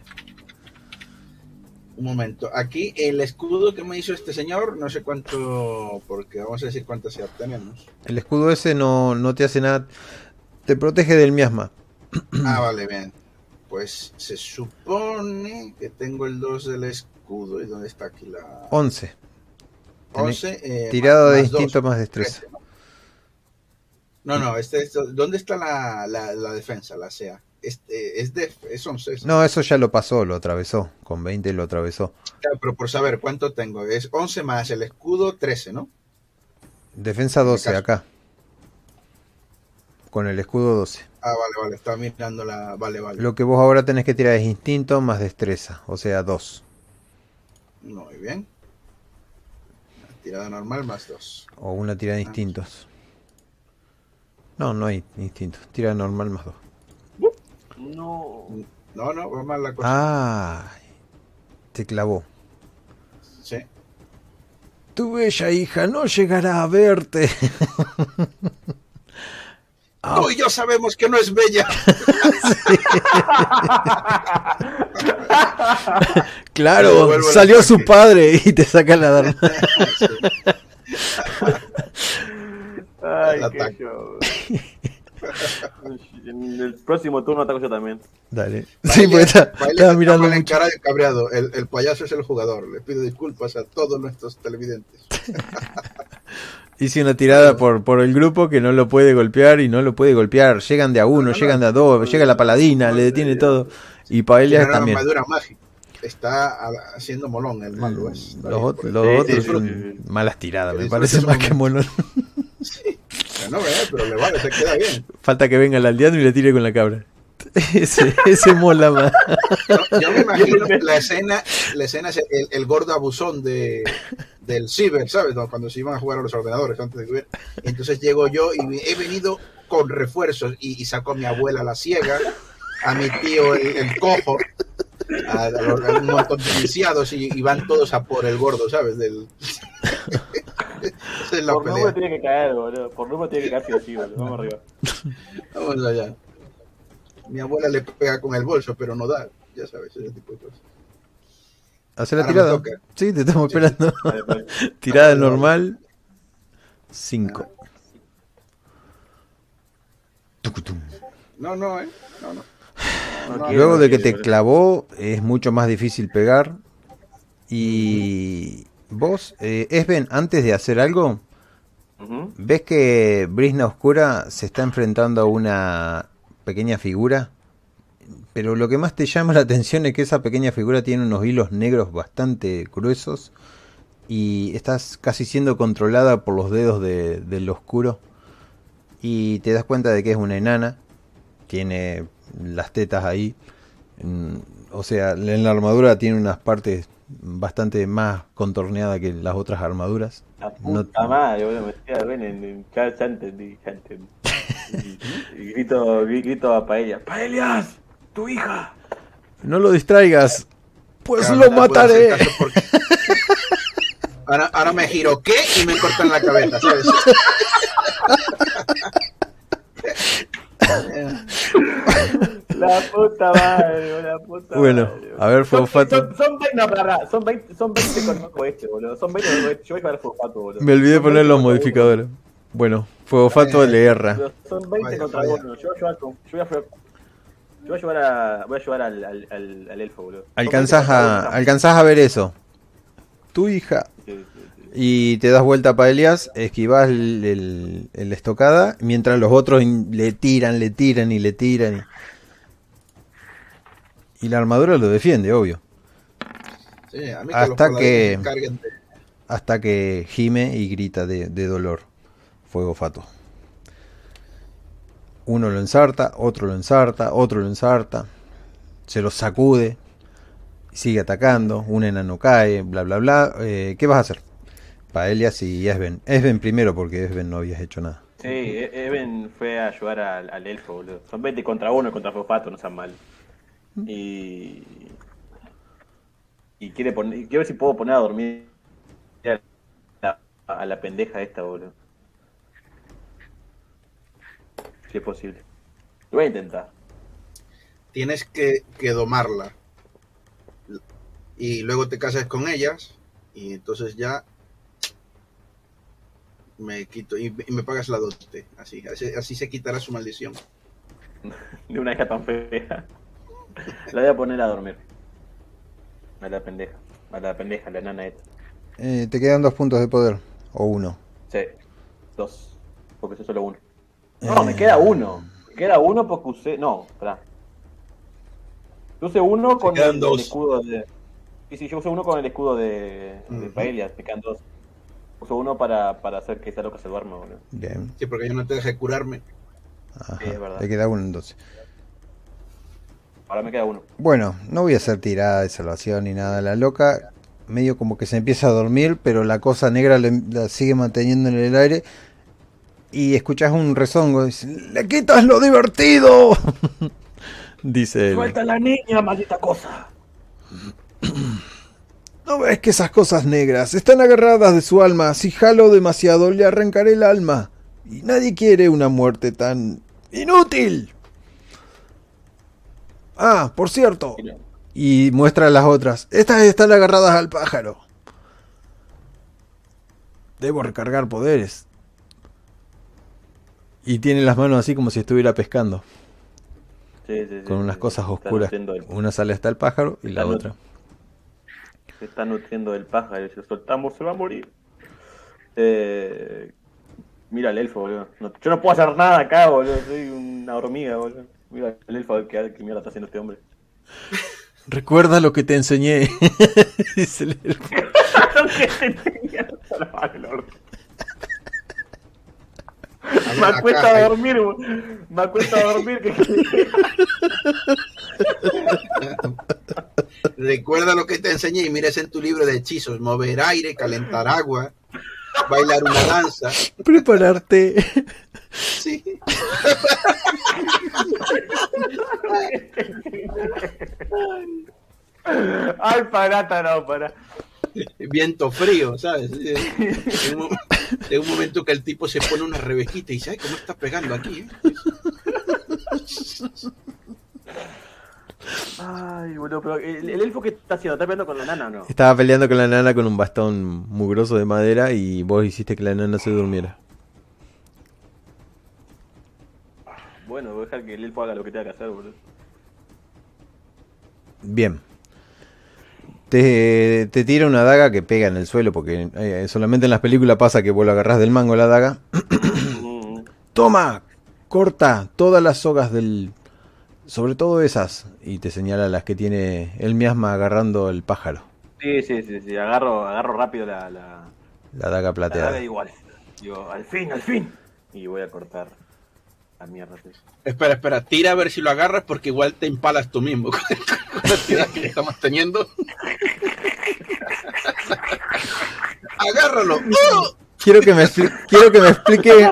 Un momento. Aquí el escudo que me hizo este señor, no sé cuánto, porque vamos a decir cuánto se obtenemos. El escudo ese no, no te hace nada. Te protege del miasma. Ah, vale, bien. Pues se supone que tengo el 2 del escudo. ¿Y dónde está aquí la...? 11. 11. Eh, tirado de instinto más destreza. ¿no? no, este, ¿dónde está la, la, la defensa, la SEA? Este, es def, es 11. No, eso ya lo pasó, lo atravesó. Con 20 lo atravesó. Claro, pero por saber cuánto tengo. Es 11 más el escudo, 13, ¿no? Defensa 12 acá. Con el escudo 12. Ah, vale, vale, estaba mirando la. Vale, vale. Lo que vos ahora tenés que tirar es instinto más destreza, o sea, 2. Muy bien. Una tirada normal más 2. O una tirada de instintos. No, no hay instinto. Tirada normal más 2. No. No, no, va mal la cosa. Ah, te clavó. Sí. Tu bella hija no llegará a verte. [laughs] Ah. Tú y yo sabemos que no es bella. [laughs] claro, salió su padre y te saca la dama. [laughs] Ay, qué En el próximo turno ataco yo también. Dale. sí, pues está, está mirando. Mucho. cabreado. El, el payaso es el jugador. Le pido disculpas a todos nuestros televidentes. [laughs] Hice una tirada por, por el grupo que no lo puede golpear y no lo puede golpear. Llegan de a uno, llegan de a dos, llega la paladina, le detiene todo. Y Paelia también. Está haciendo molón el malo. Es, los, otros son malas tiradas, me parece más que molón. [laughs] Sí, no, pero le vale, se queda bien. Falta que venga el aldeano y le tire con la cabra. [laughs] Ese, ese mola más. yo me imagino la escena, la escena es el, el gordo abusón de, del ciber, ¿sabes? Cuando se iban a jugar a los ordenadores antes de que Entonces llego yo y he venido con refuerzos y, y saco a mi abuela la ciega, a mi tío el, el cojo, a, a, un montón de iniciados y, y, van todos a por el gordo, ¿sabes? Del... [laughs] es la por número tiene que caer, boludo. Por número tiene que caer sí, boludo. Vamos arriba. Vamos allá. Mi abuela le pega con el bolso, pero no da. Ya sabes, ese tipo de cosas. ¿Hacer la tirada? Sí, te estamos sí. esperando. Vale, vale. [laughs] tirada normal. 5. No, no, eh. No, no. No, Luego de que te clavó, es mucho más difícil pegar. Y vos, eh, Esben, antes de hacer algo, uh -huh. ¿ves que Brisna Oscura se está enfrentando a una pequeña figura? Pero lo que más te llama la atención es que esa pequeña figura tiene unos hilos negros bastante gruesos y estás casi siendo controlada por los dedos de, del oscuro y te das cuenta de que es una enana, tiene las tetas ahí, o sea, en la armadura tiene unas partes bastante más contorneadas que las otras armaduras. La puta no... madre, boludo, me estoy ven en, en ya, ya entendí, ya entendí. [laughs] y, grito, grito a Paella, ¡Paelias! ¡Tu hija! No lo distraigas, pues claro, lo no mataré. Porque... [laughs] Ahora, ahora me giro, ¿qué? Y me cortan la cabeza, ¿sabes? La puta madre, la puta Bueno, madre, a ver, Fofato. Son, son, 20, no, para, son 20, son 20 con este, boludo. Son 20 con este. Yo voy a jugar Fofato, boludo. Me olvidé son poner los modificadores. Bueno, Fuego Fato le erra. Son 20 vaya, contra vaya. uno. Yo voy a llevar, yo voy a yo voy a llevar, a, voy a llevar al, al, al, al elfo, boludo. Alcanzás a, alcanzás a ver eso. Tu hija. Sí, sí, sí. Y te das vuelta para Elias, esquivas el, el, el, estocada, mientras los otros le tiran, le tiran y le tiran. Y... Y la armadura lo defiende, obvio. Sí, a mí hasta que, que hasta que gime y grita de, de, dolor. Fuego fato. Uno lo ensarta, otro lo ensarta, otro lo ensarta. Se lo sacude. Sigue atacando. Un enano cae, bla bla bla. Eh, ¿Qué vas a hacer? Paelias y Esben. Esben primero porque Esben no habías hecho nada. Sí, Esben fue a ayudar al, al elfo, boludo. Son 20 contra uno contra Fofato, no sean mal. Y, y quiere poner, quiero ver si puedo poner a dormir a la, a la pendeja esta, boludo. Si es posible. Lo voy a intentar. tienes que, que domarla. Y luego te casas con ellas y entonces ya me quito y, me pagas la dote. Así, así, se quitará su maldición. [laughs] De una hija tan fea. La voy a poner a dormir. A la pendeja. A la pendeja, la nana esta. Eh, te quedan dos puntos de poder. O uno. Sí, dos. Porque es solo uno. No, me queda uno. Me queda uno porque usé. No, espera. Yo usé uno con el, escudo de. Sí, sí, yo usé uno con el escudo de, de Paella. Me quedan dos. Uso uno para, para hacer que esa loca se duerma, boludo. Bien. Sí, porque yo no te dejé curarme. Ajá. Sí, es verdad. Te queda uno entonces. Ahora me queda uno. Bueno, no voy a hacer tirada de salvación ni nada. La loca medio como que se empieza a dormir, pero la cosa negra la sigue manteniendo en el aire. Y escuchas un rezongo. ¡Le quitas lo divertido! [laughs] dice él. ¡Suelta la niña, maldita cosa! [clears throat] ¿No ves que esas cosas negras están agarradas de su alma? Si jalo demasiado le arrancaré el alma. Y nadie quiere una muerte tan inútil. Ah, por cierto. Y muestra las otras. Estas están agarradas al pájaro. Debo recargar poderes. Y tiene las manos así como si estuviera pescando. Sí, sí, con unas cosas oscuras. Una sale hasta el pájaro y la otra se está nutriendo del pájaro si lo soltamos se va a morir. Eh, mira el elfo, boludo. yo no puedo hacer nada acá, boludo. Soy una hormiga, boludo. Mira el elfo, que, que mierda está haciendo este hombre. [laughs] Recuerda lo que te enseñé. [laughs] Dice el elfo. [laughs] [laughs] Me acuesta a dormir, me acuesta a dormir. Que... [laughs] Recuerda lo que te enseñé y mires en tu libro de hechizos, mover aire, calentar agua, bailar una danza. Prepararte. Sí. [laughs] Ay, parata, no, para. Viento frío, ¿sabes? [laughs] En un, momento que el tipo se pone una revejita y dice, ay, ¿cómo está pegando aquí? Eh?". Ay, bueno, pero el, elfo que está haciendo, ¿está peleando con la nana o no? Estaba peleando con la nana con un bastón mugroso de madera y vos hiciste que la nana se durmiera. Bueno, voy a dejar que el elfo haga lo que tenga que hacer, boludo. Bien. Te, te, tira una daga que pega en el suelo, porque eh, solamente en las películas pasa que vos lo agarrás del mango la daga. [coughs] Toma, corta todas las sogas del, sobre todo esas, y te señala las que tiene el miasma agarrando el pájaro. Sí, sí, sí, sí. Agarro, agarro rápido la, la, la daga plateada. La daga igual. Digo, al fin, al fin. Y voy a cortar la mierda. Espera, espera, tira a ver si lo agarras porque igual te empalas tú mismo [laughs] con la tirada que estamos teniendo. Agárralo. Quiero que me, quiero que me explique.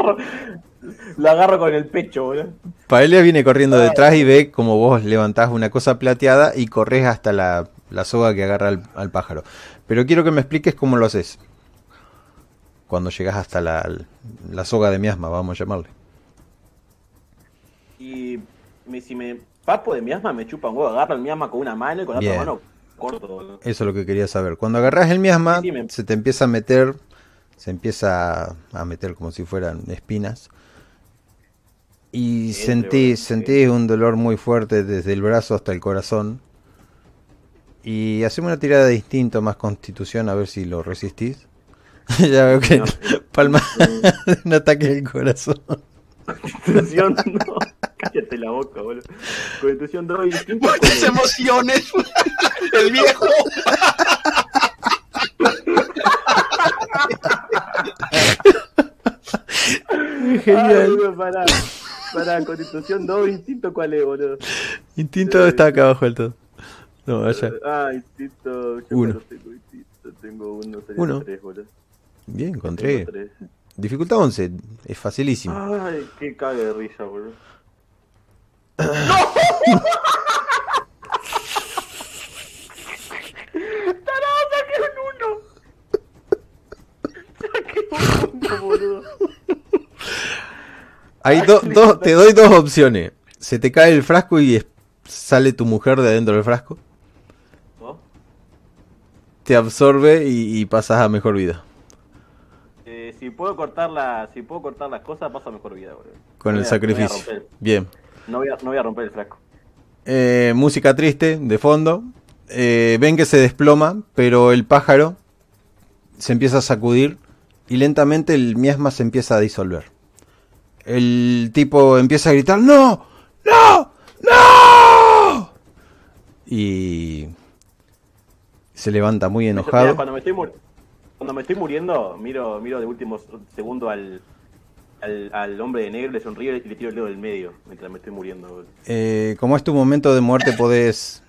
Lo agarro con el pecho, boludo. Paelia viene corriendo detrás y ve como vos levantás una cosa plateada y corres hasta la, soga que agarra al, pájaro. Pero quiero que me expliques cómo lo haces. Cuando llegas hasta la, soga de miasma, vamos a llamarle. Y si me papo de miasma, me chupa un huevo. Agarro el miasma con una mano y con la otra mano corto. Eso es lo que quería saber. Cuando agarras el miasma, se te empieza a meter, se empieza a meter como si fueran espinas y sentí, sentí un dolor muy fuerte desde el brazo hasta el corazón. Y hacemos una tirada de instinto más constitución a ver si lo resistís. [laughs] ya veo que palma [laughs] un ataque del corazón. Constitución, [laughs] no. Cállate la boca, boludo. Constitución, no. Instinto. Muchas emociones. [laughs] el viejo. Genial. Para constitución 2, instinto, ¿cuál es, boludo? Instinto está acá abajo del todo. No, allá. Ah, instinto. Yo uno. Tengo, instinto, tengo uno, uno. Tres, boludo. Bien, encontré. Dificultad 11, es facilísimo. Ay, qué cague de risa, boludo. ¡No! [laughs] ¡Tarado, saqué un uno! Saqué un uno, boludo. Hay dos, te doy dos opciones. Se te cae el frasco y sale tu mujer de adentro del frasco. Te absorbe y, pasas a mejor vida. Si puedo cortar la, si puedo cortar las cosas, paso a mejor vida, Con el sacrificio. Bien. No voy, a, no voy a romper el frasco. Eh, música triste de fondo. Eh, ven que se desploma, pero el pájaro se empieza a sacudir y lentamente el miasma se empieza a disolver. El tipo empieza a gritar, ¡No! ¡No! ¡No! Y se levanta muy enojado. Cuando me estoy, cuando me estoy muriendo, miro, miro de último segundo al, al, hombre de negro, le sonrío y le tiro el dedo del medio mientras me estoy muriendo. Eh, como es tu momento de muerte, podés,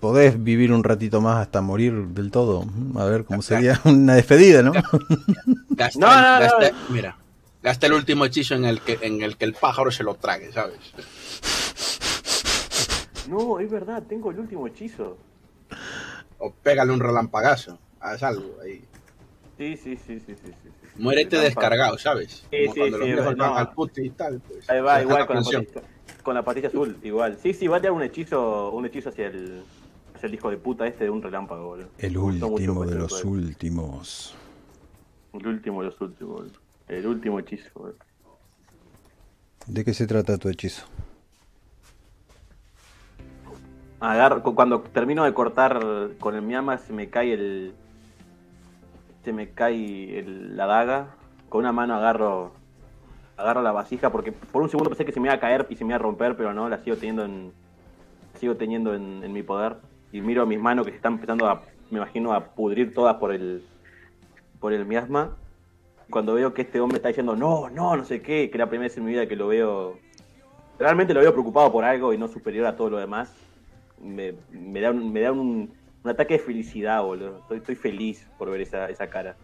podés vivir un ratito más hasta morir del todo. A ver cómo sería una despedida, ¿no? no, no, mira, gasta el último hechizo en el, que, en el que el pájaro se lo trague, ¿sabes? No, es verdad, tengo el último hechizo. O pégale un relampagazo, haz algo ahí. Sí, sí, sí, sí, sí. sí. Muérete descargado, ¿sabes? Sí, sí, sí, al y tal, pues. Ahí va, igual con la, con la, patilla azul, igual. Sí, sí, va a tirar un hechizo, un hechizo hacia el, hacia el hijo de puta este de un relámpago, boludo. El último de los últimos. El último de los últimos, El último hechizo, boludo. ¿De qué se trata tu hechizo? Agarro, cuando termino de cortar con el Miyama se me cae el, se me cae la daga, con una mano agarro agarro la vasija porque por un segundo pensé que se me iba a caer y se me iba a romper, pero no, la sigo teniendo en sigo teniendo en, mi poder y miro a mis manos que se están empezando a me imagino a pudrir todas por el por el miasma. Cuando veo que este hombre está diciendo no, no, no sé qué, que la primera vez en mi vida que lo veo realmente lo veo preocupado por algo y no superior a todo lo demás. Me, me da, me da un, un ataque de felicidad, boludo. Estoy, feliz por ver esa, esa cara.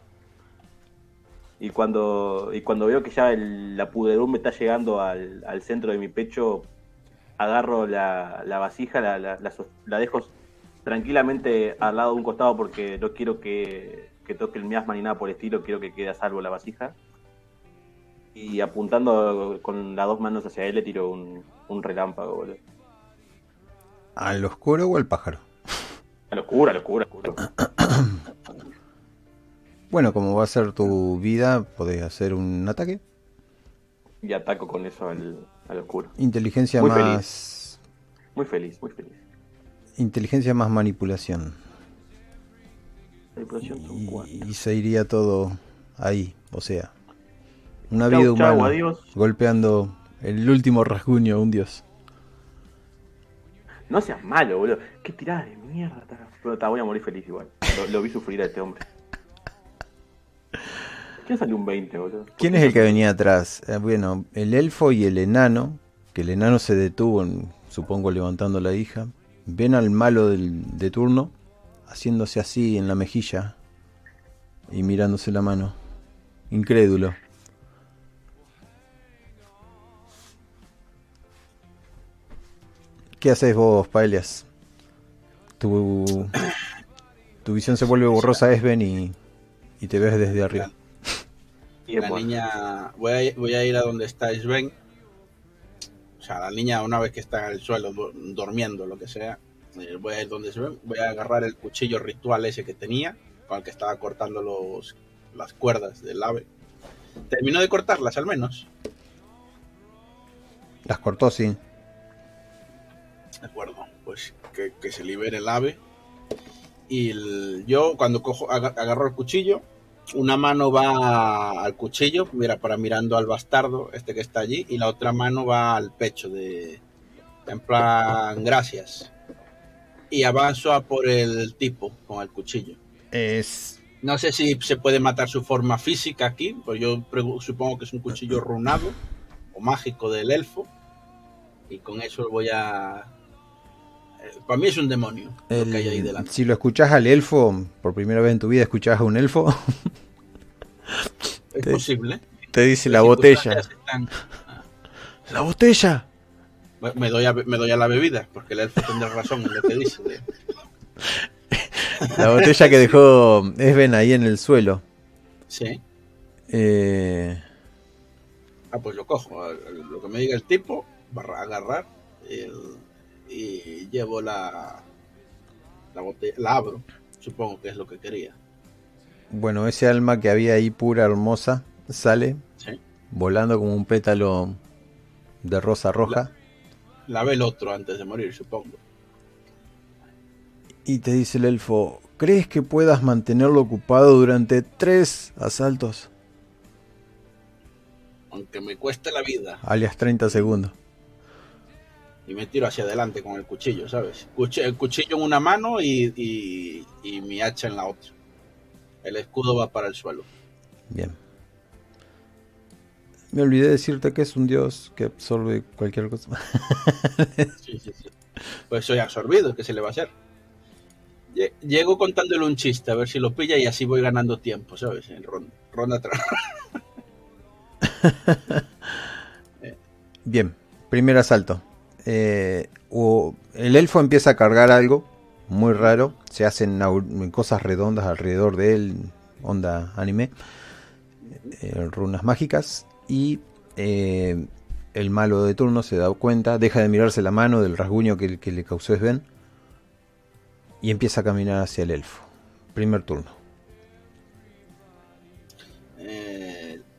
Y cuando, y cuando veo que ya la pudredumbre está llegando al, centro de mi pecho, agarro la, vasija, la, la, dejo tranquilamente al lado de un costado porque no quiero que, toque el miasma ni nada por el estilo, quiero que quede a salvo la vasija. Y apuntando con las dos manos hacia él le tiro un, un relámpago, boludo. ¿Al oscuro o al pájaro? Locura, locura, locura. Bueno, como va a ser tu vida, podés hacer un ataque. Y ataco con eso al, al oscuro. Inteligencia más. Muy feliz, muy feliz. Inteligencia más manipulación. Manipulación son y, y se iría todo ahí, o sea. Una vida humana golpeando el último rasguño a un dios. No seas malo, boludo. Qué tirada de mierda. Pero te voy a morir feliz igual. Lo, vi sufrir a este hombre. ¿Quién salió un 20, boludo? ¿Quién es el que venía atrás? Eh, bueno, el elfo y el enano. Que el enano se detuvo, supongo, levantando la hija. Ven al malo del, de turno haciéndose así en la mejilla y mirándose la mano. Incrédulo. ¿Qué haces vos, Paelias? Tu, tu visión se vuelve borrosa, Esben, y, y te ves desde arriba. La niña, voy a, voy a ir a donde está Sven. O sea, la niña, una vez que está en el suelo, durmiendo, lo que sea, eh, voy a ir donde Sven. Voy a agarrar el cuchillo ritual ese que tenía, con el que estaba cortando los, las cuerdas del ave. Terminó de cortarlas, al menos. Las cortó, sí. De acuerdo, pues que, se libere el ave. Y yo cuando cojo, agarro el cuchillo, una mano va al cuchillo, mira, para mirando al bastardo, este que está allí, y la otra mano va al pecho de, en plan, gracias. Y avanzo a por el tipo con el cuchillo. Es... No sé si se puede matar su forma física aquí, pues yo supongo que es un cuchillo runado o mágico del elfo. Y con eso voy a para mí es un demonio Si lo escuchás al elfo, por primera vez en tu vida escuchás a un elfo. [laughs] es posible. Te dice la botella. ¡La botella! Me doy, a, me doy a la bebida, porque el elfo tendrá razón en lo que dice. la botella que dejó Esben ahí en el suelo. Sí. Eh... Ah, pues lo cojo. Lo que me diga el tipo, agarrar el y llevo la, la botella, la abro, supongo que es lo que quería. Bueno, ese alma que había ahí pura, hermosa, sale volando como un pétalo de rosa roja. La, la, ve el otro antes de morir, supongo. Y te dice el elfo, ¿crees que puedas mantenerlo ocupado durante tres asaltos? Aunque me cueste la vida. Alias 30 segundos. Y me tiro hacia adelante con el cuchillo, ¿sabes? el cuchillo en una mano y, y mi hacha en la otra. El escudo va para el suelo. Bien. Me olvidé decirte que es un dios que absorbe cualquier cosa. [laughs] sí, sí, sí. Pues soy absorbido, ¿qué se le va a hacer? Llego contándole un chiste, a ver si lo pilla y así voy ganando tiempo, ¿sabes? En ronda, ronda atrás. [laughs] Bien, primer asalto. Eh, el elfo empieza a cargar algo muy raro. Se hacen cosas redondas alrededor de él, onda anime, eh, runas mágicas. Y eh, el malo de turno se da cuenta, deja de mirarse la mano del rasguño que, le causó Sven y empieza a caminar hacia el elfo. Primer turno.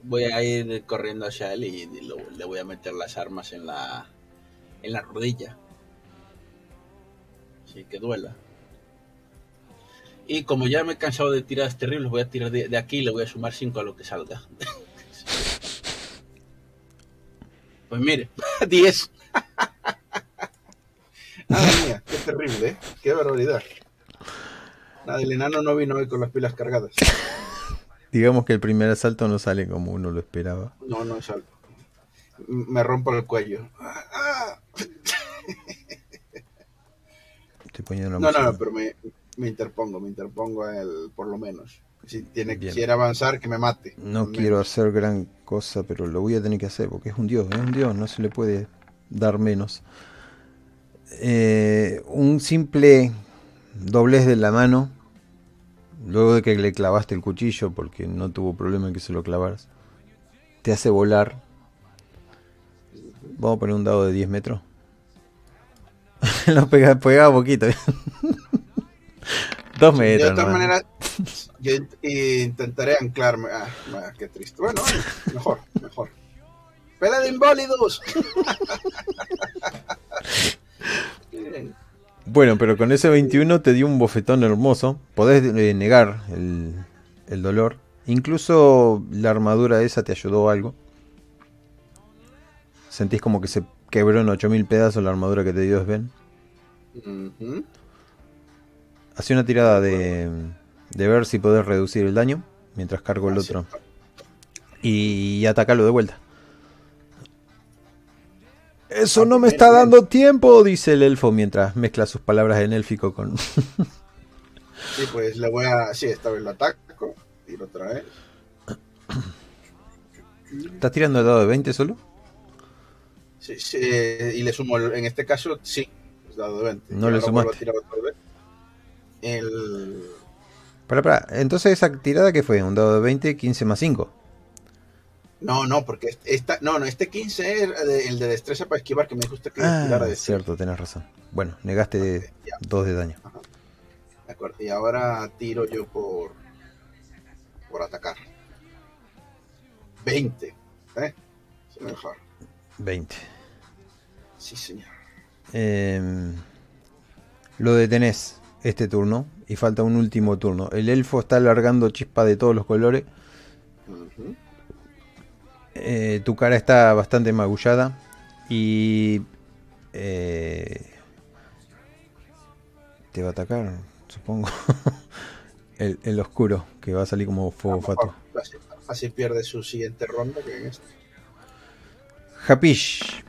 Voy a ir corriendo hacia él y, le voy a meter las armas en la en la rodilla. Así que duela. Y como ya me he cansado de tiradas terribles, voy a tirar de, aquí y le voy a sumar 5 a lo que salga. [laughs] pues mire, 10. Madre mía, qué terrible, ¿eh? Qué barbaridad. Nada, el enano no vino hoy con las pilas cargadas. [laughs] Digamos que el primer asalto no sale como uno lo esperaba. No, no salto. Me rompo el cuello. Estoy poniendo no, no, no, pero me, me interpongo, me interpongo él, por lo menos. Si tiene, quisiera avanzar, que me mate. No quiero hacer gran cosa, pero lo voy a tener que hacer porque es un dios, es un dios, no se le puede dar menos. Eh, un simple doblez de la mano, luego de que le clavaste el cuchillo, porque no tuvo problema en que se lo clavaras, te hace volar. Vamos a poner un dado de 10 metros. [laughs] lo pegaba, pegaba poquito. [laughs] Dos metros. De todas maneras, yo intentaré anclarme. Ah, qué triste. Bueno, mejor, mejor. ¡Pela de invólidos! [laughs] bueno, pero con ese 21 te dio un bofetón hermoso. Podés eh, negar el, el dolor. Incluso la armadura esa te ayudó algo. Sentís como que se quebró en 8000 pedazos la armadura que te dio Sven. Uh Hace una tirada de, de ver si podés reducir el daño mientras cargo el otro. Y atacarlo de vuelta. Eso no me está dando tiempo, dice el elfo mientras mezcla sus palabras en élfico con. [laughs] sí, pues le voy a. Sí, esta vez lo ataco. Y lo trae. ¿Estás tirando el dado de 20 solo? Sí, sí, y le sumo, en este caso, sí, es dado de 20. No le sumaste. El... Para, para, entonces esa tirada que fue, un dado de 20, 15 más 5. No, no, porque esta, no, no, este 15 es el de destreza para esquivar que me gusta que ah, tirara de cierto, tenés razón. Bueno, negaste 2 de daño. De acuerdo, y ahora tiro yo por por atacar. 20, ¿eh? mejor. 20. Sí, señor. Eh, lo detenés este turno y falta un último turno. El elfo está alargando chispas de todos los colores. Eh, tu cara está bastante magullada y eh, te va a atacar, supongo. [laughs] el, oscuro, que va a salir como fuego fato. Así, pierde su siguiente ronda que en este. Hapish.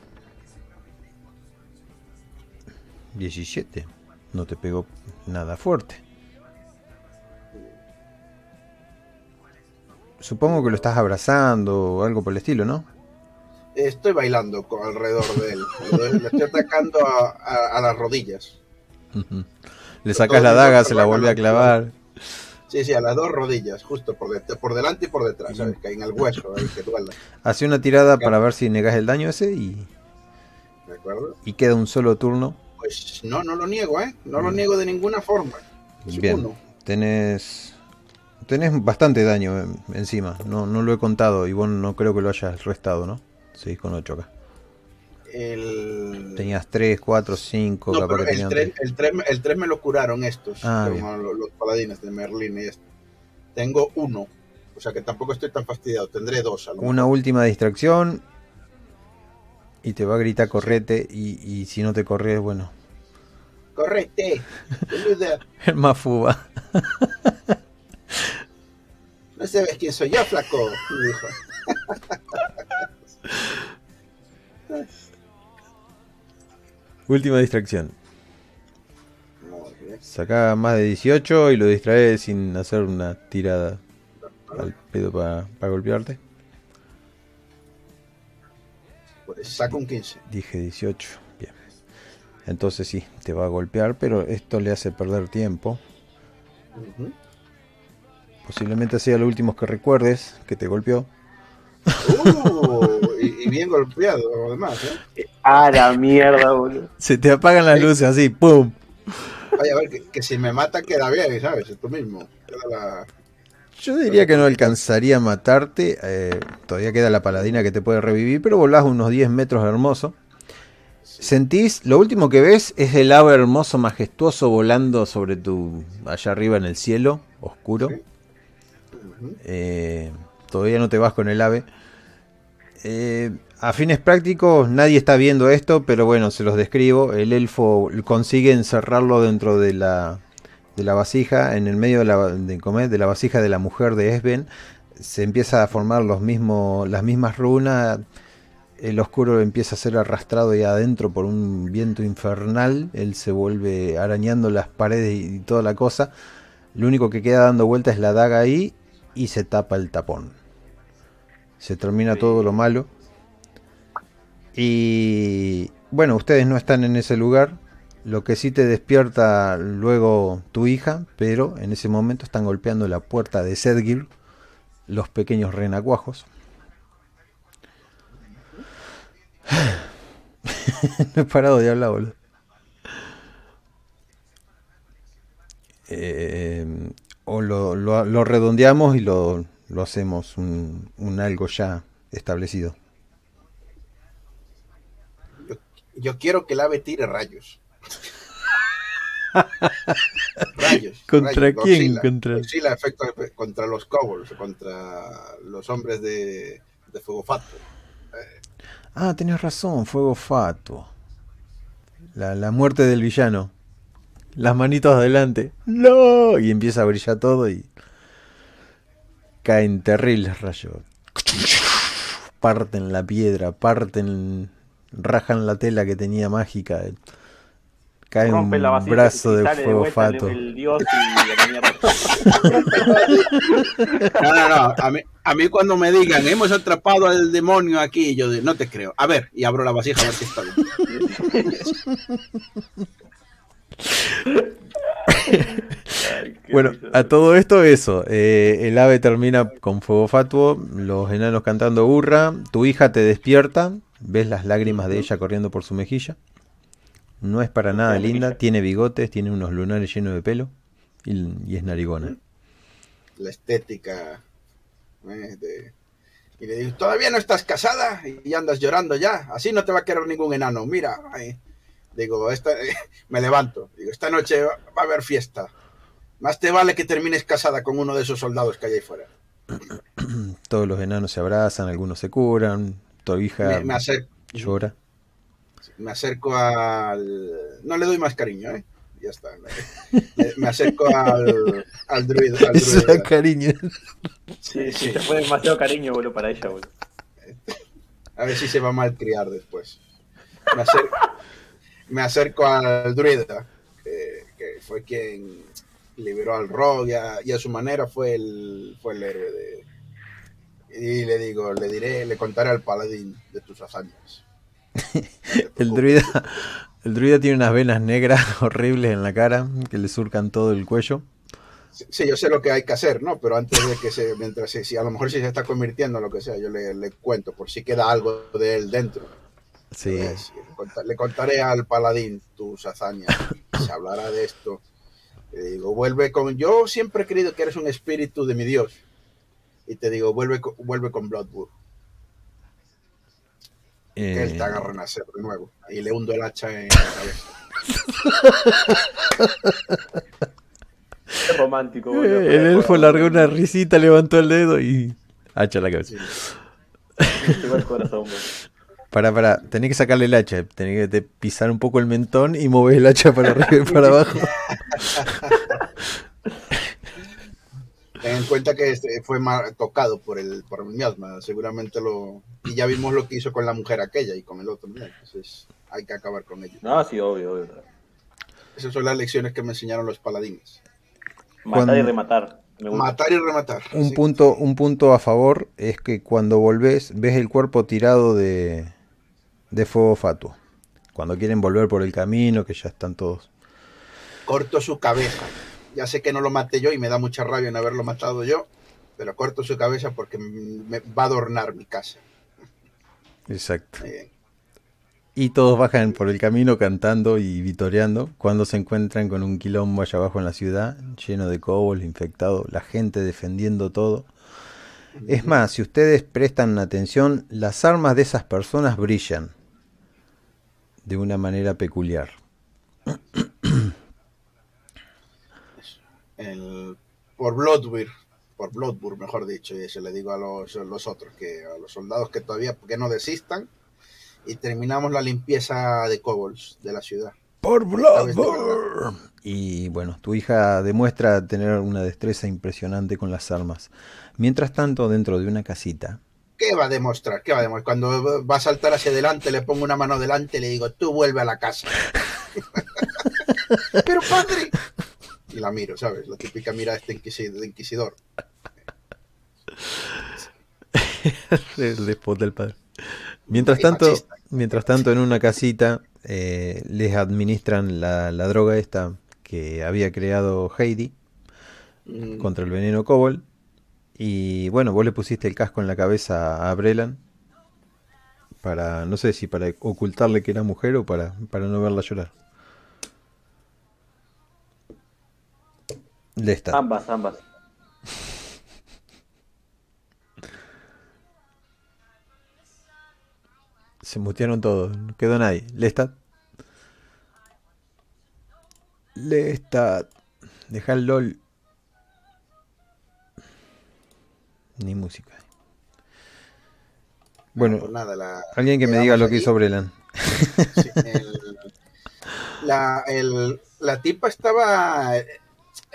17 no te pegó nada fuerte. Supongo que lo estás abrazando o algo por el estilo, ¿no? Estoy bailando alrededor de él. [laughs] Le estoy atacando a, las rodillas. Le sacas la daga, se la vuelve a clavar. Sí, sí, a las dos rodillas, justo por, por delante y por detrás, ¿sabes? Que en el hueso, ahí que duela. Hace una tirada para ver si negas el daño ese y. De acuerdo. Y queda un solo turno Pues no, no lo niego, ¿eh? No lo niego de ninguna forma. Bien, tenés tenés bastante daño encima. No, no lo he contado y vos no creo que lo hayas restado, ¿no? Seguís con 8 acá. El... Tenías 3, 4, 5, no, capaz que el 3, el, 3, el 3 me lo curaron estos, ah, los, los, paladines de Merlin y esto. Tengo uno, o sea que tampoco estoy tan fastidiado, tendré dos. Una última distracción y te va a gritar correte y, y si no te corres, bueno. Correte, [laughs] el más fuba. [laughs] no sabes quién soy yo, flaco, dijo. [laughs] Última distracción. Saca más de 18 y lo distrae sin hacer una tirada al pedo para, golpearte. Pues saca un 15. Dije 18. Bien. Entonces sí, te va a golpear, pero esto le hace perder tiempo. Posiblemente sea lo último que recuerdes que te golpeó. Uh, y, bien golpeado, además, ¿eh? A la mierda, boludo. Se te apagan las luces así, ¡pum! Vaya, a ver, que, si me mata queda bien, ¿sabes? Es tú mismo. Yo diría que no alcanzaría a matarte. Eh, todavía queda la paladina que te puede revivir, pero volás unos 10 metros hermoso. Sentís, lo último que ves es el ave hermoso, majestuoso, volando sobre tu. allá arriba en el cielo, oscuro. Eh, todavía no te vas con el ave. Eh, a fines prácticos nadie está viendo esto, pero bueno, se los describo. El elfo consigue encerrarlo dentro de la, de la vasija, en el medio de la, de, la vasija de la mujer de Esben. Se empieza a formar los mismos, las mismas runas. El oscuro empieza a ser arrastrado y adentro por un viento infernal. Él se vuelve arañando las paredes y toda la cosa. Lo único que queda dando vuelta es la daga ahí y se tapa el tapón. Se termina todo lo malo. Y bueno, ustedes no están en ese lugar. Lo que sí te despierta luego tu hija, pero en ese momento están golpeando la puerta de Sedgir los pequeños renacuajos. [laughs] no he parado de hablar, boludo. Eh, o lo, lo, redondeamos y lo, lo hacemos un, un algo ya establecido. Yo quiero que el ave tire rayos. [laughs] rayos. ¿Contra quién? contra... efecto contra los kobolds, contra los hombres de, de Fuego Fatuo. Ah, tenés razón, Fuego Fatuo. La, la muerte del villano. Las manitos adelante. ¡No! Y empieza a brillar todo y. Caen terribles rayos. Parten la piedra, parten rajan la tela que tenía mágica. Cae un brazo de fuego fato. [laughs] no, no, no. A mí, a mí, cuando me digan, hemos atrapado al demonio aquí, yo no te creo. A ver, y abro la vasija a ver si está [laughs] [laughs] bueno, a todo esto eso, eh, el ave termina con fuego fatuo, los enanos cantando burra, tu hija te despierta, Ves las lágrimas de ella corriendo por su mejilla. No es para nada linda, tiene bigotes, tiene unos lunares llenos de pelo y, es narigona. La estética. Eh, y le digo, ¿todavía no estás casada? Y andas llorando ya. Así no te va a querer ningún enano. Mira, digo, esta, [laughs] me levanto. Digo, esta noche va, a haber fiesta. Más te vale que termines casada con uno de esos soldados que hay ahí fuera. [clears throat] Todos los enanos se abrazan, algunos se curan, tu hija me, acerco, llora. Me acerco al. No le doy más cariño, ¿eh? Ya está. Me, acerco al, [laughs] al druida. Al cariño. Sí, sí, te fue demasiado cariño, boludo, para ella, boludo. A ver si se va a malcriar después. Me acerco, me acerco al druida, que, fue quien liberó al rogue y a, su manera fue el, fue el héroe de, y le digo, le diré, le contaré al paladín de tus hazañas. [laughs] el druida, el druida tiene unas venas negras [laughs] horribles en la cara que le surcan todo el cuello. Sí, yo sé lo que hay que hacer, ¿no? Pero antes de que se, mientras si a lo mejor si se está convirtiendo en lo que sea, yo le, le cuento por si queda algo de él dentro. Sí. Le contaré al paladín tus hazañas. Se hablará de esto. Le digo, vuelve con. Yo siempre he creído que eres un espíritu de mi Dios. Y te digo, vuelve, vuelve con Bloodwood. Eh... Él te haga renacer de nuevo. Y le hundo el hacha en la cabeza. Qué romántico. Eh, el elfo largó una risita, levantó el dedo y hacha la cabeza. Para, para, tenés que sacarle el hacha, tenés que pisar un poco el mentón y mover el hacha para arriba y [laughs] para abajo. Ten en cuenta que este fue tocado por el, por el miasma, seguramente lo. Y ya vimos lo que hizo con la mujer aquella y con el otro, entonces hay que acabar con ello. No, sí, obvio, obvio. Esas son las lecciones que me enseñaron los paladines. Matar y rematar. Matar y rematar. Un, punto, un punto a favor es que cuando volvés ves el cuerpo tirado de, de fuego fatuo. Cuando quieren volver por el camino, que ya están todos. Corto su cabeza ya sé que no lo maté yo y me da mucha rabia en haberlo matado yo, pero corto su cabeza porque me va a adornar mi casa. Exacto. Y todos bajan por el camino cantando y vitoreando cuando se encuentran con un quilombo allá abajo en la ciudad, lleno de cobos, infectados, la gente defendiendo todo. Es más, si ustedes prestan atención, las armas de esas personas brillan de una manera peculiar. el, por Bloodwir, por Bloodwir, mejor dicho, y eso le digo a los, los, otros, que a los soldados que todavía que no desistan, y terminamos la limpieza de kobolds de la ciudad. Por Bloodwir. Y bueno, tu hija demuestra tener una destreza impresionante con las armas. Mientras tanto, dentro de una casita. ¿Qué va a demostrar? ¿Qué va a demostrar? Cuando va a saltar hacia adelante, le pongo una mano delante y le digo, tú vuelve a la casa. [laughs] Pero padre, y la miro, ¿sabes? La típica mira este de inquisidor. [laughs] el despot del padre. Mientras tanto, mientras tanto, en una casita eh, les administran la, droga esta que había creado Heidi mm. contra el veneno Cobol. Y bueno, vos le pusiste el casco en la cabeza a Brelan para, no sé si para ocultarle que era mujer o para, para no verla llorar. Ambas, ambas. Se mutearon todos, no quedó nadie. Lestat. Lestat. Deja el LOL. Ni música. Bueno, pues alguien que me diga lo que hizo Brelan. la, el, la tipa estaba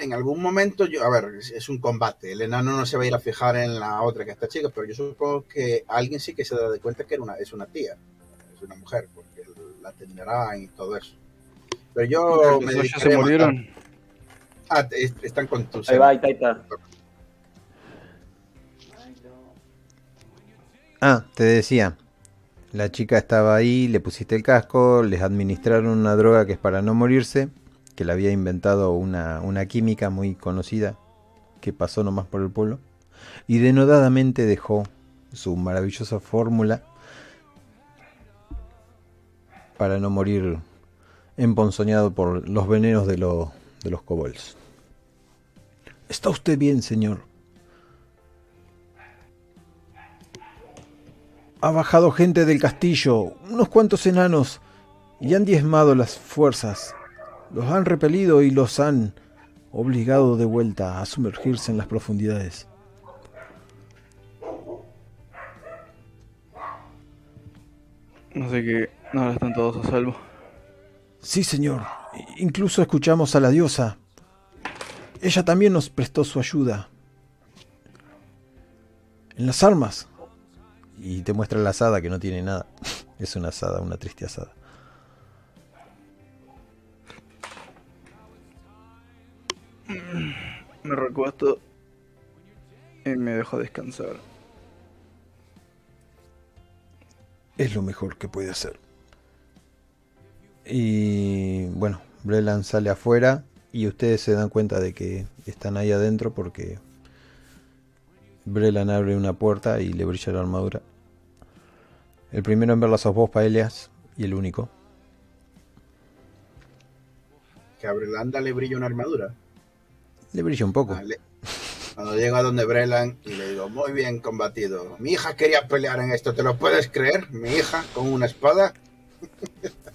en algún momento, yo, a ver, es, un combate. El enano no se va a ir a fijar en la otra que está chica, pero yo supongo que alguien sí que se da de cuenta que era una, es una tía, es una mujer, porque la tendrá y todo eso. Pero yo me se murieron. Ah, están con tus. Ahí va, ahí está. Ah, te decía. La chica estaba ahí, le pusiste el casco, les administraron una droga que es para no morirse que le había inventado una, química muy conocida que pasó nomás por el pueblo y denodadamente dejó su maravillosa fórmula para no morir emponzoñado por los venenos de, de los kobolds. ¿Está usted bien, señor? Ha bajado gente del castillo, unos cuantos enanos, y han diezmado las fuerzas. Los han repelido y los han obligado de vuelta a sumergirse en las profundidades. No sé que ahora están todos a salvo. Sí, señor. Incluso escuchamos a la diosa. Ella también nos prestó su ayuda. En las armas. Y te muestra la asada que no tiene nada. [laughs] Es una asada, una triste asada. Me recuesto y me dejo descansar. Es lo mejor que puede hacer. Y bueno, Brelan sale afuera y ustedes se dan cuenta de que están ahí adentro porque Brelan abre una puerta y le brilla la armadura. El primero en verla sos vos, Paelias, y el único. Que a Brelanda le brilla una armadura. Le un poco. Cuando llego a donde Brelan y le digo, muy bien combatido. Mi hija quería pelear en esto, ¿te lo puedes creer? Mi hija con una espada. [laughs]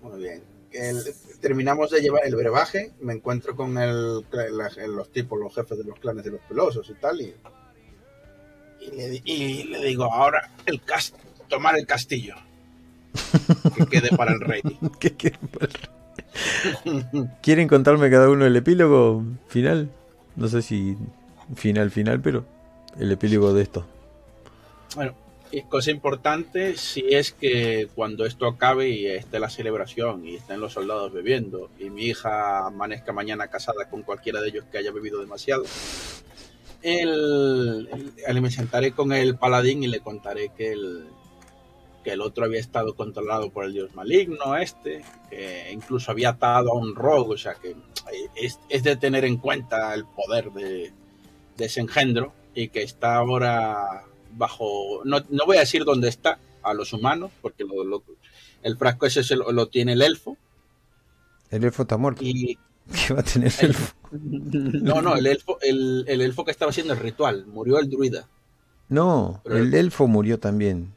muy bien. terminamos de llevar el brebaje, me encuentro con el, los tipos, los jefes de los clanes de los pelosos y tal, y, le, digo, ahora el tomar el castillo. Que quede para el rey. [laughs] ¿Qué quede para el rey? ¿Quieren contarme cada uno el epílogo final? No sé si final, final, pero el epílogo de esto. Bueno, y cosa importante, si es que cuando esto acabe y esté la celebración y estén los soldados bebiendo y mi hija amanezca mañana casada con cualquiera de ellos que haya bebido demasiado, el, me sentaré con el paladín y le contaré que el, el otro había estado controlado por el dios maligno, este, que incluso había atado a un rogue, o sea que es, de tener en cuenta el poder de, ese engendro y que está ahora bajo, no, voy a decir dónde está a los humanos, porque el frasco ese lo, tiene el elfo. El elfo está muerto. Y, [laughs] ¿Qué va a tener el elfo? No, no, el elfo, el, elfo que estaba haciendo el ritual, murió el druida. No, el elfo murió también.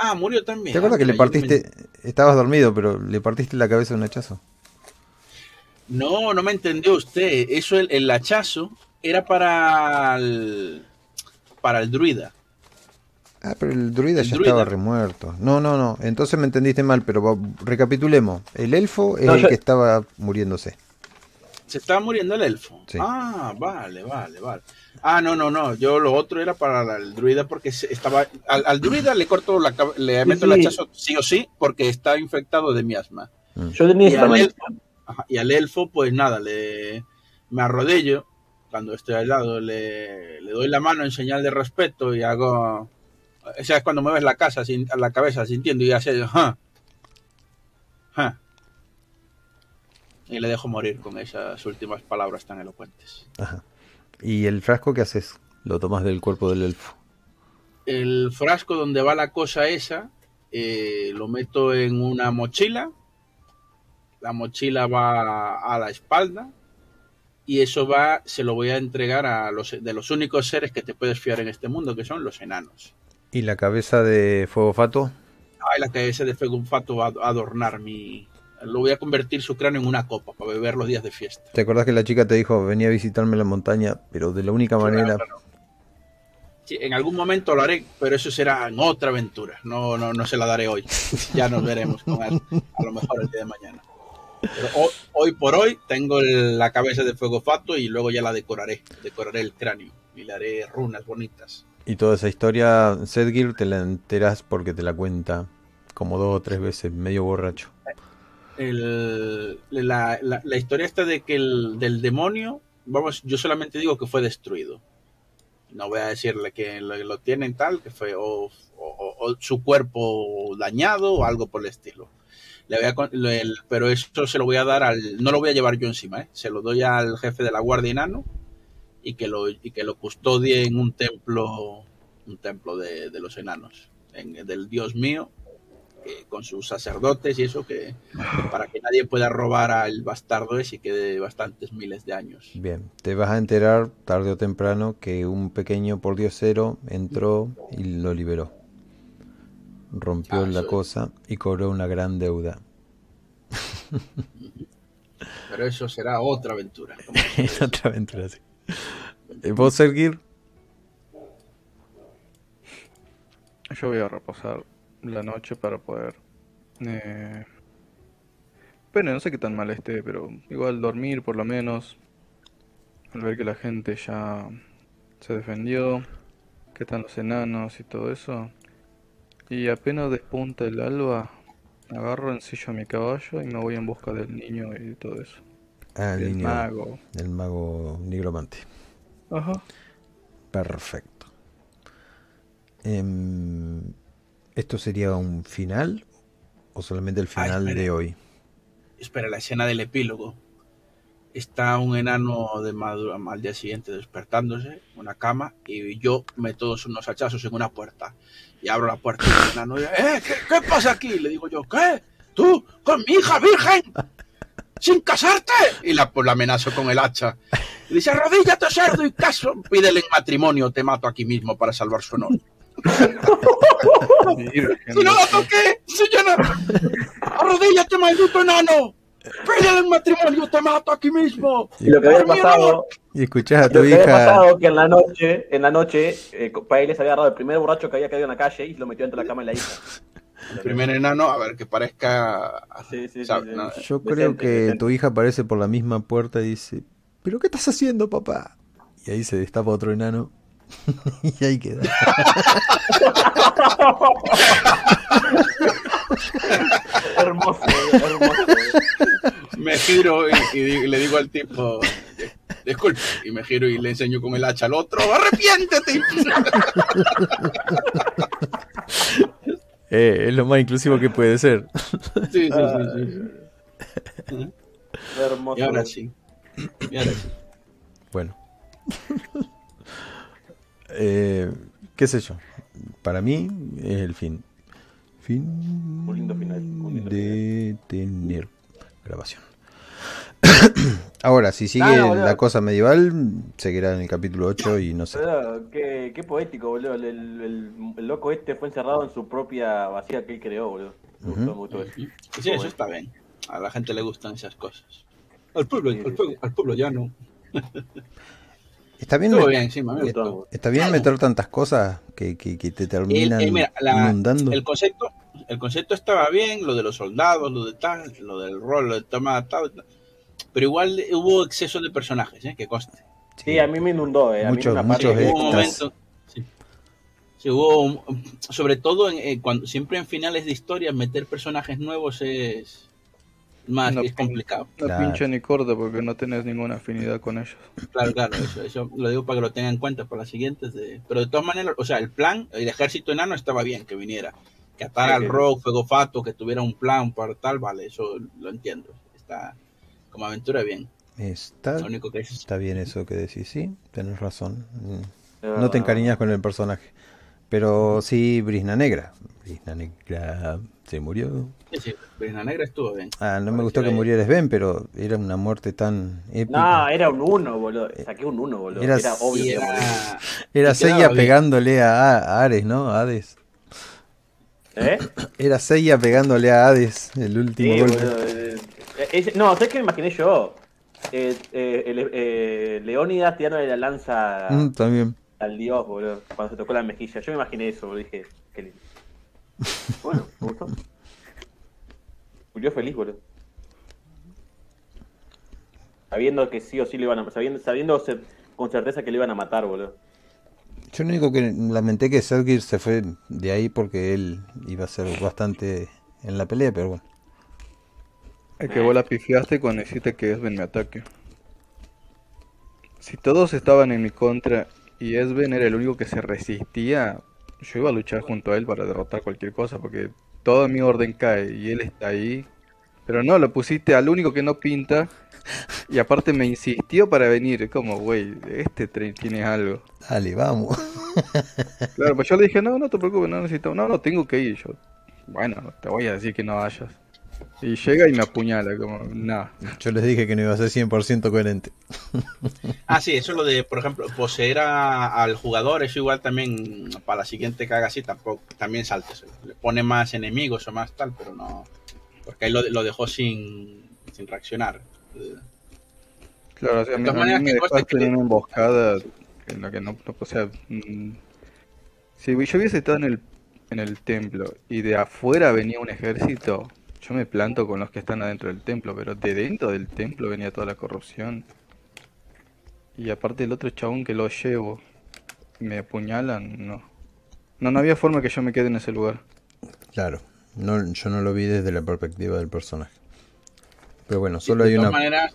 Ah, murió también. ¿Te acuerdas que le partiste, estabas dormido, pero le partiste la cabeza de un hachazo? No, no me entendió usted. Eso, el, hachazo era para el, para el druida. Ah, pero el druida ya estaba remuerto. No, no, no. Entonces me entendiste mal, pero recapitulemos. El elfo es el que estaba muriéndose. Se estaba muriendo el elfo. Ah, vale, vale, vale. Ah, no, no, no. Yo lo otro era para el druida porque estaba. Al, druida le corto la le meto el hachazo sí o sí porque está infectado de miasma. Mm. Yo tenía y, al elfo, y al elfo, pues nada, le me arrodillo cuando estoy al lado, le, le doy la mano en señal de respeto y hago. O sea, es cuando mueves la casa, sin, la cabeza sintiendo y así. ¡ja! ¡ja! Y le dejo morir con esas últimas palabras tan elocuentes. Ajá. ¿Y el frasco qué haces? Lo tomas del cuerpo del elfo. El frasco donde va la cosa esa, eh, lo meto en una mochila. La mochila va a la espalda. Y eso va, se lo voy a entregar a los de los únicos seres que te puedes fiar en este mundo, que son los enanos. ¿Y la cabeza de Fuego Fato? Ay, la cabeza de Fuego Fato va a adornar mi, lo voy a convertir su cráneo en una copa para beber los días de fiesta. ¿Te acordás que la chica te dijo, venía a visitarme en la montaña, pero de la única manera... Sí, en algún momento lo haré, pero eso será en otra aventura. No, no, no se la daré hoy. [laughs] Ya nos veremos con él, a lo mejor el día de mañana. Pero hoy, por hoy tengo la cabeza de fuego fato y luego ya la decoraré. Decoraré el cráneo y le haré runas bonitas. Y toda esa historia, Sedgir, te la enteras porque te la cuenta como dos o tres veces, medio borracho la, historia esta de que el del demonio, vamos, yo solamente digo que fue destruido. No voy a decirle que lo, tienen tal, que fue o, su cuerpo dañado o algo por el estilo. Le voy a, pero esto se lo voy a dar al, no lo voy a llevar yo encima, ¿eh? se lo doy al jefe de la guardia enano y que lo, y que lo custodie en un templo, un templo de, de los enanos, en, del dios mío, con sus sacerdotes y eso, que para que nadie pueda robar al bastardo ese y quede bastantes miles de años. Bien, te vas a enterar tarde o temprano que un pequeño pordiosero entró y lo liberó. Rompió ah, la cosa y cobró una gran deuda. [laughs] Pero eso será otra aventura. [laughs] otra aventura, sí. ¿Vos, seguir Yo voy a reposar la noche para poder... Eh... Pero no sé qué tan mal esté, pero igual dormir por lo menos. Al ver que la gente ya se defendió, que están los enanos y todo eso. Y apenas despunta el alba, agarro en a mi caballo y me voy en busca del niño y todo eso. Ah, el, mago. El mago nigromante. Ajá. Perfecto. Eh, ¿Esto sería un final o solamente el final de hoy? Espera, la escena del epílogo. está un enano de al día siguiente despertándose una cama y yo meto unos hachazos en una puerta y abro la puerta y el [laughs] enano dice, ¿Eh, ¿qué, pasa aquí? Le digo yo, ¿qué? ¿Tú? ¿Con mi hija virgen? ¿Sin casarte? Y la, pues, la amenazo con el hacha. Y dice, arrodíllate cerdo y caso. Pídele en matrimonio, te mato aquí mismo para salvar su honor. Si no la toqué, si yo no... Arrodíllate, maldito enano. Pídele en matrimonio, te mato aquí mismo. Y lo que había pasado. Y escuchás a tu hija. Lo que había pasado que en la noche, en la noche, eh, les había agarrado el primer borracho que había caído en la calle y lo metió dentro de la cama de la hija. El primer enano, a ver, que parezca. Sí, sí, Yo creo que tu hija aparece por la misma puerta y dice: ¿Pero qué estás haciendo, papá? Y ahí se destapa otro enano. [laughs] y ahí queda. hermoso, hermoso. Me giro y, le digo al tipo, disculpe, y me giro y le enseño con el hacha al otro, arrepiéntete. Eh, es lo más inclusivo que puede ser. Sí, sí, sí. sí. Hermoso. Y ahora sí. Y ahora sí. Bueno. Eh, ¿Qué sé yo? Para mí es el fin. Fin un lindo final, de tener grabación. [coughs] Ahora, si sigue la cosa medieval, seguirá en el capítulo 8 y no sé. qué, qué, poético, boludo. El, el, loco este fue encerrado en su propia vacía que él creó, boludo. Me gustó mucho eso. Sí, eso está bien. A la gente le gustan esas cosas. Al pueblo, al pueblo, al pueblo ya no. [laughs] Está bien, bien sí, está bien meter tantas cosas que, que, que te terminan inundando. El concepto, el concepto estaba bien, lo de los soldados, lo de tal, lo del rol, lo de toma tal, pero igual hubo exceso de personajes, ¿eh? que coste. Sí, a mí me inundó, eh. muchos, muchos hubo un momento, sí. hubo sobre todo en, eh, cuando siempre en finales de historias meter personajes nuevos es más es complicado. No pinche ni corta porque no tenés ninguna afinidad con ellos. Claro, claro, eso, eso lo digo para que lo tengan en cuenta para las siguientes. De... Pero de todas maneras, o sea, el plan, el ejército enano estaba bien que viniera. Que atara al rock, fuego fato, que tuviera un plan para tal, vale, eso lo entiendo. Está como aventura bien. Está, está bien eso que decís, sí, tenés razón. No te encariñas con el personaje. Pero sí, Brisna Negra. Brisna Negra se murió. Sí, sí, Brisna Negra estuvo bien. Ah, no me gustó que muriera Sven, pero era una muerte tan épica. No, era un uno, boludo. Saqué un uno, boludo. Era, obvio. Era, era Seiya pegándole a, Ares, ¿no? A Hades. ¿Eh? [clears throat] Era Seiya pegándole a Hades el último sí, golpe. Eh, eh, no, ¿sabes qué me imaginé yo? Eh, eh, Leónidas tirándole la lanza. Mm, también al dios, boludo, cuando se tocó la mejilla. Yo me imaginé eso, boludo, dije, qué lindo. Bueno, me gustó. Murió feliz, boludo. Sabiendo que sí o sí le iban a sabiendo, sabiendo con certeza que le iban a matar, boludo. Yo lo único que lamenté que Sergir se fue de ahí porque él iba a ser bastante en la pelea, pero bueno. Es que vos la pifiaste cuando hiciste que Esben me ataque. Si todos estaban en mi contra y Esben era el único que se resistía, yo iba a luchar junto a él para derrotar cualquier cosa, porque toda mi orden cae y él está ahí. Pero no, lo pusiste al único que no pinta. Y aparte me insistió para venir. Como, güey, este tren tiene algo. Dale, vamos. Claro, pues yo le dije, no, no te preocupes, no necesito. No, no, tengo que ir. Yo, bueno, te voy a decir que no vayas. Y llega y me apuñala, como, nada. Yo les dije que no iba a ser 100% coherente. [laughs] Ah, sí, eso es lo de, por ejemplo, poseer al jugador, eso igual también para la siguiente que haga así, tampoco, también saltes. Le pone más enemigos o más tal, pero no. Porque ahí lo, lo dejó sin, sin reaccionar. Claro, o sea, a mí, a me dejaste en una emboscada en la que no, no o sea, mm, si yo hubiese estado en el, en el templo y de afuera venía un ejército, yo me planto con los que están adentro del templo, pero de dentro del templo venía toda la corrupción. Y aparte el otro chabón que lo llevo, me apuñalan, no. No, no había forma que yo me quede en ese lugar. Claro, no, yo no lo vi desde la perspectiva del personaje. Pero bueno, solo hay una... Manera,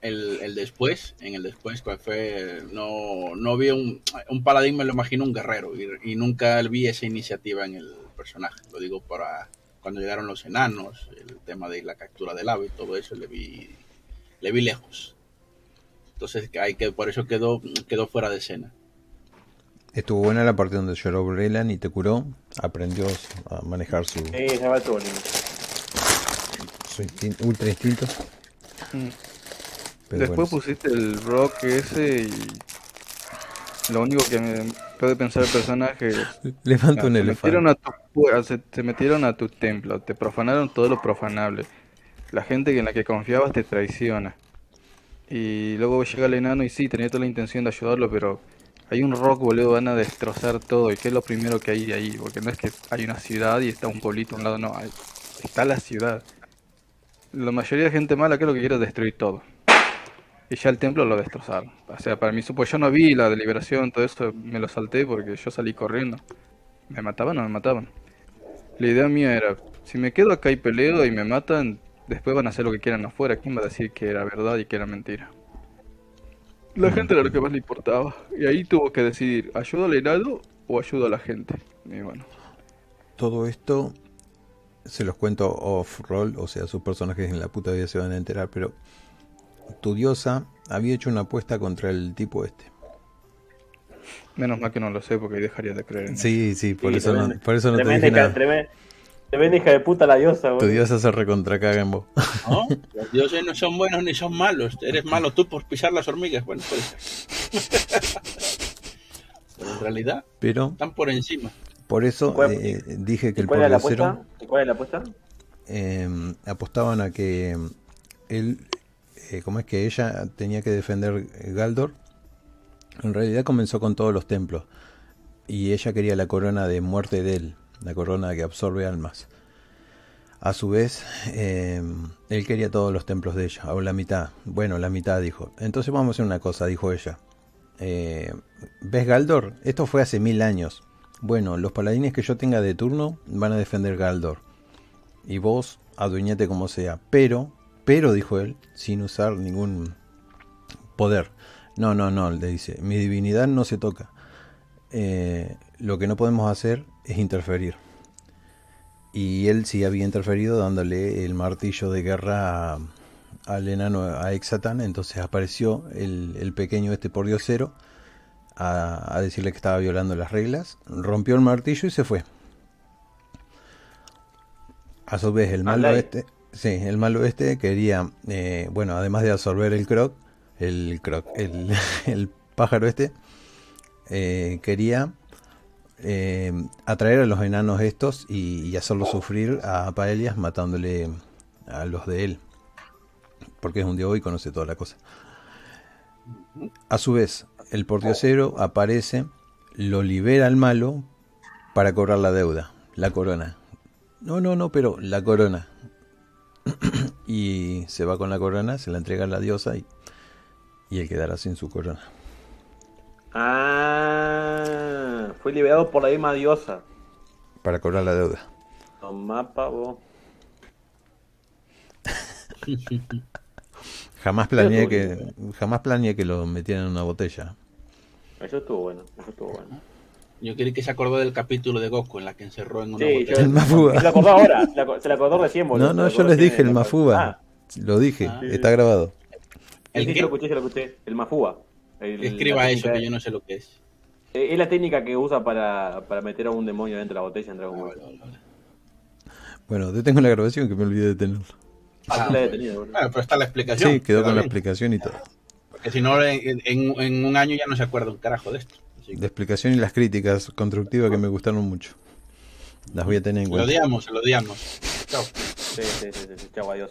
el, el, después, en el después, cuál fue, no, no vi un, un paladín, me lo imagino un guerrero, y, y nunca vi esa iniciativa en el personaje. Lo digo para cuando llegaron los enanos, el tema de la captura del ave y todo eso, le vi, le vi lejos. Entonces, hay que, por eso quedó, quedó fuera de escena. Estuvo buena la parte donde lloró Brelan y te curó. Aprendió a manejar su. Sí, se va todo Su ultra instinto. Mm. Después pusiste el rock ese y. Lo único que me puede pensar el personaje es. Levanta un elefante. Metieron a tu, se, se, metieron a tu templo, te profanaron todo lo profanable. La gente en la que confiabas te traiciona. Y luego llega el enano y sí, tenía toda la intención de ayudarlo, pero hay un rock, boludo, van a destrozar todo. ¿Y qué es lo primero que hay ahí? Porque no es que hay una ciudad y está un pueblito a un lado, no, está la ciudad. La mayoría de gente mala, que es lo que quiere? Destruir todo. Y ya el templo lo destrozaron. O sea, para mí, pues yo no vi la deliberación, todo eso, me lo salté porque yo salí corriendo. ¿Me mataban o me mataban? La idea mía era, si me quedo acá y peleo y me matan, después van a hacer lo que quieran afuera. ¿Quién va a decir que era verdad y que era mentira? La gente era lo que más le importaba. Y ahí tuvo que decidir, ¿ayudo al helado o ayudo a la gente? Y bueno. Todo esto se los cuento off-roll, o sea, sus personajes en la puta vida se van a enterar, pero tu diosa había hecho una apuesta contra el tipo este. Menos mal que no lo sé porque dejaría de creer. En sí, sí, por eso no, por eso no te dije nada. Tremenda hija de puta la diosa, güey. Tu diosa se recontracaga en vos. No, [laughs] los dioses no son buenos ni son malos. Eres malo tú por pisar las hormigas. Bueno, pues. [laughs] Pero en realidad Pero, están por encima. Por eso eh, dije que el ¿Cuál la apuesta? ¿Cuál es la apuesta? Eh, apostaban a que él, eh, ¿cómo es que ella tenía que defender Galdor? En realidad comenzó con todos los templos y ella quería la corona de muerte de él la corona que absorbe almas. A su vez, eh, él quería todos los templos de ella, o la mitad. Bueno, la mitad dijo. Entonces vamos a hacer una cosa, dijo ella. Eh, ¿Ves Galdor? Esto fue hace mil años. Bueno, los paladines que yo tenga de turno van a defender Galdor. Y vos, adueñate como sea. Pero, pero, dijo él, sin usar ningún poder. No, no, no, le dice, mi divinidad no se toca. Eh, lo que no podemos hacer es interferir. Y él sí había interferido dándole el martillo de guerra al enano, a Exatan. Entonces apareció el, pequeño este por diosero a, a, decirle que estaba violando las reglas. Rompió el martillo y se fue. A su vez, el malo este, sí, el malo este quería, eh, bueno, además de absorber el croc, el croc, [laughs] el, pájaro este, eh, quería eh, atraer a los enanos estos y, hacerlos sufrir a Paelias matándole a los de él. Porque es un dios y conoce toda la cosa. A su vez, el portiocero aparece, lo libera al malo para cobrar la deuda, la corona. No, no, no, pero la corona. [clears throat] y se va con la corona, se la entrega a la diosa y, y él quedará sin su corona. Ah, fue liberado por la misma diosa. Para cobrar la deuda. Tomá, pavo. [laughs] jamás planeé que jamás planeé que lo metieran en una botella. Eso estuvo bueno, eso estuvo bueno. Yo creí que se acordó del capítulo de Goku en la que encerró en una botella. el Mafuba. Se acordó ahora, se la, acordó recién, boludo. No, no, yo les dije el Mafuba. Ah. Lo dije, ah. está grabado. El que lo escuché, lo escuché. El Mafuba. Escriba eso, que yo no sé lo que es. Eh, es la técnica que usa para, para meter a un demonio dentro de la botella en Dragon Ball. Bueno, detengo la grabación que me olvidé de tenerlo. Ah, la detenido, bueno, pero está la explicación. Sí, quedó con la explicación y todo. Porque si no, en, en, un año ya no se acuerda un carajo de esto. La explicación y las críticas constructivas que me gustaron mucho. Las voy a tener en cuenta. Lo odiamos, lo odiamos. Chao. Sí, sí, sí, sí. Chao, adiós.